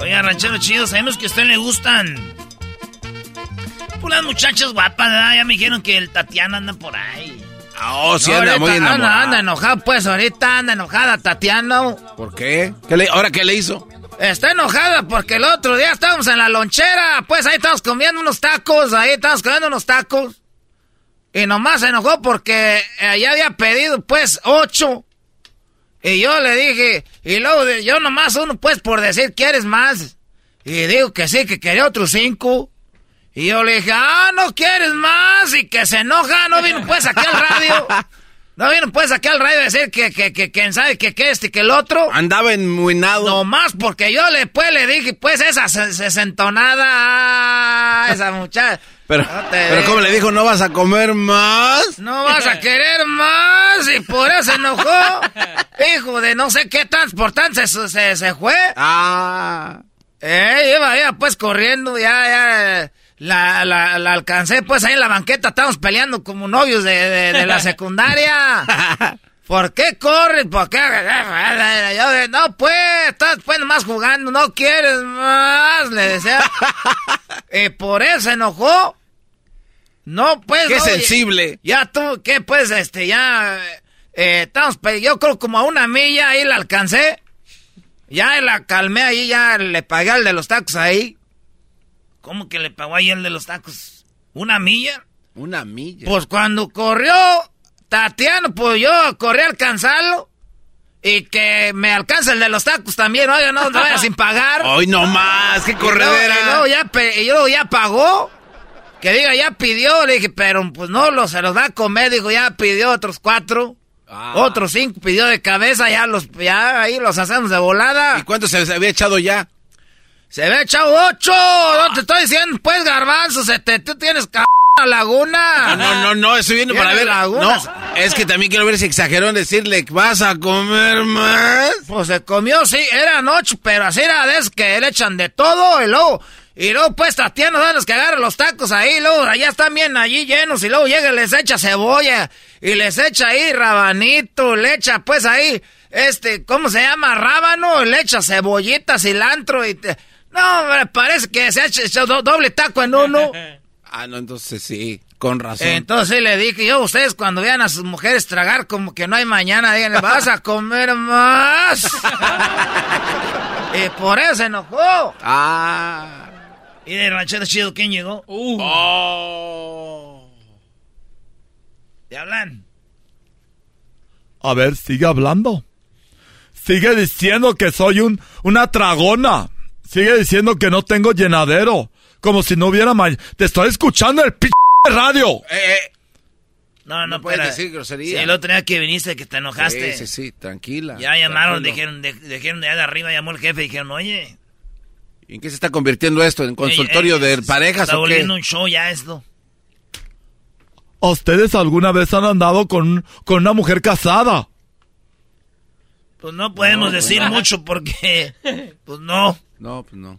Oiga, ranchero chido, sabemos que a usted le gustan. Pues las muchachas guapas, ¿verdad? Ya me dijeron que el Tatiana anda por ahí. Oh, sí, No, anda ahorita muy enamorada. Anda, anda enojada, pues ahorita anda enojada Tatiana. ¿Por qué? ¿Qué le- ¿Ahora qué le hizo? Está enojada porque el otro día estábamos en la lonchera, pues ahí estábamos comiendo unos tacos, ahí estábamos comiendo unos tacos. Y nomás se enojó porque eh, ya había pedido pues ocho. Y yo le dije, y luego yo nomás uno pues por decir, ¿quieres más? Y digo que sí, que quería otros cinco. Y yo le dije, ah, no quieres más, y que se enoja, no vino pues aquí al radio. [laughs] No vino pues aquí al radio decir que, que, que, quién sabe que, que este y que el otro. Andaba enmuinado. No más porque yo le pues le dije, pues esa se- sesentonada, esa muchacha. [laughs] Pero, No pero ve. ¿cómo le dijo? ¿No vas a comer más? No vas a querer más y por eso se enojó. [laughs] Hijo de no sé qué tan importante se, se, se fue. Ah. Eh, iba, iba pues corriendo, ya, ya. La, la, la alcancé pues ahí en la banqueta, estábamos peleando como novios de, de, de la [laughs] secundaria. [laughs] ¿Por qué corres? ¿Por qué? Yo no, pues, estás pues nomás jugando, no quieres más, le decía. [laughs] y por eso se enojó. No, pues. Qué no, sensible. Ya, ya tú, ¿qué pues, este, ya. Eh, estamos, pe- yo creo como a una milla ahí la alcancé. Ya la calmé ahí, ya le pagué al de los tacos ahí. ¿Cómo que le pagó ahí el de los tacos? ¿Una milla? Una milla. Pues cuando corrió Tatiano, pues yo corrí a alcanzarlo. Y que me alcanza el de los tacos también, oiga, no, no vaya sin pagar. [laughs] Hoy no más, qué Y luego- corredera. Y luego, ya, y luego ya pagó. Que diga, ya pidió. Le dije, pero pues no, lo, se los va a comer. Dijo, ya pidió otros cuatro. Ah. Otros cinco pidió de cabeza. Ya los, ya ahí los hacemos de volada. ¿Y cuánto se había echado ya? Se había echado ocho. No te estoy diciendo, pues, garbanzo. Se te, tú tienes c laguna. No, no, no, no, estoy viendo para ver. lagunas. No, es que también quiero ver si exageró en decirle, ¿vas a comer más? Pues se comió, sí, eran ocho, pero así era de que le echan de todo y luego, y luego pues Tatiana son los que agarran los tacos ahí, luego allá están bien allí llenos y luego llega y les echa cebolla y les echa ahí rabanito, le echa pues ahí, este, ¿cómo se llama? Rábano, y le echa cebollita, cilantro y... te- No, me parece que se ha hecho, hecho do- doble taco en uno. [laughs] Ah, no, entonces sí, con razón. Entonces le dije yo, ustedes cuando vean a sus mujeres tragar como que no hay mañana, díganle, vas a comer más. [laughs] y por eso se enojó. Ah. ¿Y de ranchero chido quién llegó? Oh. ¿Te hablan? A ver, sigue hablando. Sigue diciendo que soy un, una tragona. Sigue diciendo que no tengo llenadero. Como si no hubiera mañana. Te estoy escuchando en el p radio. No, no, No puedes decir grosería. Sí, el otro día que viniste que te enojaste. Sí, sí, sí, tranquila. Ya llamaron, tranquilo. dijeron, de, dijeron de allá de arriba, llamó el jefe, dijeron, oye. ¿Y ¿En qué se está convirtiendo esto? ¿En consultorio ey, de parejas Está o qué? volviendo un show ya esto. ¿A ustedes alguna vez han andado con, con una mujer casada? Pues no podemos No, decir no. mucho porque, pues no. No, pues no.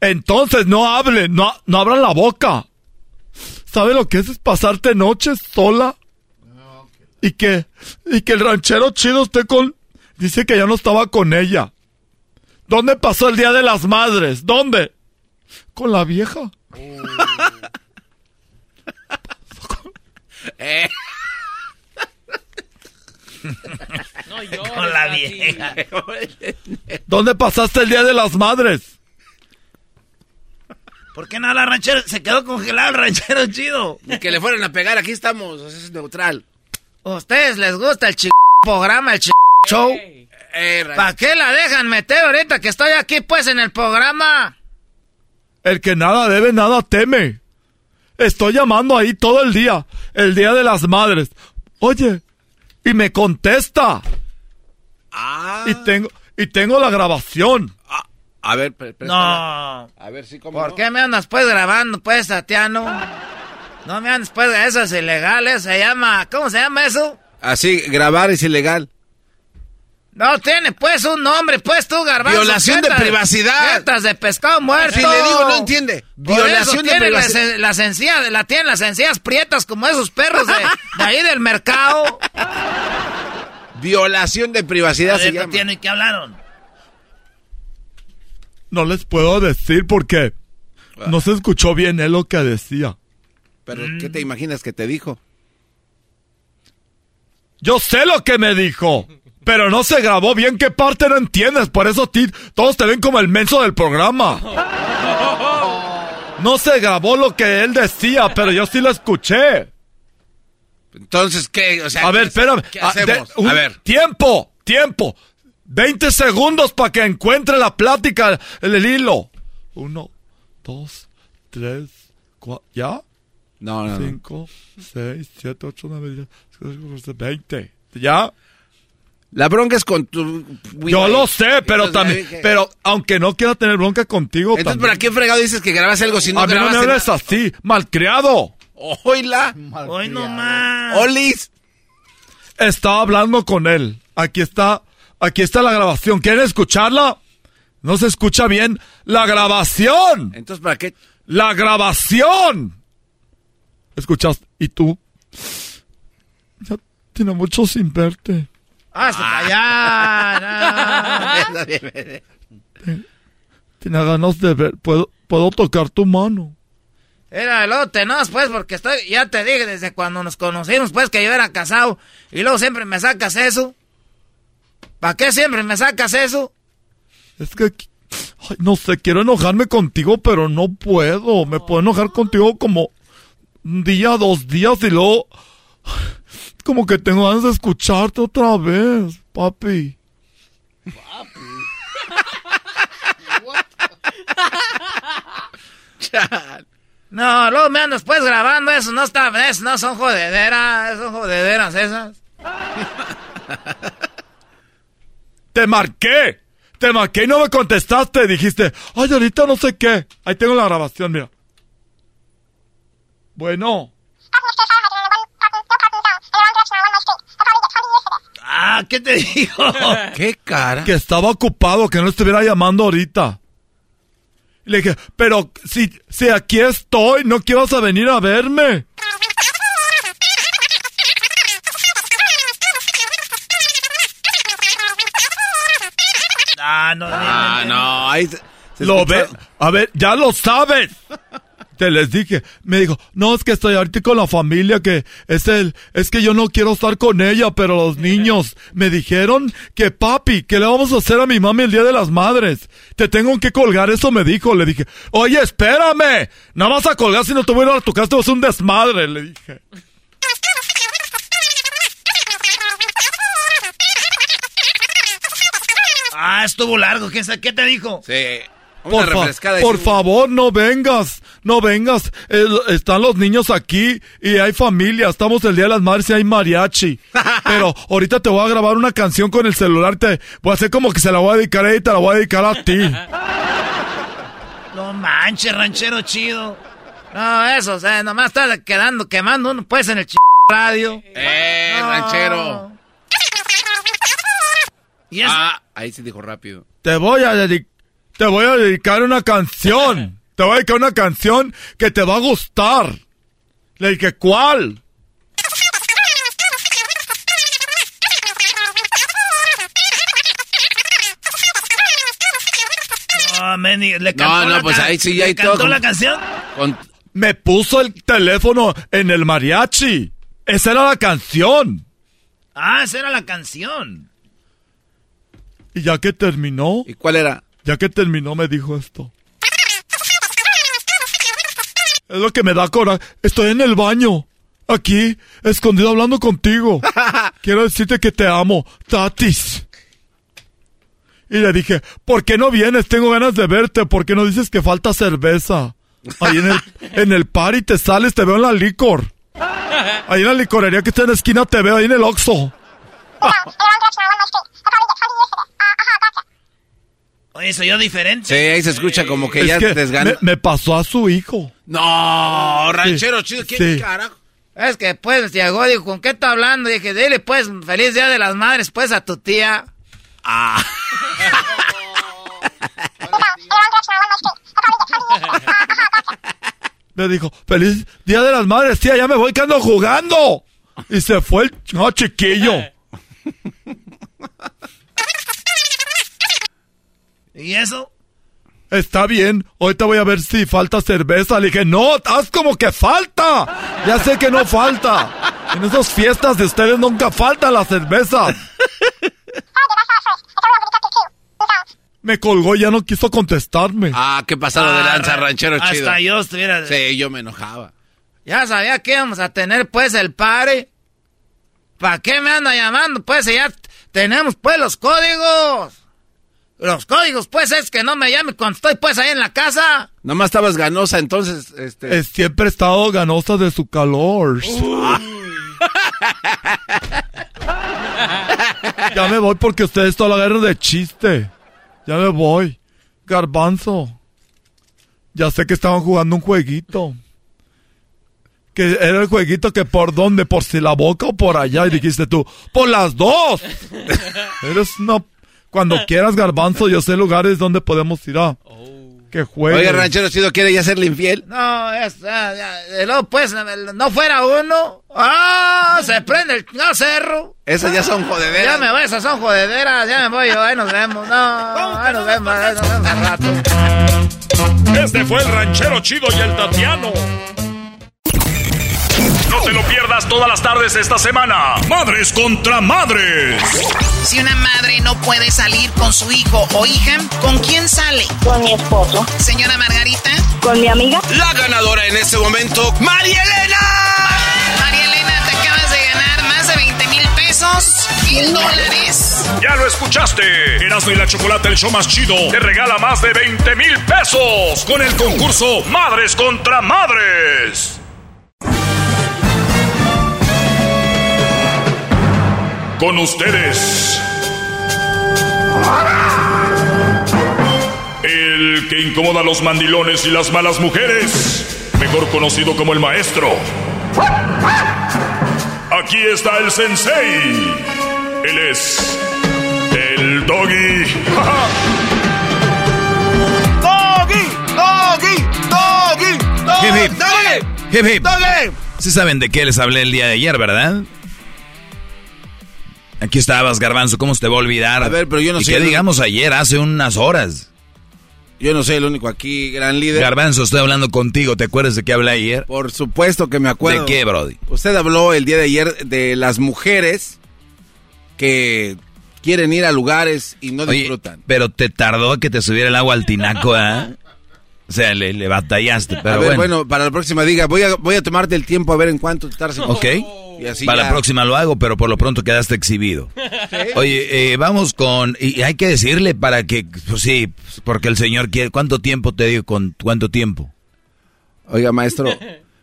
Entonces no hablen, no, no abran la boca. ¿Sabe lo que es, es pasarte noches sola? Y que, y que el ranchero chido esté con... Dice que ya no estaba con ella. ¿Dónde pasó el Día de las Madres? ¿Dónde? Con la vieja. [laughs] Eh. [laughs] Con la vieja. ¿Dónde pasaste el Día de las Madres? ¿Por qué no la ranchero? Se quedó congelado el ranchero chido. Ni que le fueran a pegar, aquí estamos, es neutral. ¿A ustedes les gusta el ch programa, el ch show? Eh, ¿Para qué la dejan meter ahorita que estoy aquí pues en el programa? El que nada debe, nada teme. Estoy llamando ahí todo el día, el Día de las Madres. Oye, y me contesta. Ah. Y tengo, y tengo la grabación. A ver. No. A ver, sí, cómo ¿Por no? qué me andas pues grabando pues, Tatiano? No me andas pues, eso es ilegal, eso se llama, ¿cómo se llama eso? Así, grabar es ilegal. No tiene pues un nombre, pues tú, garbanzo. Violación de privacidad. jetas de pescado muerto. Si le digo, no entiende. Por Violación eso de tiene privacidad. Las, las encías, la tienen las encías prietas como esos perros de, de ahí del mercado. Violación de privacidad se llama. tiene que hablaron? No les puedo decir porque no se escuchó bien él lo que decía. Pero, ¿qué te imaginas que te dijo? Yo sé lo que me dijo, pero no se grabó bien. ¿Qué parte no entiendes? Por eso ti, todos te ven como el menso del programa. No se grabó lo que él decía, pero yo sí lo escuché. Entonces, ¿qué? O sea, A ver, ¿qué- espérame. ¿Qué Ah, hacemos? de- un- A ver. Tiempo, tiempo. 20 segundos para que encuentre la plática, el, el hilo. Uno, dos, tres, cuatro. ¿Ya? No, no, no. Cinco, seis, siete, ocho, nueve, diez, veinte. ¿Ya? La bronca es con tu... Yo lo sé, pero Entonces, también, pero aunque no quiera tener bronca contigo, Entonces, también. ¿para qué fregado dices que grabas algo si no A mí no me así, malcriado. Oíla. Hoy nomás. Olis. Estaba hablando con él. Aquí está, aquí está la grabación. ¿Quieren escucharla? No se escucha bien. La grabación. Entonces, ¿para qué? La grabación. ¿Escuchas? ¿Y tú? Ya tiene mucho sin verte. Hasta Ah. allá. [laughs] Tiene ganas de ver. ¿Puedo, puedo tocar tu mano? Era el otro, no, pues, porque estoy, ya te dije desde cuando nos conocimos, pues, que yo era casado, y luego siempre me sacas eso. ¿Para qué siempre me sacas eso? Es que, ay, no sé, quiero enojarme contigo, pero no puedo. Me puedo enojar contigo como un día, dos días y luego, como que tengo ganas de escucharte otra vez, papi. [laughs] No, luego me andas pues grabando, eso no está, eso no son jodederas, son jodederas esas. [laughs] Te marqué, te marqué y no me contestaste, dijiste, ay, ahorita no sé qué. Ahí tengo la grabación, mira. Bueno. Ah, ¿qué te dijo? [laughs] ¿Qué cara? Que estaba ocupado, que no estuviera llamando ahorita. Le dije, pero si, si aquí estoy, ¿no quieras a venir a verme? Ah, no, Ah, no, ahí se- se Lo ve, a ver, ya lo sabes. Te les dije, me dijo, no, es que estoy ahorita con la familia, que es el, es que yo no quiero estar con ella, pero los niños me dijeron que papi, que le vamos a hacer a mi mami el día de las madres. Te tengo que colgar, eso me dijo. Le dije, oye, espérame, no vas a colgar si no te voy a ir a tu casa, te vas a hacer un desmadre, le dije. Ah, estuvo largo, ¿qué, qué te dijo? Sí. Una Por, refrescada favor, no vengas, no vengas. Eh, están los niños aquí y hay familia. Estamos el Día de las Madres y hay mariachi. [laughs] Pero ahorita te voy a grabar una canción con el celular. Te voy a hacer como que se la voy a dedicar a ella y te la voy a dedicar a ti. [laughs] No manches, ranchero chido. No, eso, o sea, nomás está quedando, quemando uno, pues, en el ch... radio. ¡Eh, No. ranchero! ¿Y eso? Ah, ahí se dijo rápido. Te voy a dedicar, te voy a dedicar una canción. [laughs] Te voy a dedicar una canción que te va a gustar. Le dije, ¿cuál? No, Manny, le No, cantó no, la pues ahí sí, ¿le ahí cantó todo la con- canción? Con- Me puso el teléfono en el mariachi. Esa era la canción. Ah, esa era la canción. Y ya que terminó, ¿Y cuál era? Ya que terminó me dijo esto. Es lo que me da coraje. Estoy en el baño. Aquí, escondido hablando contigo. [laughs] Quiero decirte que te amo. Tatis. Y le dije, ¿por qué no vienes? Tengo ganas de verte. ¿Por qué no dices que falta cerveza? Ahí en el, [laughs] en el party te sales, te veo en la licor. [laughs] Ahí en la licorería que está en la esquina te veo, ahí en el Oxxo. Oye, soy yo diferente. Sí, ahí se escucha como que Es ya que te desgana. me, me pasó a su hijo. No, ranchero chido, ¿quién sí. carajo? Es que pues llegó, dijo, ¿con qué está hablando? Y dije, dile pues, feliz día de las madres pues a tu tía. Ah. [laughs] Le dijo, feliz día de las madres, tía, ya me voy que ando jugando. Y se fue el ch- no, chiquillo. [laughs] ¿Y eso? Está bien, ahorita voy a ver si falta cerveza. Le dije, no, haz como que falta. Ya sé que no falta. En esas fiestas de ustedes nunca falta la cerveza. Me colgó y ya no quiso contestarme. Ah, qué pasado de Ah, lanza, ra- ranchero chido. Hasta yo estuviera... Sí, yo me enojaba. Ya sabía que íbamos a tener pues el pare. ¿Para qué me anda llamando? Pues si ya tenemos pues los códigos. Los códigos pues es que no me llame cuando estoy pues ahí en la casa. Nomás estabas ganosa, entonces, este... Es siempre he estado ganosa de su calor. [laughs] ya me voy porque ustedes toda la guerra de chiste. Ya me voy. Garbanzo. Ya sé que estaban jugando un jueguito. Que era el jueguito que por dónde, por si la boca o por allá. Y dijiste tú, por las dos. [laughs] Eres una... Cuando [laughs] quieras, Garbanzo, yo sé lugares donde podemos ir a... Que juegue. Oye, ranchero chido, ¿quiere ya serle infiel? No, es, ah, ya, y luego pues no fuera uno. ¡Ah! Se prende el no, cerro. Esas ya son Ya jodederas. me voy, esas son jodederas. Ya me voy yo, ahí nos vemos. No, ahí nos vemos, ahí nos vemos al rato. Este fue el ranchero chido y el Tatiano. No te lo pierdas todas las tardes esta semana. Madres contra madres. Si una madre no puede salir con su hijo o hija, ¿con quién sale? Con mi esposo. Señora Margarita. Con mi amiga. La ganadora en este momento, María Elena. María Elena, te acabas de ganar más de 20 mil pesos, mil dólares. Ya lo escuchaste. Erasmo y la Chocolate, el show más chido, te regala más de 20 mil pesos con el concurso Madres contra Madres. Con ustedes. El que incomoda a los mandilones y las malas mujeres, mejor conocido como el maestro. Aquí está el sensei. Él es el doggy. [laughs] ¡Doggy! ¡Doggy! ¡Doggy! Hip, hip. ¡Doggy! Hip, hip. ¡Doggy! Sí saben de qué les hablé el día de ayer, ¿verdad? Aquí estabas, Garbanzo, ¿cómo se te va a olvidar? A ver, pero yo no ¿Y sé qué el- digamos ayer, hace unas horas? Yo no soy el único aquí, gran líder. Garbanzo, estoy hablando contigo, ¿te acuerdas de qué hablé ayer? Por supuesto que me acuerdo. ¿De qué, Brody? Usted habló el día de ayer de las mujeres que quieren ir a lugares y no Oye, disfrutan. pero te tardó que te subiera el agua al tinaco, ¿ah? [laughs] O sea, le, le batallaste, pero a ver, bueno. bueno. para la próxima diga, voy a, voy a tomarte el tiempo a ver en cuánto tardas. Ok. Y así Para ya. la próxima lo hago, pero por lo pronto quedaste exhibido. [laughs] Oye, eh, vamos con... Y hay que decirle para que... Pues sí, porque el señor quiere... ¿Cuánto tiempo te digo? ¿Con cuánto tiempo? Oiga, maestro.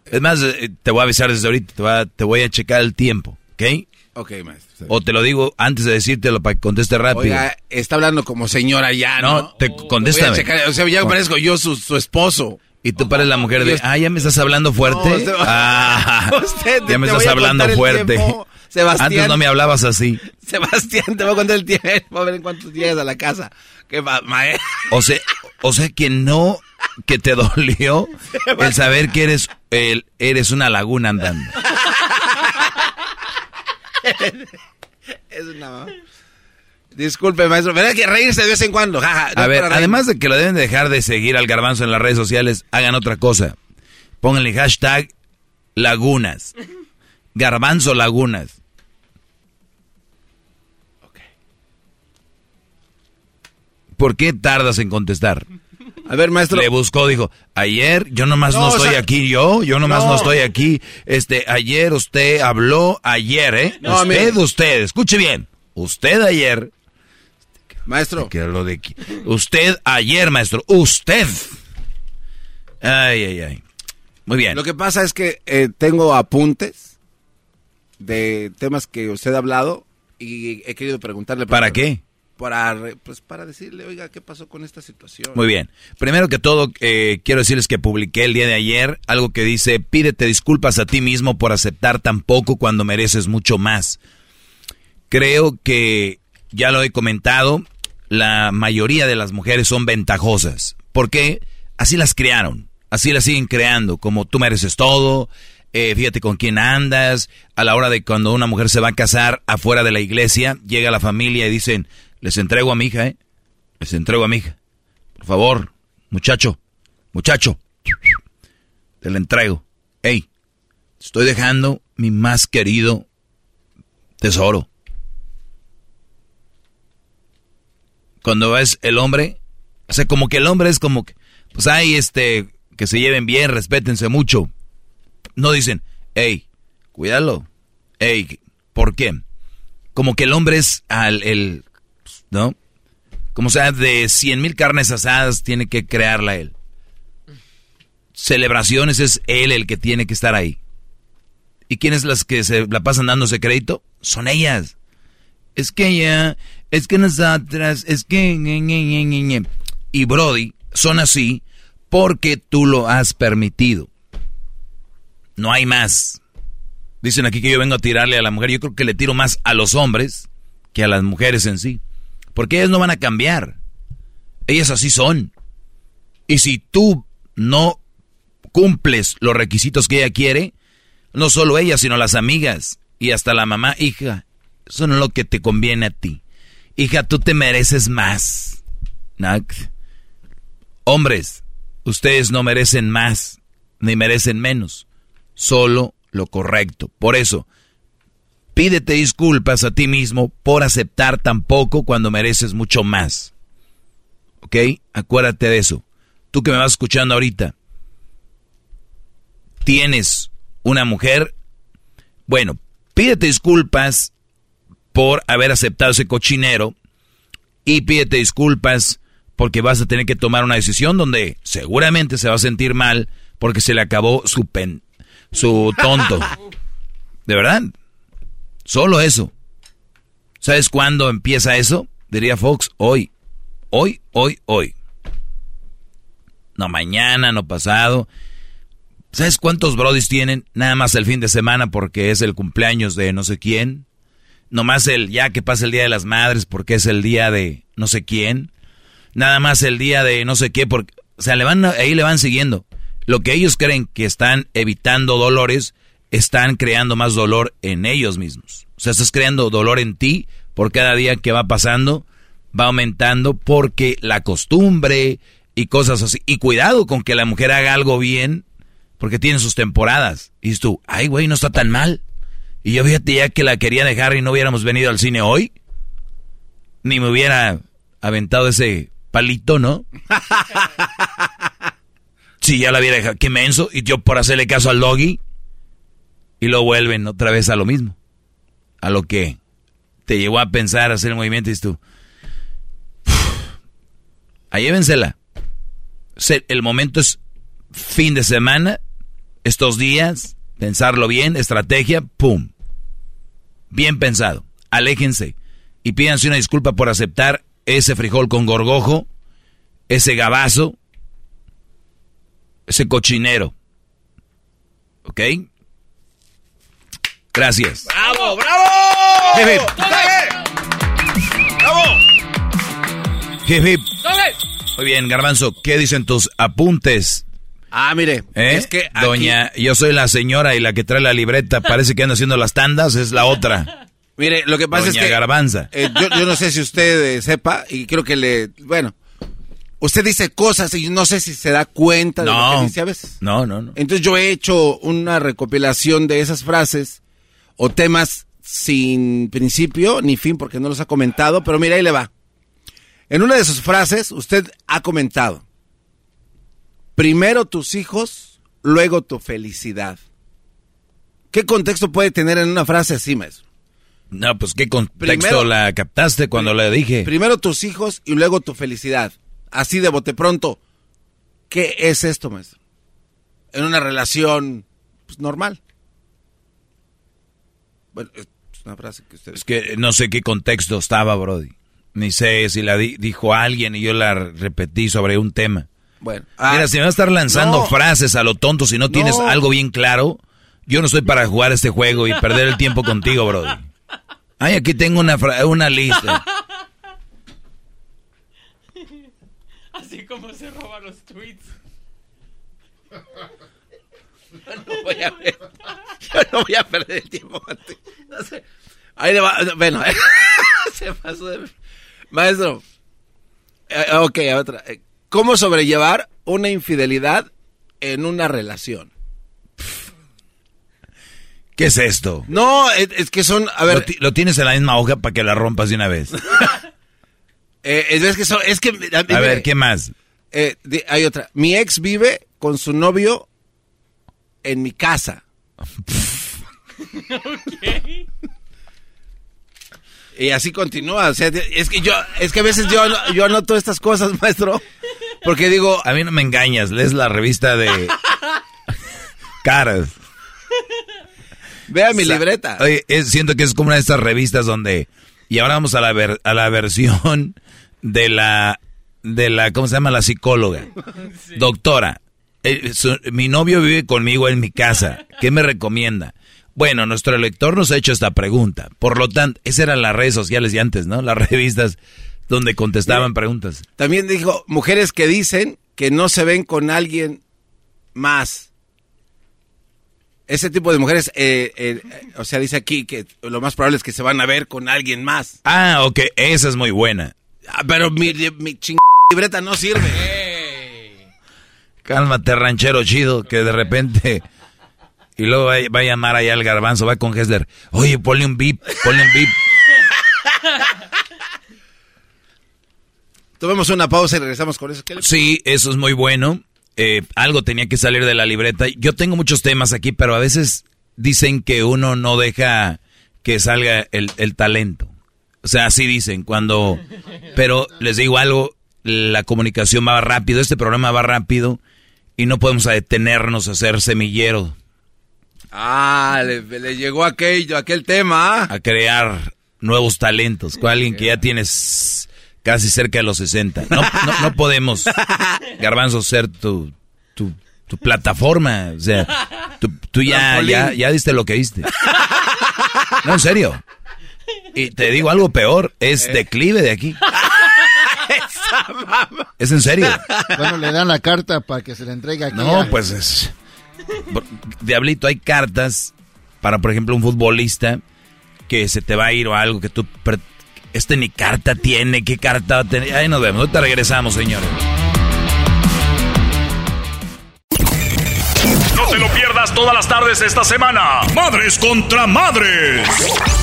Es más, eh, te voy a avisar desde ahorita. Te, va- te voy a checar el tiempo, ¿ok? Ok, maestro. O te lo digo antes de decírtelo para que conteste rápido. Oiga, está hablando como señora ya, ¿no? no, te contéstame. A checar, o sea, ya Con- parezco yo su, su esposo. Y tú pares la mujer de... Ah, ya me estás hablando fuerte. No, usted- ah, [laughs] Usted, ya me estás hablando fuerte. Sebastián. Antes no me hablabas así. [laughs] Sebastián, te voy a contar el tiempo, a ver en cuántos llegas a la casa. ¿Qué? [laughs] O sea, o sea que no, que te dolió el saber que eres, el, eres una laguna andando. [laughs] es una... Disculpe, maestro, ¿verdad que reírse de vez en cuando? no A ver, además de que lo deben dejar de seguir al garbanzo en las redes sociales, hagan otra cosa. Pónganle hashtag lagunas. Garbanzo lagunas. ¿Por qué tardas en contestar? A ver, maestro. Le buscó, dijo, ayer yo nomás no, No, o estoy sea, aquí yo, yo nomás no. no. estoy aquí. Este, ayer usted habló, ayer, ¿eh? No, usted, mire. usted, escuche bien. Usted ayer. Maestro. Que lo de aquí. Usted ayer, maestro. Usted. Ay, ay, ay. Muy bien. Lo que pasa es que eh, tengo apuntes de temas que usted ha hablado y he querido preguntarle. ¿Para qué? Para, pues, para decirle, oiga, ¿qué pasó con esta situación? Muy bien. Primero que todo, eh, quiero decirles que publiqué el día de ayer algo que dice, pídete disculpas a ti mismo por aceptar tan poco cuando mereces mucho más. Creo que, ya lo he comentado, la mayoría de las mujeres son ventajosas. ¿Por qué? Así las crearon, así las siguen creando, como tú mereces todo, eh, fíjate con quién andas, a la hora de cuando una mujer se va a casar afuera de la iglesia, llega la familia y dicen, les entrego a mi hija, ¿eh? Les entrego a mi hija. Por favor, muchacho, muchacho, te la entrego. Ey, estoy dejando mi más querido tesoro. Cuando ves el hombre, o sea, como que el hombre es como que, pues hay este, que se lleven bien, respétense mucho. No dicen, hey, cuídalo. Hey, ¿por qué? Como que el hombre es al, el, ¿no? Como sea, de cien mil carnes asadas tiene que crearla él. Celebraciones es él el que tiene que estar ahí. ¿Y quiénes las que se la pasan dándose crédito? Son ellas. Es que ella, es que nosotras, es que... Y Brody, son así porque tú lo has permitido. No hay más. Dicen aquí que yo vengo a tirarle a la mujer. Yo creo que le tiro más a los hombres que a las mujeres en sí. Porque ellas no van a cambiar. Ellas así son. Y si tú no cumples los requisitos que ella quiere, no solo ella, sino las amigas y hasta la mamá, hija, eso no es lo que te conviene a ti. Hija, tú te mereces más. Hombres, ustedes no merecen más, ni merecen menos. Solo lo correcto. Por eso, pídete disculpas a ti mismo por aceptar tan poco cuando mereces mucho más. ¿Ok? Acuérdate de eso. Tú que me vas escuchando ahorita, tienes una mujer, bueno, pídete disculpas por haber aceptado ese cochinero y pídete disculpas porque vas a tener que tomar una decisión donde seguramente se va a sentir mal porque se le acabó su pen, su tonto. [laughs] ¿De verdad? Solo eso. ¿Sabes cuándo empieza eso? Diría Fox, hoy. Hoy, hoy, hoy. No mañana, no pasado. ¿Sabes cuántos brodis tienen? Nada más el fin de semana porque es el cumpleaños de no sé quién. Nomás el ya que pasa el Día de las Madres porque es el día de no sé quién. Nada más el día de no sé qué porque... O sea, le van, ahí le van siguiendo. Lo que ellos creen que están evitando dolores, están creando más dolor en ellos mismos. O sea, estás creando dolor en ti por cada día que va pasando, va aumentando porque la costumbre y cosas así. Y cuidado con que la mujer haga algo bien porque tiene sus temporadas. Y tú, ay, güey, no está tan mal. Y yo fíjate ya que la quería dejar y no hubiéramos venido al cine hoy. Ni me hubiera aventado ese palito, ¿no? [laughs] Si ya la hubiera dejado, qué menso. Y yo por hacerle caso al doggy. Y lo vuelven otra vez a lo mismo. A lo que te llevó a pensar, a hacer el movimiento y tú. Ahí llévensela. El momento es fin de semana, estos días, pensarlo bien, estrategia, pum. Bien pensado. Aléjense y pídanse una disculpa por aceptar ese frijol con gorgojo, ese gabazo, ese cochinero. ¿Ok? Gracias. ¡Bravo, bravo! Hip, ¡Bravo! Hip, hip. Muy bien, Garbanzo, ¿qué dicen tus apuntes? Ah, mire, ¿Eh? es que aquí- Doña, yo soy la señora y la que trae la libreta, parece que anda haciendo las tandas, es la otra. Mire, lo que pasa Doña es que... Garbanza. eh, yo, yo no sé si usted eh, sepa, y creo que le... Bueno, usted dice cosas y no sé si se da cuenta de lo que dice a veces. No, no, no. Entonces yo he hecho una recopilación de esas frases o temas sin principio ni fin porque no los ha comentado, pero mira, ahí le va. En una de sus frases usted ha comentado, primero tus hijos, luego tu felicidad. ¿Qué contexto puede tener en una frase así, maestro? No, pues qué contexto Primero- la captaste cuando le dije. Primero tus hijos y luego tu felicidad. Así de bote pronto. ¿Qué es esto, maestro? En una relación pues, normal. Bueno, es una frase que usted... Es que no sé qué contexto estaba, Brody. Ni sé si la di- dijo alguien y yo la repetí sobre un tema. Bueno. Mira, Ah, si me vas a estar lanzando no. frases a lo tonto si no tienes No. algo bien claro, yo no estoy para jugar este juego y perder el tiempo contigo, Brody. Ay, aquí tengo una, fra- una lista. [laughs] Así como se roban los tweets. No voy a ver. Yo no voy a perder el tiempo contigo. No sé. Ahí le va. Bueno, [laughs] se pasó de... Maestro. eh, ok, otra. Eh, ¿Cómo sobrellevar una infidelidad en una relación? ¿Qué es esto? No, es, es que son... A ver, Lo, ti- lo tienes en la misma hoja para que la rompas de una vez. [laughs] eh, es que son... Es que... A, A ver, ¿qué más? Eh, hay otra. Mi ex vive con su novio en mi casa. Y así continúa. O sea, es que yo, es que a veces yo, yo anoto estas cosas, [laughs] maestro. Porque digo, A mí no me engañas, lees la revista de caras. vea mi O sea, libreta. Oye, es- siento que es como una de estas revistas donde... Y ahora vamos a la, ver- a la versión de la... De la, ¿cómo se llama? La psicóloga. [laughs] Doctora, eh, su- mi novio vive conmigo en mi casa. ¿Qué me recomienda? Bueno, nuestro lector nos ha hecho esta pregunta. Por lo tanto, esas eran las redes sociales de antes, ¿no? Las [laughs] revistas donde contestaban preguntas. También dijo, mujeres que dicen que no se ven con alguien más. Ese tipo de mujeres, eh, eh, eh, o sea, dice aquí que lo más probable es que se van a ver con alguien más. Ah, ok, esa es muy buena. Ah, pero mi, mi ching libreta no sirve. Cálmate, ranchero chido, que de repente Y luego va, va a llamar allá al garbanzo, va con Hessler. Oye, ponle un bip, ponle un bip. Tomemos una pausa y regresamos con eso. ¿Qué le- Sí, eso es muy bueno. Eh, algo tenía que salir de la libreta. Yo tengo muchos temas aquí, pero a veces dicen que uno no deja que salga el, el talento. O sea, así dicen cuando... Pero les digo algo, la comunicación va rápido, este programa va rápido y no podemos detenernos a hacer semillero, Ah, le, le llegó aquello, aquel tema. ¿ah? a crear nuevos talentos, con alguien que ya tienes casi cerca de los 60. No, no, no podemos, [laughs] Garbanzo, ser tu, tu, tu plataforma. O sea, tú, tú ya, ya, ya diste lo que diste. No, en serio. Y te digo algo peor, es declive de aquí. Es en serio. Bueno, le dan la carta para que se le entregue aquí. No, a- pues es... Diablito, hay cartas para, por ejemplo, un futbolista que se te va a ir o algo que tú... per- Este ni carta tiene, ¿qué carta va a tener? Ahí nos vemos, ahorita regresamos, señores. Te lo pierdas todas las tardes esta semana. Madres contra madres.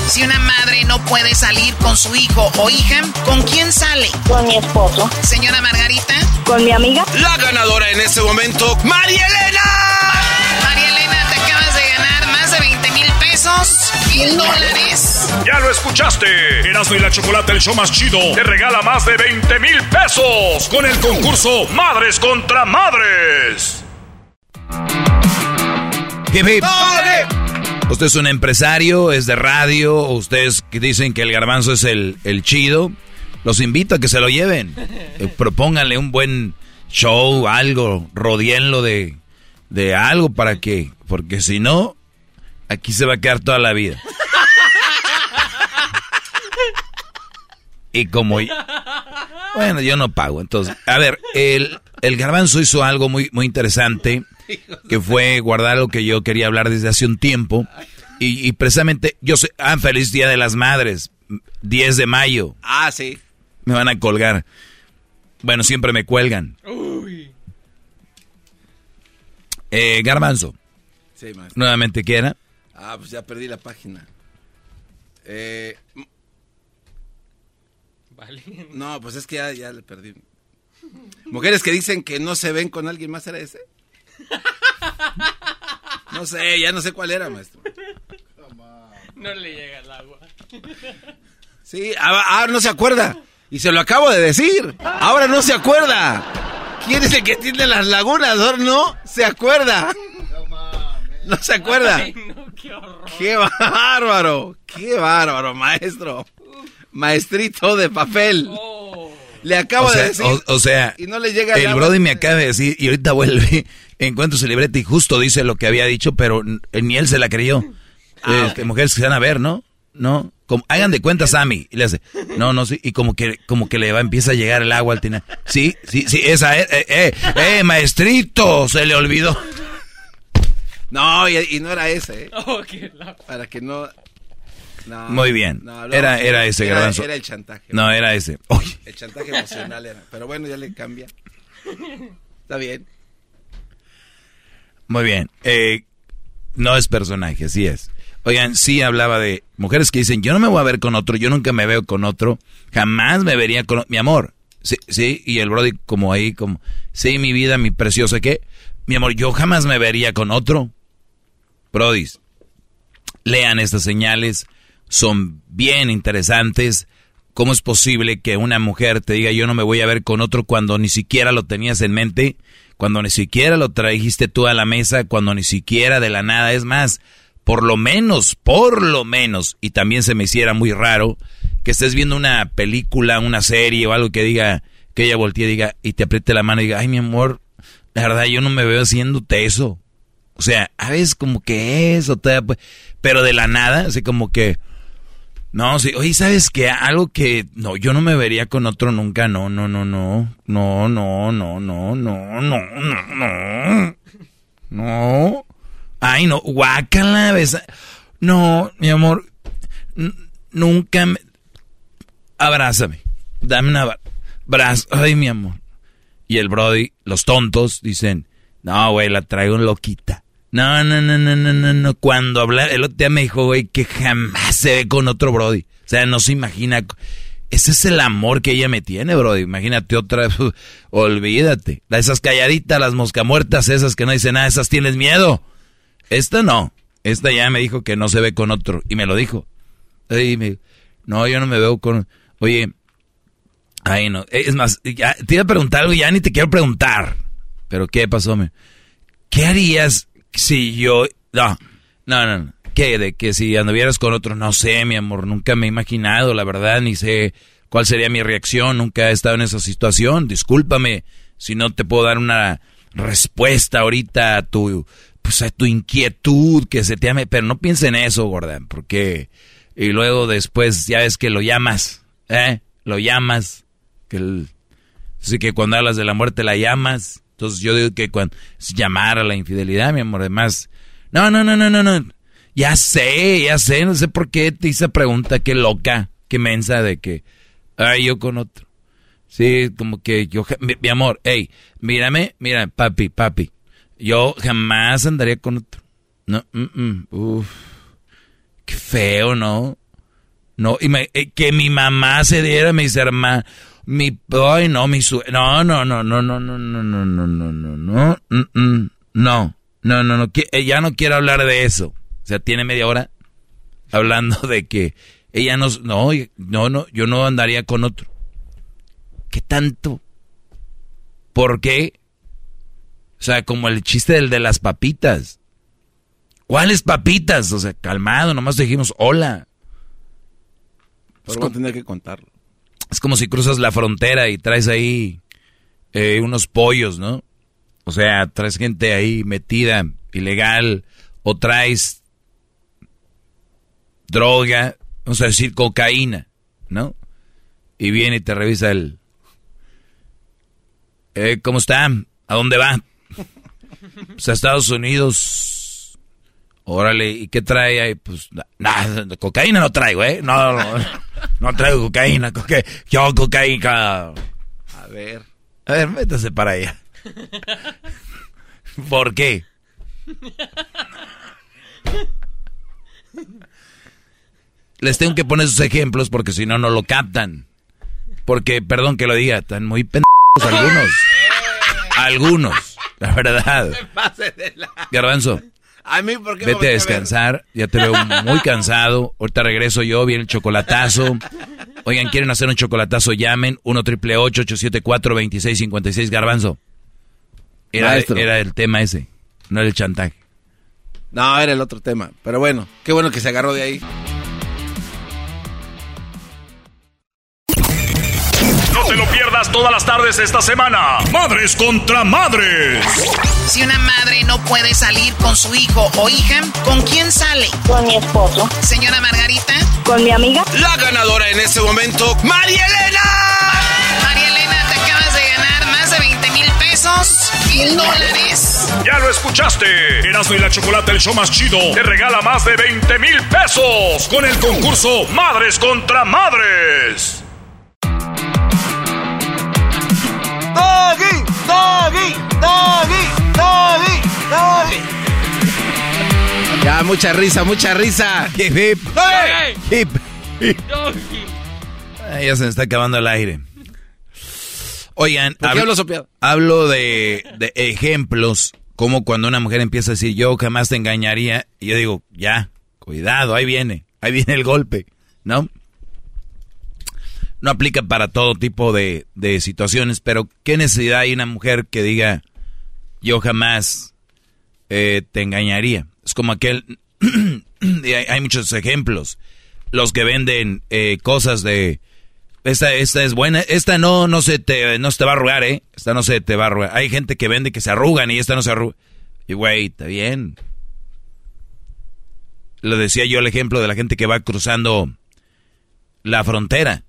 Si una madre no puede salir con su hijo o hija, ¿con quién sale? Con mi esposo. Señora Margarita. Con mi amiga. La ganadora en este momento, María Elena. María Elena, te acabas de ganar más de 20 mil pesos, mil dólares. Ya lo escuchaste. Erasmo y la Chocolate, el show más chido, te regala más de 20 mil pesos con el concurso Madres contra Madres. Hip, hip. Usted es un empresario, es de radio, ustedes dicen que el garbanzo es el, el chido. Los invito a que se lo lleven. [laughs] Eh, propónganle un buen show, algo, rodeenlo de, de algo para que, porque si no, aquí se va a quedar toda la vida. Y como... Bueno, yo no pago, entonces... A ver, el, el garbanzo hizo algo muy, muy interesante, que fue guardar lo que yo quería hablar desde hace un tiempo. Y, y precisamente, yo sé... Ah, feliz Día de las Madres, 10 de mayo. Ah, sí. Me van a colgar. Bueno, siempre me cuelgan. Eh, garbanzo, Sí, maestro. nuevamente, ¿qué era? Ah, pues ya perdí la página. Eh, no, pues es que ya, ya le perdí. Mujeres que dicen que no se ven con alguien más, ¿era ese? No sé, ya no sé cuál era, maestro. No le llega el agua. Sí, ahora no se acuerda. Y se lo acabo de decir. Ahora no se acuerda. ¿Quién es el que tiene las lagunas? Ahora no se acuerda. No se acuerda. Ay, no, qué. ¡Qué bárbaro! ¡Qué bárbaro, maestro! Maestrito de papel. Le acabo o sea, de decir. o- o sea, y no le llega el. Brody me acaba de decir y ahorita vuelve, [laughs] encuentro su libreta y justo dice lo que había dicho, pero n- ni él se la creyó. Ah, Este, Mujeres que se van a ver, ¿no? No, como, hagan de cuenta Sammy. Y le hace, no, no, sí, y como que, como que le va, empieza a llegar el agua al tina. Sí, sí, sí, esa, eh, eh, eh, eh, maestrito, se le olvidó. No, y, y no era ese, ¿eh? [laughs] Oh, qué la- Para que no. No, Muy bien. no, Era, era ese, era, garbanzo. Era el chantaje. No, era ese. Uy, El chantaje emocional era. Pero bueno, ya le cambia. Está bien. Muy bien. Eh, no es personaje, así es. Oigan, sí hablaba de mujeres que dicen, yo no me voy a ver con otro, yo nunca me veo con otro, jamás me vería con mi amor. Sí, sí, y el Brody como ahí, como, sí, mi vida, mi preciosa, ¿qué? Mi amor, yo jamás me vería con otro. Brodis, lean estas señales, son bien interesantes. ¿Cómo es posible que una mujer te diga yo no me voy a ver con otro cuando ni siquiera lo tenías en mente, cuando ni siquiera lo trajiste tú a la mesa, cuando ni siquiera de la nada? Es más, por lo menos, por lo menos, y también se me hiciera muy raro que estés viendo una película, una serie o algo que diga, que ella voltee y diga, y te apriete la mano y diga, ay mi amor, la verdad yo no me veo haciéndote eso. O sea, a veces como que eso, te- pero de la nada, así como que, no, sí, oye, ¿sabes qué? Algo que, no, yo no me vería con otro nunca, no, no, no, no, no, no, no, no, no, no, no, no, no, ay, no, guácala, besa, no, mi amor, nunca me, abrázame, dame un abrazo, ay, mi amor. Y el Brody, los tontos, dicen, no, güey, la traigo loquita. No, no, no, no, no, no, no. Cuando habla, el otro día me dijo, güey, que jamás se ve con otro Brody. O sea, no se imagina. Ese es el amor que ella me tiene, Brody. Imagínate otra. olvídate. Esas calladitas, las moscamuertas, esas que no dicen nada, esas tienes miedo. Esta no. Esta ya me dijo que no se ve con otro. Y me lo dijo. Me, no, yo no me veo con. Oye. Ay, no. Es más, ya, te iba a preguntar algo y ya ni te quiero preguntar. Pero ¿qué pasó? Me? ¿Qué harías si yo... No, no, no. ¿Qué? De que si anduvieras con otro, no sé, mi amor, nunca me he imaginado, la verdad, ni sé cuál sería mi reacción, nunca he estado en esa situación, discúlpame si no te puedo dar una respuesta ahorita a tu, pues a tu inquietud, que se te ame, pero no piense en eso, Gordon, porque, y luego después ya ves que lo llamas, ¿eh? Lo llamas, que el, así que cuando hablas de la muerte la llamas, entonces yo digo que cuando llamar a la infidelidad, mi amor, además, no, no, no, no, no, no. Ya sé, ya sé, no sé por qué te hice pregunta, qué loca, qué mensa de que, ay, yo con otro. Sí, como que yo, mi, amor, hey, mírame, mira, papi, papi, yo jamás andaría con otro. No, mm, mm, uff, qué feo, ¿no? No, y me, eh, que mi mamá se diera, mis hermanos, mi, ay, no, mi su, no, no, no, no, no, no, no, no, no, no, no, no, no, no, no, no, no, ya no quiero hablar de eso. O sea, tiene media hora hablando de que ella no, no, no, no, yo no andaría con otro. ¿Qué tanto? ¿Por qué? O sea, como el chiste del de las papitas. ¿Cuáles papitas? O sea, calmado, nomás dijimos hola. Pero pues tener que contarlo. Es como si cruzas la frontera y traes ahí eh, unos pollos, ¿no? O sea, traes gente ahí metida, ilegal, o traes droga, vamos a decir cocaína, ¿no? Y viene y te revisa el... Eh, ¿Cómo está? ¿A dónde va? Pues a Estados Unidos. Órale, ¿y qué trae ahí? Pues nada, cocaína no traigo, ¿eh? No, no, no traigo cocaína, coca yo cocaína. A ver. A ver, métase para allá. ¿Por qué? Les tengo que poner sus ejemplos porque si no, no lo captan. Porque, perdón que lo diga, están muy pendejos algunos. Algunos, la verdad. [laughs] Garbanzo. A mí, ¿por qué Vete a descansar, ya te veo muy cansado. Ahorita regreso yo, viene el chocolatazo. Oigan, ¿quieren hacer un chocolatazo? Llamen 1 triple 874 2656 Garbanzo. Era, era el tema ese, no era el chantaje. No, era el otro tema. Pero bueno, qué bueno que se agarró de ahí. Te lo pierdas todas las tardes esta semana. Madres contra madres. Si una madre no puede salir con su hijo o hija, ¿con quién sale? Con mi esposo. Señora Margarita. Con mi amiga. La ganadora en este momento, María Elena. María Elena, te acabas de ganar más de 20 mil pesos, mil dólares. Ya lo escuchaste. Erasmo y la Chocolate, el show más chido, te regala más de 20 mil pesos con el concurso Madres contra Madres. Doggy, doggy, doggy, doggy, doggy. Ya, mucha risa, mucha risa. Hip, hip. Hip, hip. Ay, ya se me está acabando el aire. Oigan, hablo de, de ejemplos, como cuando una mujer empieza a decir, yo jamás te engañaría, y yo digo, ya, cuidado, ahí viene, ahí viene el golpe, ¿no? No aplica para todo tipo de, de situaciones, pero ¿qué necesidad hay una mujer que diga, yo jamás eh, te engañaría? Es como aquel, [clears throat] hay, hay muchos ejemplos, los que venden eh, cosas de, esta, esta es buena, esta no, no se te, no se te va a arrugar, eh, esta no se te va a arrugar. Hay gente que vende que se arrugan y esta no se arruga. Y güey, está bien. Lo decía yo el ejemplo de la gente que va cruzando la frontera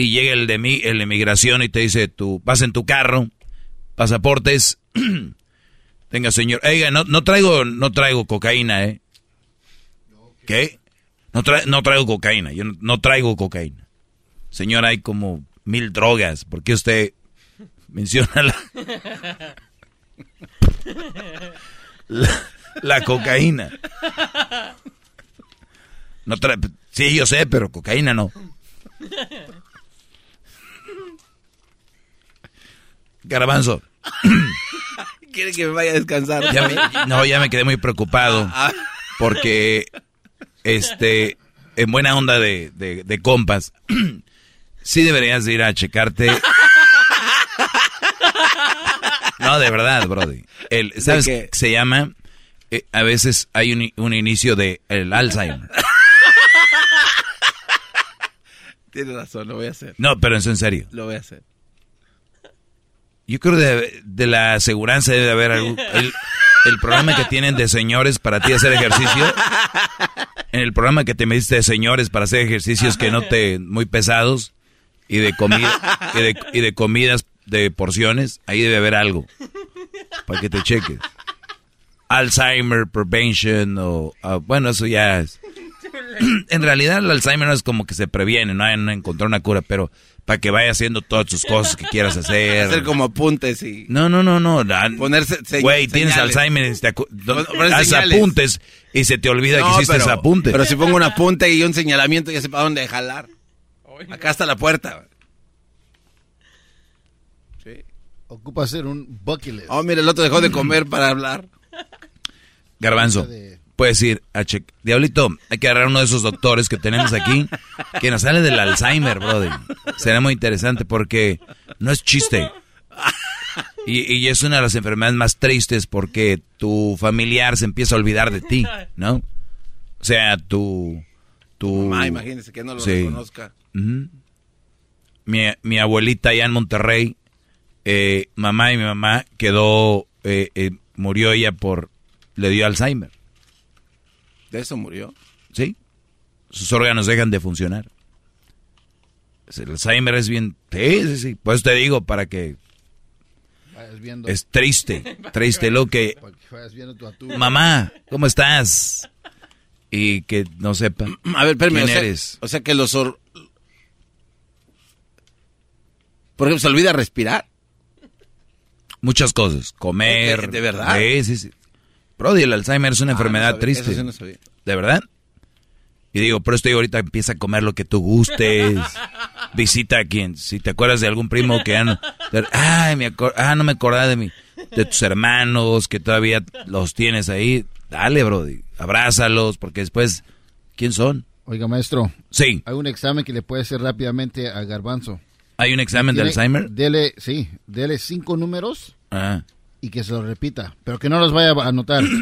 y llega el de mí, el de migración y te dice, tú vas en tu carro, pasaportes, [clears throat] tenga señor, oiga, no, no traigo, no traigo cocaína, eh. ¿Qué? No, tra- no traigo cocaína, yo no, no traigo cocaína. Señor, hay como mil drogas, ¿por qué usted [laughs] menciona la... la, [laughs] la cocaína. No trae, sí, yo sé, pero cocaína no. Garbanzo. [laughs] Quiere que me vaya a descansar. Ya me- no, ya me quedé muy preocupado. Ah. Porque, este, en buena onda de, de- de compas, [clears throat] sí deberías de ir a checarte. [laughs] No, de verdad, Brody. El, ¿Sabes qué se llama? Eh, a veces hay un, un inicio de el Alzheimer. [laughs] Tienes razón, lo voy a hacer. No, pero eso en serio. Lo voy a hacer. Yo creo de, de la aseguranza debe haber algún... [laughs] El, el programa que tienen de señores para ti hacer ejercicio. En el programa que te metiste de señores para hacer ejercicios que no te... muy pesados. Y de comida... Y de, y de comidas de porciones. Ahí debe haber algo. Para que te cheques. Alzheimer Prevention o... ah, bueno, eso ya es... [clears throat] en realidad el Alzheimer no es como que se previene, no hay no encontrar una cura, pero para que vaya haciendo todas tus cosas que quieras hacer. Hacer como apuntes y... No, no, no, no. Ponerse se- Güey, tienes. Alzheimer y te señales. apuntes y se te olvida que hiciste pero- ese apunte. Pero si pongo un apunte y un señalamiento, ya sé para dónde jalar. Acá está la puerta. Ocupa hacer un bucket list. Oh, mira, el otro dejó de comer para hablar. Garbanzo, puedes ir a checar. Diablito, hay que agarrar uno de esos doctores que tenemos aquí que nos sale del Alzheimer, brother. Será muy interesante porque no es chiste. Y, y es una de las enfermedades más tristes porque tu familiar se empieza a olvidar de ti, ¿no? O sea, tu... tu Mamá, imagínese que no lo Sí. reconozca. Mi, mi abuelita allá en Monterrey, eh, mamá y mi mamá quedó, eh, eh, murió ella por, le dio Alzheimer. ¿De eso murió? Sí. Sus órganos dejan de funcionar. El Alzheimer es bien, sí, sí, sí. Pues te digo para que Vayas viendo. es triste, [laughs] triste lo que mamá, ¿cómo estás? Y que no sepa. [clears throat] A ver, espérame, quién o sea, eres. o sea que los... or- Por ejemplo, ¿se olvida respirar? Muchas cosas. Comer. ¿De- de verdad? Sí, sí, sí. Brody, el Alzheimer es una Ah, enfermedad no sabía, triste. eso sí no sabía. ¿De verdad? Y digo, pero estoy ahorita empieza a comer lo que tú gustes. [laughs] Visita a quien, si te acuerdas de algún primo que ya no, ay, me ah, no me acordaba de mi, de tus hermanos que todavía los tienes ahí. Dale, Brody, abrázalos porque después, ¿quién son? Oiga, maestro. Sí. Hay un examen que le puede hacer rápidamente a Garbanzo. ¿Hay un examen de Alzheimer? Dele, sí, dele cinco números Ah. Y que se los repita, pero que no los vaya a anotar. [clears throat]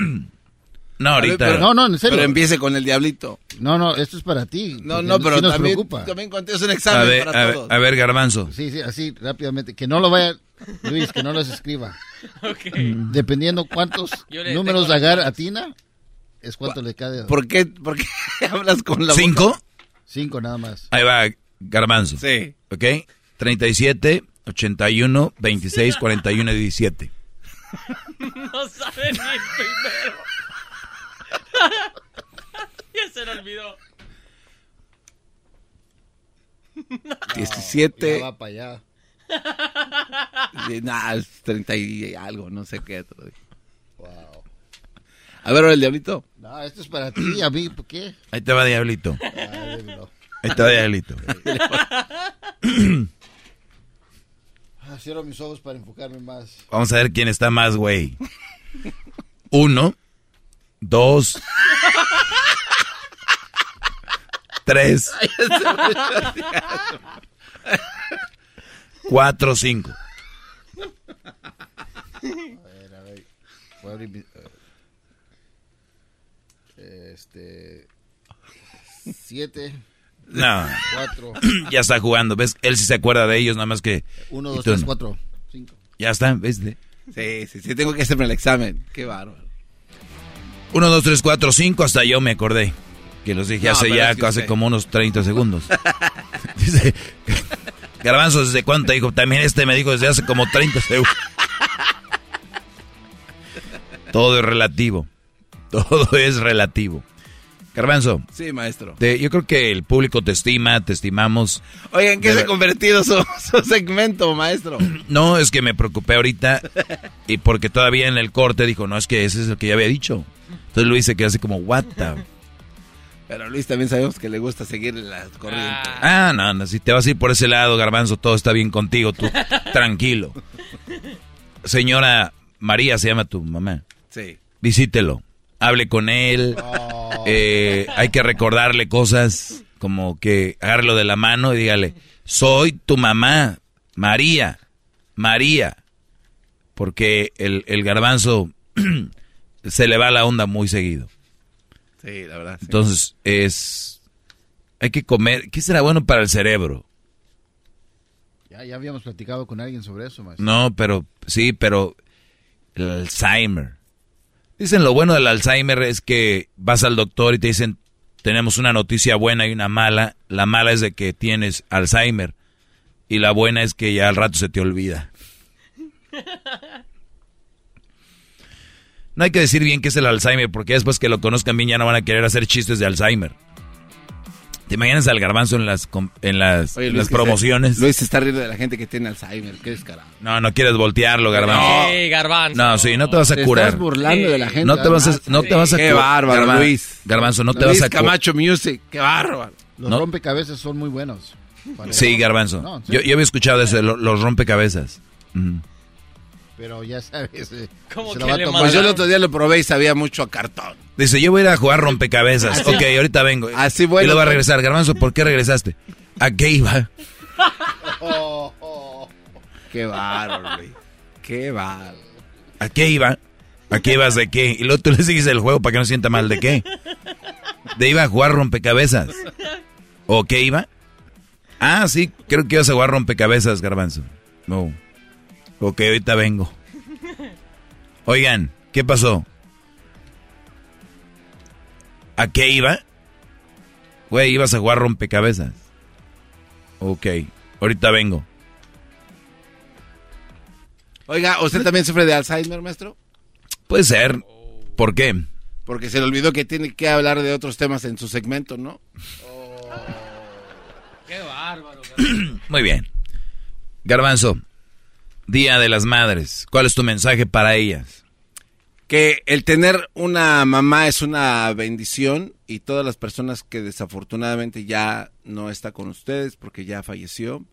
No, ahorita. Pero- no, no, en serio. Pero empiece con el diablito. No, no, esto es para ti. No, no, pero sí nos también, preocupa. también conté, es un A examen ver, para a ver, todos. a ver, Garbanzo. Sí, sí, así rápidamente. Que no lo vaya, Luis, que no los escriba. [laughs] Dependiendo cuántos [laughs] Yo le números agar atina, es cuánto le cae. ¿Por qué, por qué [laughs] hablas con la ¿Cinco? boca? Cinco nada más. Ahí va, Garbanzo. Sí. ¿Ok? 37, 81, 26, 41 y 17. [laughs] No sabe ni el primero. [laughs] ya se le olvidó. [laughs] 17. Ya va para allá. Nah, es 30 y algo, no sé qué. A ver, ahora el diablito. No, esto es para ti, a mí, ¿por qué? Ahí te va, Diablito. Ah. Ahí te va, Diablito. Cierro mis ojos para enfocarme más. Vamos a ver quién está más, güey. Uno, dos, tres, cuatro, cinco. A ver, a ver. Voy a abrir Este. Siete. No. Cuatro. [clears throat] ya está jugando, ¿ves? Él sí se acuerda de ellos, nada más que... Uno, dos, tres, no. cuatro. Cinco. Ya está, ¿ves? Sí, sí, sí, tengo que hacerme el examen. Qué bárbaro. Uno, dos, tres, cuatro, cinco, hasta yo me acordé. Que los dije No, hace ya es que hace usted- como unos 30 segundos. [laughs] [laughs] Dice, Garbanzo, ¿desde cuánto te dijo? También este me dijo desde hace como 30 segundos. [laughs] Todo es relativo. Todo es relativo. Garbanzo. Sí, maestro. te- yo creo que el público te estima, te estimamos. Oigan, ¿qué De se ha ver- convertido su, su segmento, maestro? [clears throat] No, es que me preocupé ahorita y porque todavía en el corte dijo, no, es que ese es el que ya había dicho. Entonces Luis se quedó así como, what the... [laughs] Pero Luis también sabemos que le gusta seguir la corriente. Ah, no, no, si te vas a ir por ese lado, Garbanzo, todo está bien contigo, tú [laughs] tranquilo. Señora María se llama tu mamá. Sí. Visítelo, hable con él. eh, hay que recordarle cosas como que agárrelo de la mano y dígale, soy tu mamá, María, María. Porque el, el garbanzo [clears throat] se le va la onda muy seguido. Sí, la verdad. sí. Entonces es... Hay que comer... ¿Qué será bueno para el cerebro? Ya, ya habíamos platicado con alguien sobre eso, maestro. No, pero sí, pero el Alzheimer. Dicen lo bueno del Alzheimer es que vas al doctor y te dicen tenemos una noticia buena y una mala. La mala es de que tienes Alzheimer y la buena es que ya al rato se te olvida. [laughs] No hay que decir bien qué es el Alzheimer porque después que lo conozcan bien ya no van a querer hacer chistes de Alzheimer. ¿Te imaginas al garbanzo en las, en las, Oye, en Luis, las que se- promociones? Luis se está riendo de la gente que tiene Alzheimer. Qué descarado. No, no quieres voltearlo, garbanzo. Ey, garbanzo. No, sí, no te vas a Te curar. estás burlando de la gente. No te vas a, no te vas a Qué bárbaro, Garba- Luis. Garbanzo, no te Luis vas a cu- Camacho Music. Qué bárbaro. Los No. rompecabezas son muy buenos. Sí, garbanzo. No, sí. yo, yo había escuchado eso, de lo- los rompecabezas. Pero ya sabes. eh, ¿Cómo se que le. Pues yo el otro día lo probé y sabía mucho a cartón. Dice, yo voy a ir a jugar rompecabezas. Ok, ahorita vengo. Así bueno, Y luego va a pues. regresar. Garbanzo, ¿por qué regresaste? ¿A qué iba? Oh, [laughs] oh. Qué bárbaro. Qué bárbaro. ¿A qué iba? ¿A qué ibas de qué? Y luego tú le sigues el juego para que no sienta mal de qué. De iba a jugar rompecabezas. ¿O qué iba? Ah, sí, creo que ibas a jugar rompecabezas, garbanzo. No. Ok, ahorita vengo. Oigan, ¿qué pasó? ¿A qué iba? Güey, ibas a jugar rompecabezas. Ok, ahorita vengo. Oiga, ¿usted también sufre de Alzheimer, maestro? Puede ser. ¿Por qué? Porque se le olvidó que tiene que hablar de otros temas en su segmento, ¿no? Qué bárbaro. [clears throat] Muy bien. Garbanzo, Día de las Madres. ¿Cuál es tu mensaje para ellas? Que el tener una mamá es una bendición y todas las personas que desafortunadamente ya no está con ustedes porque ya falleció,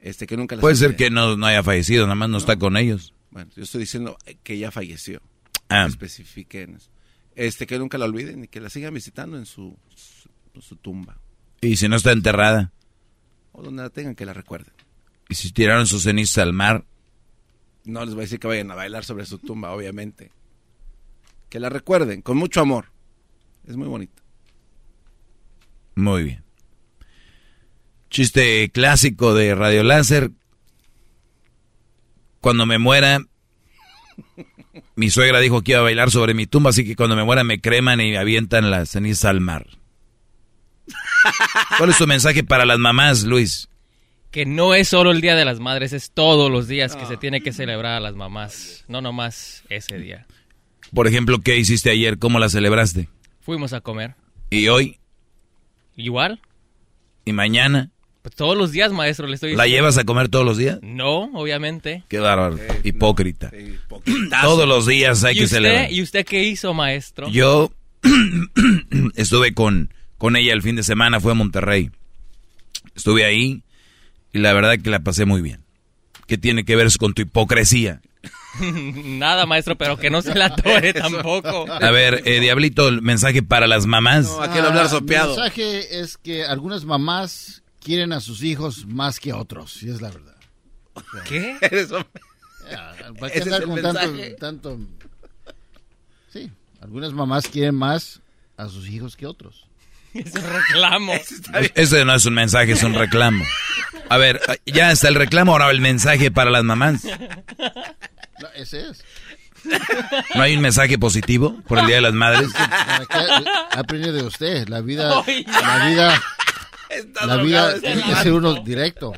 este que nunca las Puede ser que no, no haya fallecido, nada más no, está con ellos. Bueno, yo estoy diciendo que ya falleció. Ah. Especifiquen eso. Este que nunca la olviden y que la sigan visitando en su, su, su tumba Y si no está enterrada, o donde la tengan que la recuerden. y si tiraron sus cenizas al mar, No les voy a decir que vayan a bailar sobre su tumba, obviamente. Que la recuerden con mucho amor. Es muy bonito. muy bien. Chiste clásico de Radio Láser. Cuando me muera, mi suegra dijo que iba a bailar sobre mi tumba, así que cuando me muera me creman y me avientan las cenizas al mar. ¿Cuál es tu mensaje para las mamás, Luis? Que no es solo el Día de las Madres, es todos los días que se tiene que celebrar a las mamás. No nomás ese día. Por ejemplo, ¿qué hiciste ayer? ¿Cómo la celebraste? Fuimos a comer. ¿Y hoy? Igual. ¿Y mañana? Pues todos los días, maestro, le estoy ¿La diciendo. llevas a comer todos los días? No, obviamente. Qué bárbaro. [clears throat] Hipócrita. Todos los días hay ¿Y que usted, celebrar. ¿Y usted qué hizo, maestro? Yo [clears throat] estuve con, con ella el fin de semana, fue a Monterrey. Estuve ahí y la verdad que la pasé muy bien. ¿Qué tiene que ver eso con tu hipocresía? [laughs] Nada, maestro, pero que no se la tore [laughs] tampoco. A ver, eh, Diablito, el mensaje para las mamás. Ah, Mi mensaje es que algunas mamás quieren a sus hijos más que otros, y es la verdad. ¿Qué? [laughs] Ya, ¿Para qué ¿Ese andar es el con tanto, mensaje? tanto? Sí, algunas mamás quieren más a sus hijos que otros. Es un reclamo. Ese no es un mensaje, es un reclamo. A ver, ya está el reclamo, ahora el mensaje para las mamás. No, ese es. ¿No hay un mensaje positivo por el Día de las Madres? Aprende de usted. La vida, [laughs] la vida, Está la vida este tiene que vato. ser uno directo.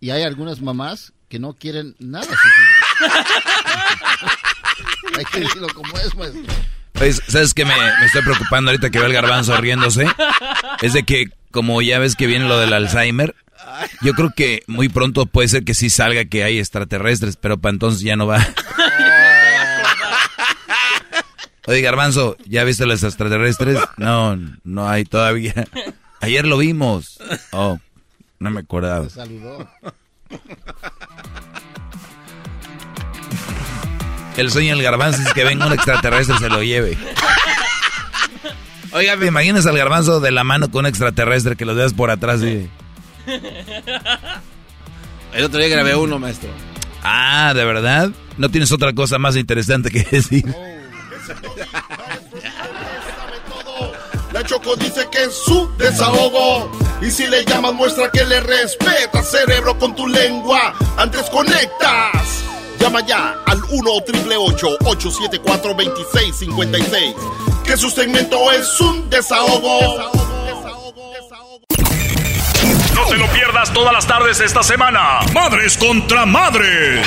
Y hay algunas mamás que no quieren nada a sus hijos. [laughs] hay que decirlo como es, maestro. Pues, ¿Sabes qué me, me, estoy preocupando ahorita que veo el garbanzo riéndose? Es de que, como ya ves que viene lo del Alzheimer, yo creo que muy pronto puede ser que sí salga que hay extraterrestres, pero para entonces ya no va. [laughs] Oye, Garbanzo, ¿ya viste los extraterrestres? No, no hay todavía. Ayer lo vimos. Oh, no me acordaba. Saludó. El sueño del garbanzo es que venga un extraterrestre y se lo lleve. Oiga, ¿me imaginas al garbanzo de la mano con un extraterrestre que lo veas por atrás y... El otro día grabé uno, maestro. Ah, ¿de verdad? ¿No tienes otra cosa más interesante que decir? La Choco dice que es su desahogo. Y si le llamas, muestra que le respeta, cerebro, con tu lengua. Antes conectas. Llama ya al 1-888-874-2656. Que su segmento es un desahogo. No te lo pierdas todas las tardes esta semana. Madres contra madres.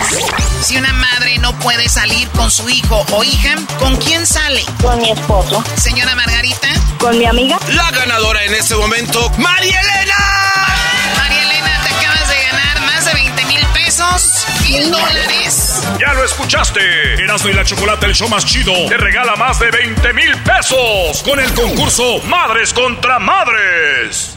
Si una madre no puede salir con su hijo o hija, ¿con quién sale? Con mi esposo. Señora Margarita. Con mi amiga. La ganadora en este momento, María Elena. María Elena, te acabas de ganar más de 20 mil pesos. Mil dólares. Ya lo escuchaste. Erasmo y la Chocolate, el show más chido, te regala más de 20 mil pesos con el concurso Madres contra Madres.